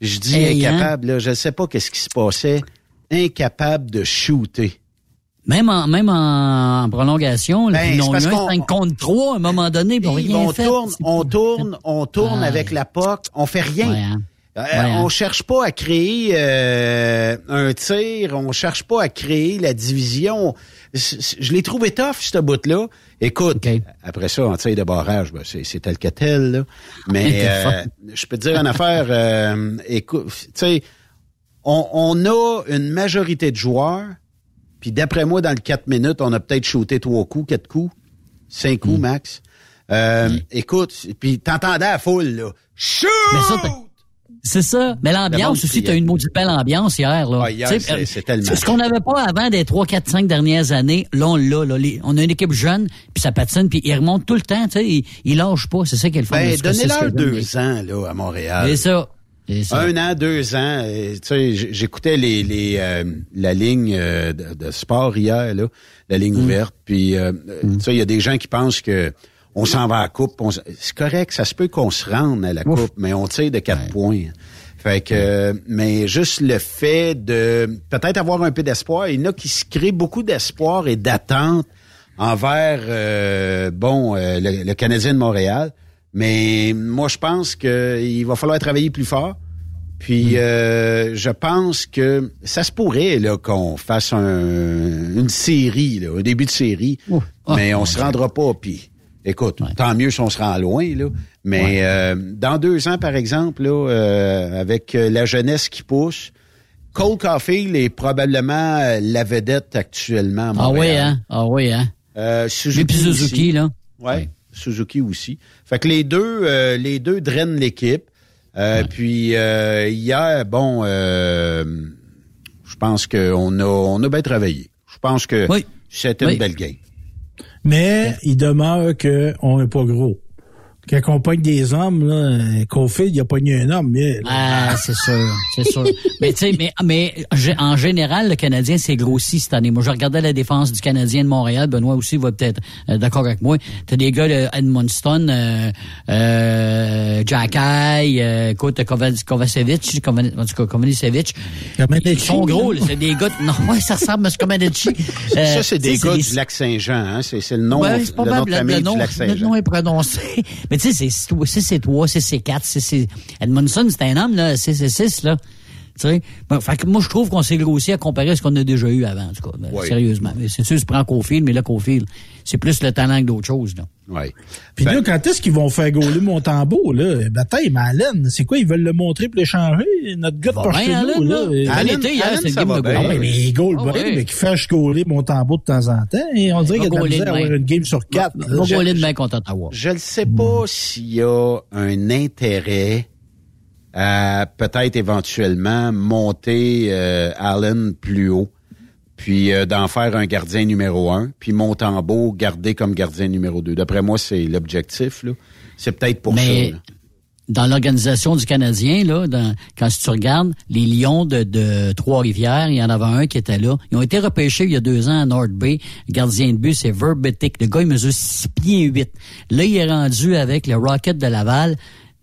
Je dis Hey, hein? incapable, là, je ne sais pas qu'est-ce qui se passait. Incapable de shooter. Même en, même en, en prolongation, Ben, ont parce un qu'on- 5 contre 3 à un moment donné, ils rien on fait. tourne, on tourne, on tourne avec la POC, on fait rien. Ouais, hein. Euh, Ouais, hein. On cherche pas à créer euh, un tir, on cherche pas à créer la division. Je l'ai trouvé tough, ce bout-là. Écoute, après ça, en tir de barrage, ben, c'est c'est tel que tel. Là. Mais T'es euh, je peux te dire une affaire. euh, écoute, tu sais, on, on a une majorité de joueurs, puis d'après moi, dans le 4 minutes, on a peut-être shooté trois coups, quatre coups, cinq coups max. Euh, Écoute, puis t'entendais à la foule, là. Shoot! C'est ça. Mais l'ambiance aussi, t'as eu une maudite belle ambiance hier. Là. Ah, hier, Tu c'est- match. Ce qu'on n'avait pas avant des 3, 4, 5 dernières années, là, on l'a. Là, Les- on a une équipe jeune, puis ça patine, puis il remonte tout le temps. Tu sais, il, il lâche pas. C'est ça qui est le fun. Ben, donnez-leur deux ans, là, à Montréal. C'est ça. Un an, deux ans. euh, Tu sais, j'écoutais les, les euh, la ligne euh, de, de sport hier, là, la ligne Mm. ouverte. Puis, euh, euh, tu sais, il y a des gens qui pensent que on s'en va à la coupe. on C'est correct, ça se peut qu'on se rende à la coupe, mais on tire de quatre points. Fait que, euh, mais juste le fait de peut-être avoir un peu d'espoir. Il y en a qui se créent beaucoup d'espoir et d'attente envers, euh, bon, euh, le, le Canadien de Montréal. Mais moi, je pense qu'il va falloir travailler plus fort. Puis euh, je pense que ça se pourrait là qu'on fasse un- une série, là, un début de série, mais on se rendra pas. Puis écoute, tant mieux si on se rend loin là. Mais euh, dans deux ans, par exemple, là, euh, avec euh, la jeunesse qui pousse, Cole Caulfield est probablement euh, la vedette actuellement à Ah oui, hein? Ah oui, hein? Euh, Suzuki puis Suzuki, aussi. là. Ouais, Suzuki aussi. Fait que les deux, euh, les deux drainent l'équipe. Euh, Puis euh, hier, bon, euh, je pense qu'on a, on a bien travaillé. Je pense que c'était Oui. une belle game. Mais il demeure qu'on n'est pas gros. Quand on pogne des hommes, là, Cofield, il a pogné un homme. Mais, Ah, c'est sûr, c'est sûr. mais tu sais, mais, mais en général, le Canadien s'est grossi cette année. Moi, je regardais la défense du Canadien de Montréal. Benoît aussi va peut-être euh, d'accord avec moi. T'as des gars de Edmundston, euh, euh, Jack Eye, euh, écoute, Kovac- Kovacevic, en tout cas, Kovanicevic. Ils sont gros, là. C'est des gars... Non, ouais, ça ressemble à ce Comaneci. Euh, Ça, c'est des gars des- du lac Saint-Jean. Hein? C'est, c'est le nom, Ouais, c'est le nom de famille le nom, du lac le nom est prononcé. Mais tu sais, c'est 6C3, 6C4, 6C... Edmondson, c'est un homme, là, 6C6, là. Tu sais, bon, fait que moi, je trouve qu'on s'est grossi à comparer à ce qu'on a déjà eu avant, en tout cas. Ben, Oui. Sérieusement. Mais C'est sûr, tu prends Cofield, mais là, Cofield, c'est plus le talent que d'autres choses, là. Ouais. Puis Ben- là, quand est-ce qu'ils vont faire gauler Montembeau, là? Bataille, mais Allen, c'est quoi? Ils veulent le montrer pour l'échanger? Notre gars de Allen, là. là. euh, Allen, été, hier, c'est le ça game va de goal. Ah, mais il goal Ah, bien, ouais. mais qu'il fasse gauler Montembeau de temps en temps. Et on dirait qu'il y a de la gauler misère à demain. avoir une game sur quatre. Va Je- gauler demain contre Ottawa. Je ne sais pas s'il y a un intérêt à peut-être éventuellement monter euh, Allen plus haut, puis euh, d'en faire un gardien numéro un, puis Montembeau garder comme gardien numéro deux. D'après moi, c'est l'objectif. là. C'est peut-être pour Mais ça. là. dans l'organisation du Canadien, là, dans- quand tu regardes les Lions de, de Trois-Rivières, il y en avait un qui était là. Ils ont été repêchés il y a deux ans à North Bay. Le gardien de but, c'est Verbetic. Le gars, il mesure 6 pieds 8. Là, il est rendu avec le Rocket de Laval.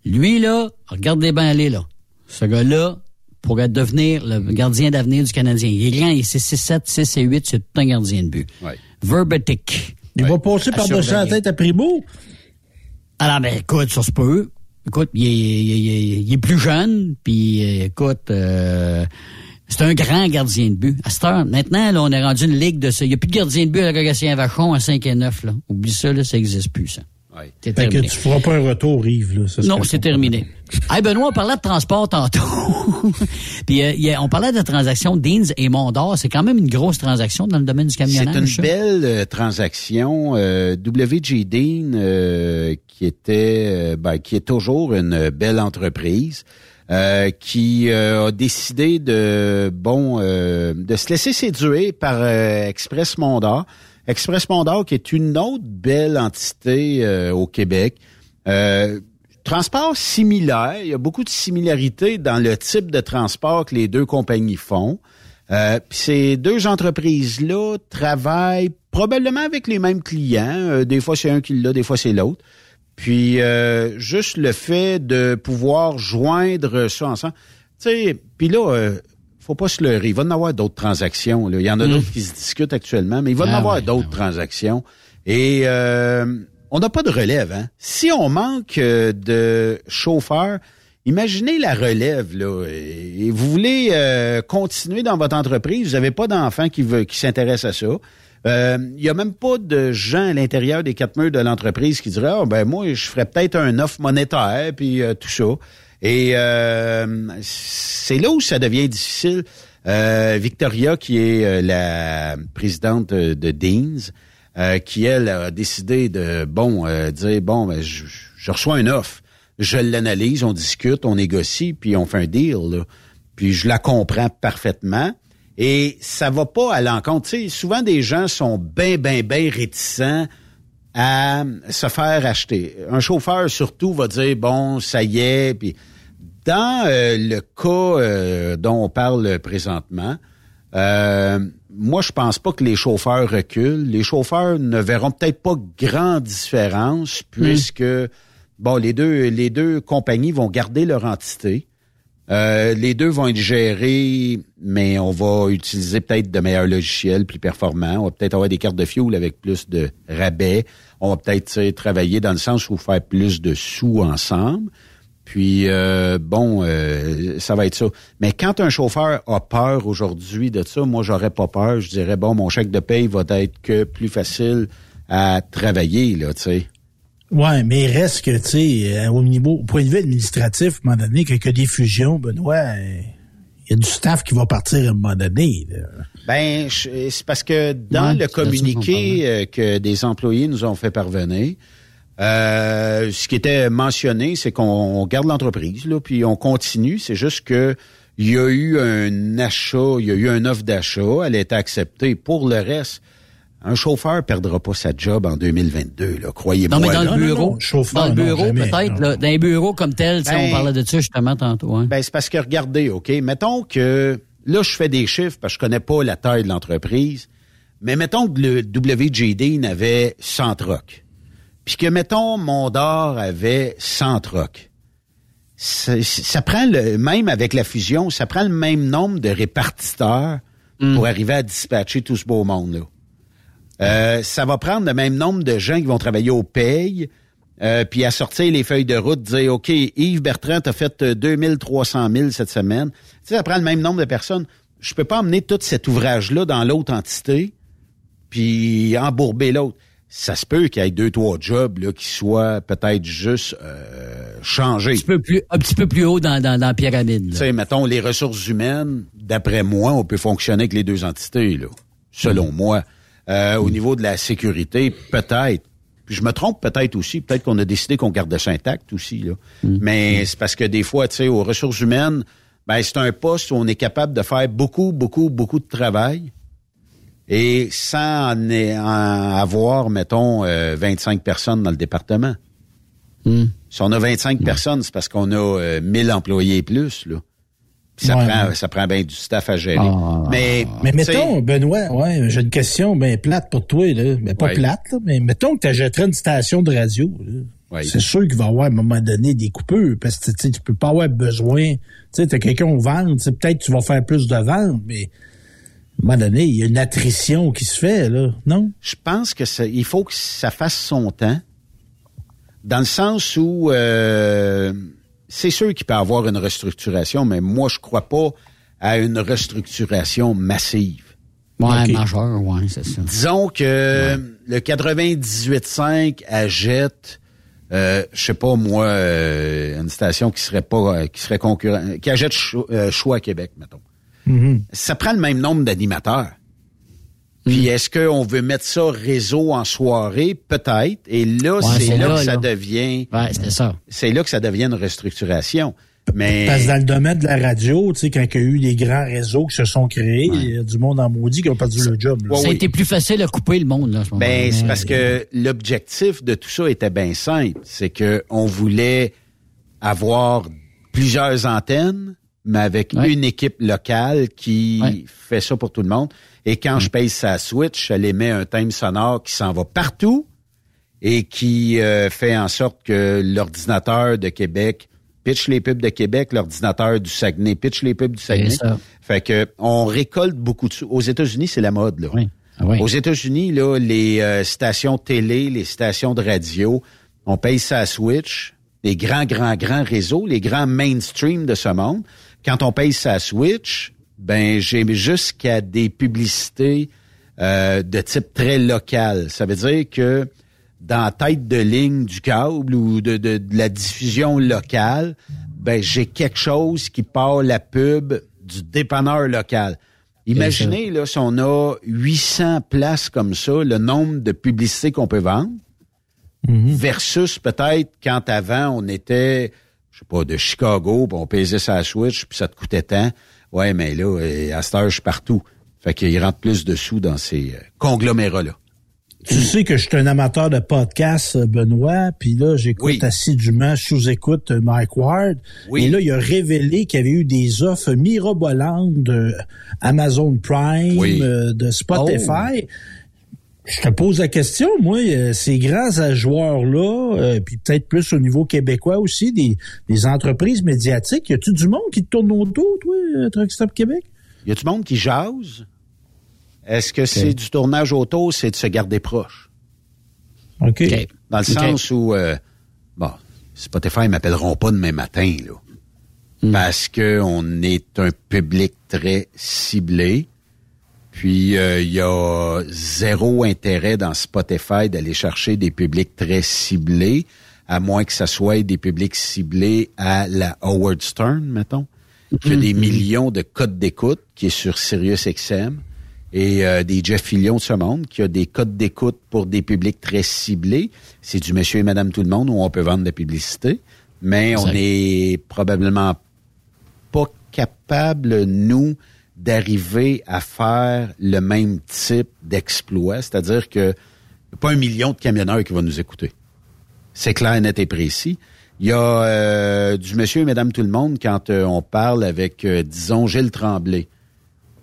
Lui, là, regardez bien aller, là. Ce gars-là pourrait devenir le gardien d'avenir du Canadien. Il est grand, il est 6-7, 6 et 8, c'est tout un gardien de but. Verbetic. Il va passer À par-dessus la tête à Primo. Alors, ben, écoute, ça se peut. Écoute, il est, il est- il est- il est plus jeune, puis euh, écoute, euh, c'est un grand gardien de but. À cette heure, maintenant, là, on est rendu une ligue de ça. Il n'y a plus de gardien de but à la Vachon à 5 et 9. Là. Oublie ça, là, ça n'existe plus, ça. C'est Fait que tu feras pas un retour, Yves, là. Ça Non, c'est terminé. Hey Benoît, on parlait de transport tantôt. Puis euh, il y a- on parlait de transaction Deans et Mondor. C'est quand même une grosse transaction dans le domaine du C'est camionnage. une ça? belle euh, transaction. Euh, WG Dean, euh, qui était, euh, ben, qui est toujours une belle entreprise, euh, qui euh, a décidé de, bon, euh, de se laisser séduire par euh, Express Mondor. Express Mondor, qui est une autre belle entité euh, au Québec. Euh, transport similaire. Il y a beaucoup de similarités dans le type de transport que les deux compagnies font. Euh, ces deux entreprises-là travaillent probablement avec les mêmes clients. Euh, des fois, c'est un qui l'a, des fois, c'est l'autre. Puis juste le fait de pouvoir joindre ça ensemble. Tu sais, puis là, faut pas se leurrer. Il va y en avoir d'autres transactions. là. Il y en a Mm. d'autres qui se discutent actuellement, mais il va y en Ah avoir ouais, d'autres transactions. Et euh, on n'a pas de relève. Hein? Si on manque euh, de chauffeurs, imaginez la relève. Là, et vous voulez euh, continuer dans votre entreprise, vous n'avez pas d'enfants qui, veut- qui s'intéressent à ça. Euh, Il y a même pas de gens à l'intérieur des quatre murs de l'entreprise qui diraient ah ben moi je ferais peut-être un offre monétaire puis euh, tout ça et euh, c'est là où ça devient difficile Euh, Victoria qui est euh, la présidente de, de Deans qui elle a décidé de bon dire bon ben, je, je reçois une offre je l'analyse on discute on négocie puis on fait un deal là. puis je la comprends parfaitement et ça va pas à l'encontre. Souvent des gens sont bien, bien, bien réticents à se faire acheter. Un chauffeur surtout va dire bon, ça y est. Puis dans euh, le cas euh, dont on parle présentement, euh, moi je pense pas que les chauffeurs reculent. Les chauffeurs ne verront peut-être pas grande différence puisque bon, les deux les deux compagnies vont garder leur entité. Euh, les deux vont être gérés, mais on va utiliser peut-être de meilleurs logiciels plus performants. On va peut-être avoir des cartes de fuel avec plus de rabais. On va peut-être travailler dans le sens où faire plus de sous ensemble. Puis euh, bon, euh, ça va être ça. Mais quand un chauffeur a peur aujourd'hui de ça, moi j'aurais pas peur. Je dirais bon, mon chèque de paye va être que plus facile à travailler là, tu sais. Ouais, mais il reste que, tu sais, euh, au niveau, au point de vue administratif, à un moment donné, a des fusions, Benoît, euh, il y a du staff qui va partir à un moment donné. Là. Ben, c'est parce que dans Ouais, le communiqué euh, que des employés nous ont fait parvenir, euh, ce qui était mentionné, c'est qu'on on garde l'entreprise, là, puis on continue. C'est juste que il y a eu un achat, il y a eu un offre d'achat, elle a été acceptée. Pour le reste, un chauffeur perdra pas sa job en 2022, là, croyez-moi. Non, mais dans là. le bureau. dans le bureau, peut-être. là, Dans les bureaux comme tel, tu sais, Ben, on parlait de ça justement tantôt. hein. Ben, c'est parce que regardez, OK, mettons que là, je fais des chiffres parce que je connais pas la taille de l'entreprise, mais mettons que le WJD avait 100 trocs. Puis que, mettons, Mondor avait 100 trocs. Ça, ça prend le, même avec la fusion, ça prend le même nombre de répartiteurs pour arriver à dispatcher tout ce beau monde-là. Euh, ça va prendre le même nombre de gens qui vont travailler au paye, euh, puis à sortir les feuilles de route, dire OK, Yves Bertrand, t'as fait euh, 2300 000 cette semaine. Tu sais, ça prend le même nombre de personnes. Je peux pas emmener tout cet ouvrage-là dans l'autre entité, puis embourber l'autre. Ça se peut qu'il y ait deux, trois jobs là, qui soient peut-être juste euh, changés. Un petit peu plus, un petit peu plus haut dans, dans, dans la pyramide. Tu sais, mettons, les ressources humaines, d'après moi, on peut fonctionner avec les deux entités, là, selon moi. Euh, Au niveau de la sécurité, peut-être. Puis je me trompe peut-être aussi. Peut-être qu'on a décidé qu'on gardait ça intact aussi, là. Mais c'est parce que des fois, tu sais, aux ressources humaines, ben, c'est un poste où on est capable de faire beaucoup, beaucoup, beaucoup de travail. Et sans en, en avoir, mettons, euh, 25 personnes dans le département. Si on a 25 personnes, c'est parce qu'on a euh, 1000 employés et plus, là. Puis ça Ouais, prend, ouais. ça prend bien du staff à gérer. Ah. mais, Mais mettons, Benoît, ouais, j'ai une question bien plate pour toi, là. Mais pas Ouais. plate, là, mais mettons que tu achèterais une station de radio. Ouais. C'est sûr qu'il va y avoir à un moment donné des coupures, parce que tu tu peux pas avoir besoin. Tu sais, quelqu'un au sais, peut-être que tu vas faire plus de ventes, mais à un moment donné, il y a une attrition qui se fait, là, non? je pense que ça, il faut que ça fasse son temps. Dans le sens où euh, c'est sûr qu'il peut y avoir une restructuration, mais moi, je crois pas à une restructuration massive. Ouais, Ok. majeur, ouais, c'est ça. Disons que le 98.5 à Jette, euh, je sais pas moi, euh, une station qui serait pas, euh, qui serait concurrent, qui achète Cho- euh, Choix à Québec, mettons. Ça prend le même nombre d'animateurs. Puis est-ce qu'on veut mettre ça réseau en soirée? Peut-être. Et là, Ouais, c'est là, là, que ça là. devient. Ouais, c'est ça. C'est là que ça devient une restructuration. Mais Parce que dans le domaine de la radio, tu sais, quand il y a eu des grands réseaux qui se sont créés, il y a du monde en maudit qui a perdu le job. là. Ça a été plus facile à couper le monde, là, ce moment Ben, c'est parce que l'objectif de tout ça était bien simple. C'est que on voulait avoir plusieurs antennes, mais avec Ouais. une équipe locale qui Ouais. fait ça pour tout le monde. Et quand je paye sa Switch, elle émet un thème sonore qui s'en va partout et qui euh, fait en sorte que l'ordinateur de Québec pitch les pubs de Québec, l'ordinateur du Saguenay pitch les pubs du Saguenay. ça. Fait que on récolte beaucoup de sous. Aux États-Unis, c'est la mode là. Oui. Ah oui. Aux États-Unis, là, les euh, stations télé, les stations de radio, on paye à Switch, les grands, grands, grands réseaux, les grands mainstream de ce monde. Quand on paye à Switch, ben j'ai jusqu'à des publicités euh, de type très local. Ça veut dire que dans la tête de ligne du câble ou de, de- de la diffusion locale, ben j'ai quelque chose qui part la pub du dépanneur local. Imaginez là si on a 800 places comme ça, le nombre de publicités qu'on peut vendre versus peut-être quand avant on était je sais pas de Chicago, puis on pesait sa Switch puis ça te coûtait tant. Ouais, mais là euh, à cette heure je suis partout. Fait qu'il rentre plus de sous dans ces euh, conglomérats là. Tu sais que je suis un amateur de podcast, euh, Benoît, puis là, j'écoute Oui. assidûment, sous-écoute Mike Ward. Oui. Et là, il a révélé qu'il y avait eu des offres mirobolantes de Amazon Prime, Oui. euh, de Oh. Je te pose la question, moi, euh, ces grands joueurs-là, euh, puis peut-être plus au niveau québécois aussi, des, des entreprises médiatiques, y a-tu du monde qui te tourne autour, toi, euh, Truck Stop Québec? Y a du monde qui jase? Est-ce que c'est du tournage auto, c'est de se garder proche? OK. Dans le sens où, euh, bon, Spotify ne m'appelleront pas demain matin, là. Hmm. Parce que on est un public très ciblé. Puis, euh, il y a zéro intérêt dans Spotify d'aller chercher des publics très ciblés, à moins que ça soit des publics ciblés à la Howard Stern, mettons. qui a des millions de codes d'écoute, qui est sur Sirius XM, et euh, des Jeff Fillion de ce monde, qui a des codes d'écoute pour des publics très ciblés. C'est du monsieur et madame tout le monde où on peut vendre de la publicité, mais on est probablement pas capable, nous, d'arriver à faire le même type d'exploit. C'est-à-dire que pas un million de camionneurs qui vont nous écouter. C'est clair, net et précis. Il y a euh, du monsieur et madame tout le monde quand euh, on parle avec, euh, disons, Gilles Tremblay.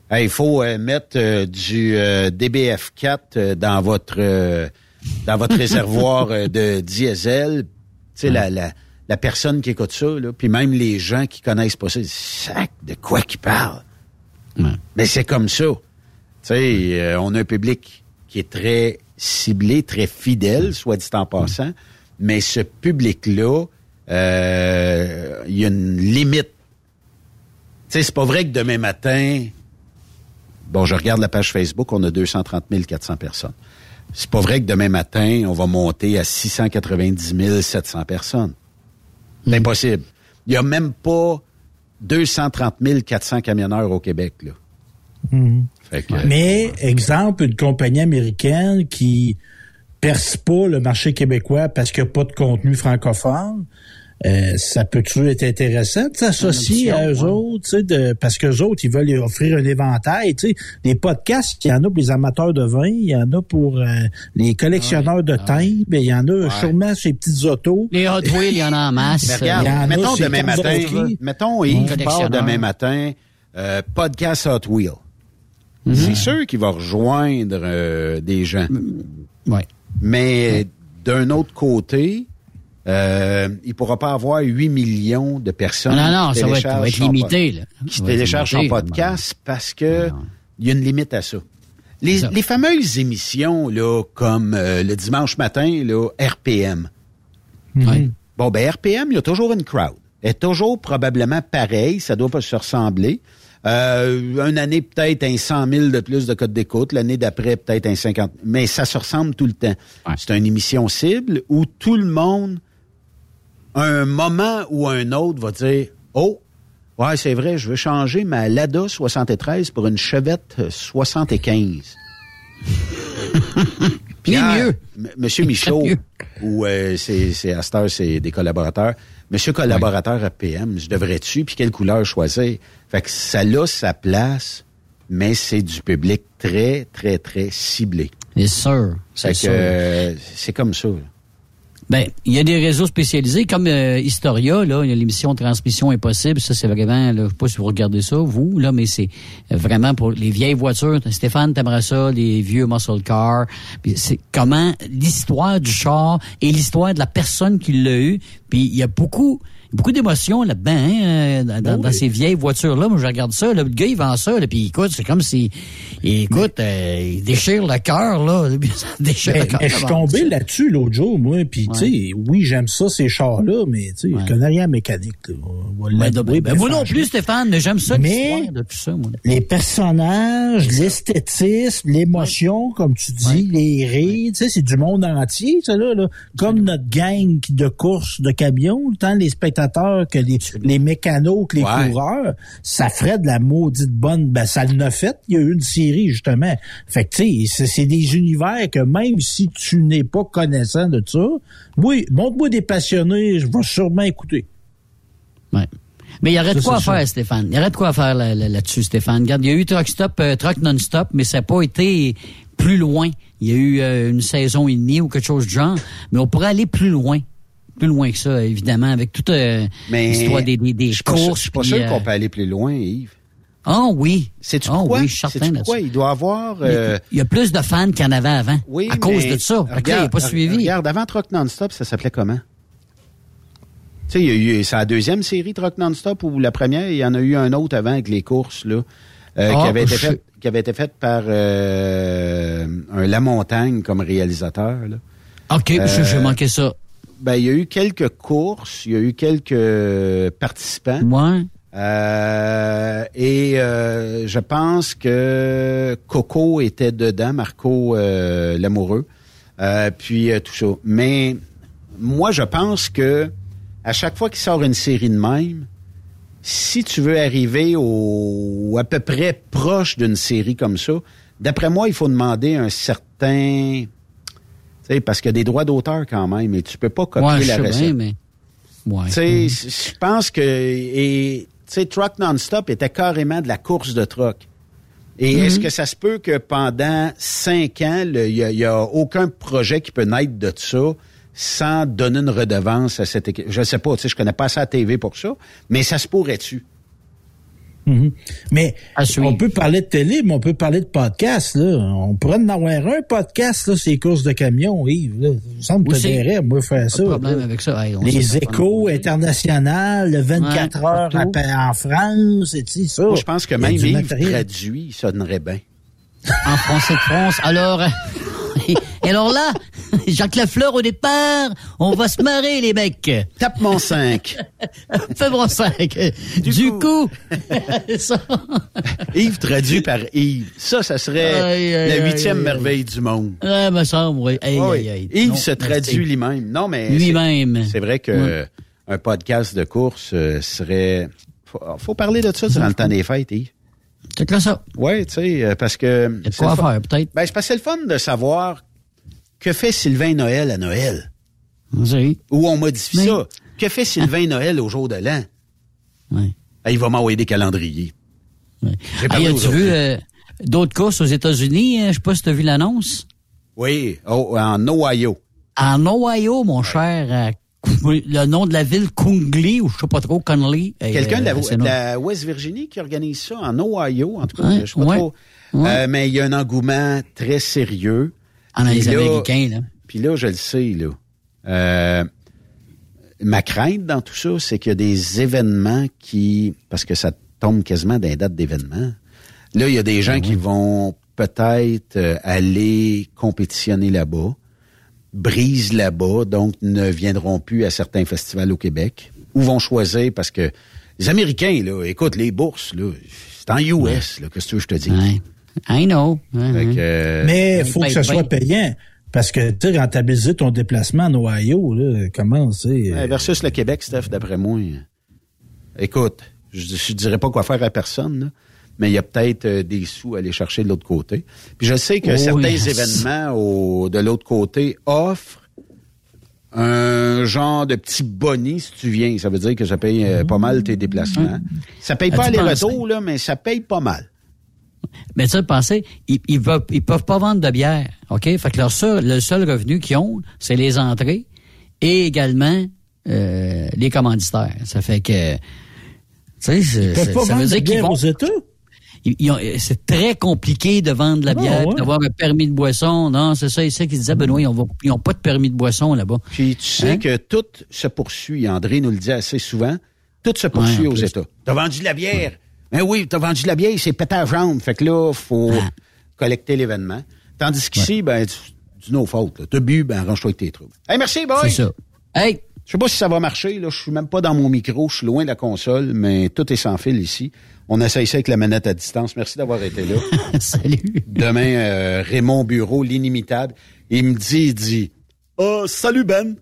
Hey, Il faut euh, mettre du euh, DBF4 euh, dans votre euh, dans votre réservoir de diesel. Tu sais, la, la, la personne qui écoute ça, là, puis même les gens qui connaissent pas ça, ils disent, sac de quoi qu'ils parlent. Mais c'est comme ça. Tu sais, euh, on a un public qui est très ciblé, très fidèle, soit dit en passant, mais ce public-là, euh, il y a une limite. Tu sais, c'est pas vrai que demain matin, bon, je regarde la page Facebook, on a 230 400 personnes. C'est pas vrai que demain matin, on va monter à 690 700 personnes. C'est impossible. Il y a même pas 230 400 camionneurs au Québec, là. Fait que- Mais, exemple, une compagnie américaine qui perce pas le marché québécois parce qu'il n'y a pas de contenu francophone, euh, ça peut-tu être intéressant de s'associer à eux autres, tu sais, de, parce qu'eux autres, ils veulent offrir un éventail, tu sais. Des podcasts, il y en a pour les amateurs de vin, il y en a pour euh, les collectionneurs de timbres, il y en a sûrement sur les petites autos. Les Hot Wheels, il y en a en masse. Mais regarde, Il y en a mettons demain matin, mettons part Collectionneur. demain matin, euh, podcast Hot Wheel. C'est sûr qu'il va rejoindre euh, des gens. Ouais. Mais d'un autre côté, euh, il pourra pas avoir 8 millions de personnes Non, non, qui ça va être- téléchargent ça va être son limité, là. Qui va téléchargent son limité, podcast parce que il y a une limite à ça. Les, les fameuses émissions là, comme euh, le dimanche matin, là, RPM. Ouais. Bon, ben RPM, il y a toujours une crowd. Elle est toujours probablement pareil, ça doit pas se ressembler. Euh, une année, peut-être un 100 000 de plus de codes d'écoute. L'année d'après, peut-être un 50 Mais ça se ressemble tout le temps. C'est une émission cible où tout le monde, un moment ou un autre, va dire « Oh, ouais, c'est vrai, je veux changer ma Lada 73 pour une Chevette euh, 75. » Pierre, mieux. M- Monsieur Michaud, mieux. ou euh, c'est, c'est à cette heure, c'est des collaborateurs. Monsieur collaborateur à PM, je devrais-tu, puis quelle couleur choisir? Fait que ça a sa place, mais c'est du public très, très, très ciblé. C'est sûr. C'est euh, c'est comme ça. là. Ben, il y a des réseaux spécialisés comme euh, Historia, là, il y a l'émission Transmission Impossible, ça c'est vraiment, là, je sais pas si vous regardez ça, vous, là, mais c'est euh, vraiment pour les vieilles voitures. Stéphane t'aimerais ça, les vieux muscle cars. C'est comment l'histoire du char et l'histoire de la personne qui l'a eu. Puis il y a beaucoup beaucoup d'émotions là-dedans, hein, euh, dans, dans- dans ces vieilles voitures-là. Moi, je regarde ça, là, le gars, il vend ça, là, puis écoute, c'est comme si, écoute, euh, il déchire le cœur, là, ça déchire Mais, le cœur. je suis tombé là-dessus l'autre jour, moi, puis tu sais, oui, j'aime ça, ces chars-là, mais tu sais, je connais rien en mécanique. Ben, l'avouer, ben, moi non plus, Stéphane, mais j'aime ça, Mais- de tout ça, moi. Les personnages, l'esthétisme, l'émotion, comme tu dis, les rires, tu sais, c'est du monde entier, ça là, là. Comme notre gang de course de camions, tant les spectateurs que les, les mécanos, que les Ouais. coureurs, ça ferait de la maudite bonne, ben ça l'a fait. Il y a eu une série, justement. Fait que, tu sais, c'est- des univers que même si tu n'es pas connaissant de ça, oui, montre-moi des passionnés, je vais sûrement écouter. Ouais. Mais il y aurait de quoi faire, Stéphane. Il y aurait de quoi faire là- là- là-dessus, Stéphane. Regarde, il y a eu Truck Stop, euh, Truck Non-Stop, mais ça n'a pas été plus loin. Il y a eu euh, une saison et demie ou quelque chose du genre, mais on pourrait aller plus loin. Plus loin que ça, évidemment, avec toute euh, l'histoire des, des, des je courses. je suis pas sûr euh, qu'on peut aller plus loin, Yves. Ah oui. C'est-tu Ah pourquoi? oui, je suis certain pourquoi? Il doit avoir... euh, Il y a plus de fans qu'il y en avait avant. Oui, à cause de ça. Là, il regarde, pas suivi. Regarde, avant Truck Non-Stop, ça s'appelait comment? Tu sais, il y a eu, c'est la deuxième série Truck Non-Stop ou la première, il y en a eu un autre avant avec les courses, là, euh, Ah, qui avait été je- fait, qui avait été fait par euh, un La Montagne comme réalisateur, là. OK, je- j'ai manqué ça. Ben, il y a eu quelques courses, il y a eu quelques participants. Ouais. Euh, et euh, je pense que Coco était dedans, Marco euh, l'amoureux, euh, puis euh, tout ça. Mais moi, je pense que à chaque fois qu'il sort une série de même, si tu veux arriver au à peu près proche d'une série comme ça, d'après moi, il faut demander un certain parce qu'il y a des droits d'auteur quand même, et tu peux pas copier Ouais, la recette. bien, mais. Ouais. Tu sais, c- je pense que et tu sais, Truck Non-Stop était carrément de la course de truck. Et Mhm. est-ce que ça se peut que pendant cinq ans, il y, a- aucun projet qui peut naître de ça sans donner une redevance à cette équipe? Je sais pas, tu sais, je connais pas assez la TV pour ça, mais ça se pourrait-tu? Mhm. Mais on peut parler de télé, mais on peut parler de podcast. Là. On pourrait en avoir un podcast, là, ces courses de camions, Yves. Là. Ça me semble t'aiderait, moi, faire ça. Pas de problème là. avec ça. Hey, Les échos internationales, le 24 Ouais, heures à- en France, et tu sais, ça. Moi, je pense que Il même matériel. traduit, ça donnerait bien. En français de France. Alors, et alors là, Jacques Lafleur au départ, on va se marrer les mecs. Tape mon 5. Fais mon 5. Du, coup, ça. Yves traduit par Yves. Ça, ça serait Aïe, aïe, la huitième aïe, merveille du monde. Ouais, me semble, oui. Aïe, Oui. aïe, aïe. Yves Non, se traduit lui-même. Non, mais Lui-même. c'est- vrai que un podcast de course euh, serait. Faut, faut parler de ça durant le temps des fêtes, Yves. C'est que ça. Oui, tu sais, euh, parce que. Il y a de quoi faire, peut-être. Ben, c'est parce que c'est le fun de savoir que fait Sylvain Noël à Noël? Oui. Ou on modifie ça. Que fait Sylvain Noël au jour de l'an? Oui. Ah, il va m'envoyer des calendriers. J'ai Ah, y a-tu vu euh, d'autres courses aux États-Unis? Euh, Je sais pas si tu as vu l'annonce. Oui, oh, en Ohio. En Ohio, mon cher, euh, le nom de la ville, Kungli, ou je sais pas trop, Conley. euh, Quelqu'un de, non- la West Virginie qui organise ça en Ohio, en tout cas, Ouais, je sais pas ouais, trop. ouais. Euh, mais il y a un engouement très sérieux. En les là- Américains, là. Puis là, je le sais, là. Euh, ma crainte dans tout ça, c'est qu'il y a des événements qui, parce que ça tombe quasiment dans les dates d'événements. Là, il y a des gens qui vont peut-être euh, aller compétitionner là-bas, brisent là-bas, donc ne viendront plus à certains festivals au Québec, ou vont choisir parce que les Américains, là, écoute, les bourses, là, c'est en US, là, qu'est-ce que tu veux que je te dis? I know. Que, euh, Mais il faut que Ben, ce ben. soit payant. Parce que, tu sais, rentabiliser ton déplacement en Ohio, là, comment, c'est... Ouais, versus le Québec, Steph, d'après moi. Écoute, je, je dirais pas quoi faire à personne, là, mais il y a peut-être euh, des sous à aller chercher de l'autre côté. Puis je sais que Oh, certains yes. événements au, de l'autre côté offrent un genre de petit boni si tu viens. Ça veut dire que ça paye euh, pas mal tes déplacements. Ça paye pas As-tu aller-retour, là, mais ça paye pas mal. Mais tu sais, ils, ils, peuvent, ils peuvent pas vendre de bière, OK? Fait que leur seul, le seul revenu qu'ils ont, c'est les entrées et également euh, les commanditaires. Ça fait que, tu sais, ça veut dire qu'ils vont... c'est très compliqué de vendre de la Ah, bière, ouais. d'avoir un permis de boisson. Non, c'est ça, c'est ça qu'ils disaient, Benoît, ils ont, ils ont pas de permis de boisson là-bas. Puis tu sais Hein? que tout se poursuit. André nous le dit assez souvent. Tout se poursuit Ouais, aux plus. États. T'as vendu de la bière. Ben oui, t'as vendu de la bière, c'est pété à jambe. Fait que là, faut collecter l'événement. Tandis qu'ici, ben, tu, tu nos fautes. T'as bu, ben, arrange-toi avec tes troubles. Hey, merci, boy! C'est ça. Hey! Je sais pas si ça va marcher, là. Je suis même pas dans mon micro. Je suis loin de la console, mais tout est sans fil ici. On essaye ça avec la manette à distance. Merci d'avoir été là. Salut. Demain, euh, Raymond Bureau, l'inimitable, il me dit, il dit, Euh, salut Ben.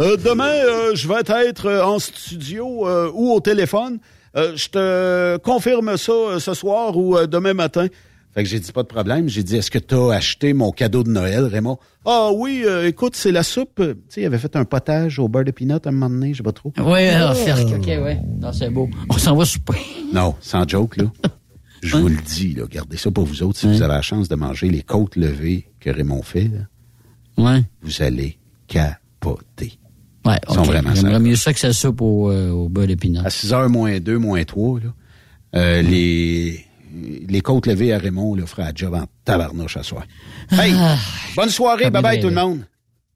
Euh, demain, euh, je vais être en studio ou au téléphone. Euh, je te confirme ça euh, ce soir ou euh, demain matin. Fait que j'ai dit pas de problème. J'ai dit, est-ce que tu as acheté mon cadeau de Noël, Raymond? Ah oui, euh, écoute, c'est la soupe. Tu sais, il avait fait un potage au beurre de pinot à un moment donné, je sais pas trop. Oui, alors, faire, OK, ouais. Non, c'est beau. On s'en va souper. Non, sans joke, là. Je vous le dis, là, gardez ça pour vous autres. Si vous avez la chance de manger les côtes levées que Raymond fait, là, Ouais. vous allez capoter. Ouais, Ils sont OK. vraiment J'aimerais mieux ça que ça soupe au, euh, au beurre d'épinard. À 6 h moins 2, moins 3, là, euh, les, les côtes levées à Raymond, là, fera la job en tabarnouche à soir. Hey, Ah. bonne soirée, bye bye tout le monde.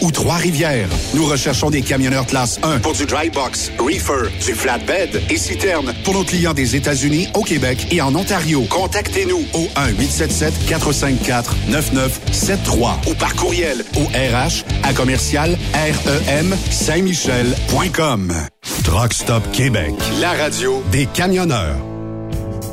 ou Trois-Rivières. Nous recherchons des camionneurs classe 1 pour du dry box, reefer, du flatbed et citerne pour nos clients des États-Unis, au Québec et en Ontario. Contactez-nous au 1-877-454-9973 ou par courriel au RH à commercial REM Saint-Michel.com. Truck Québec, la radio des camionneurs.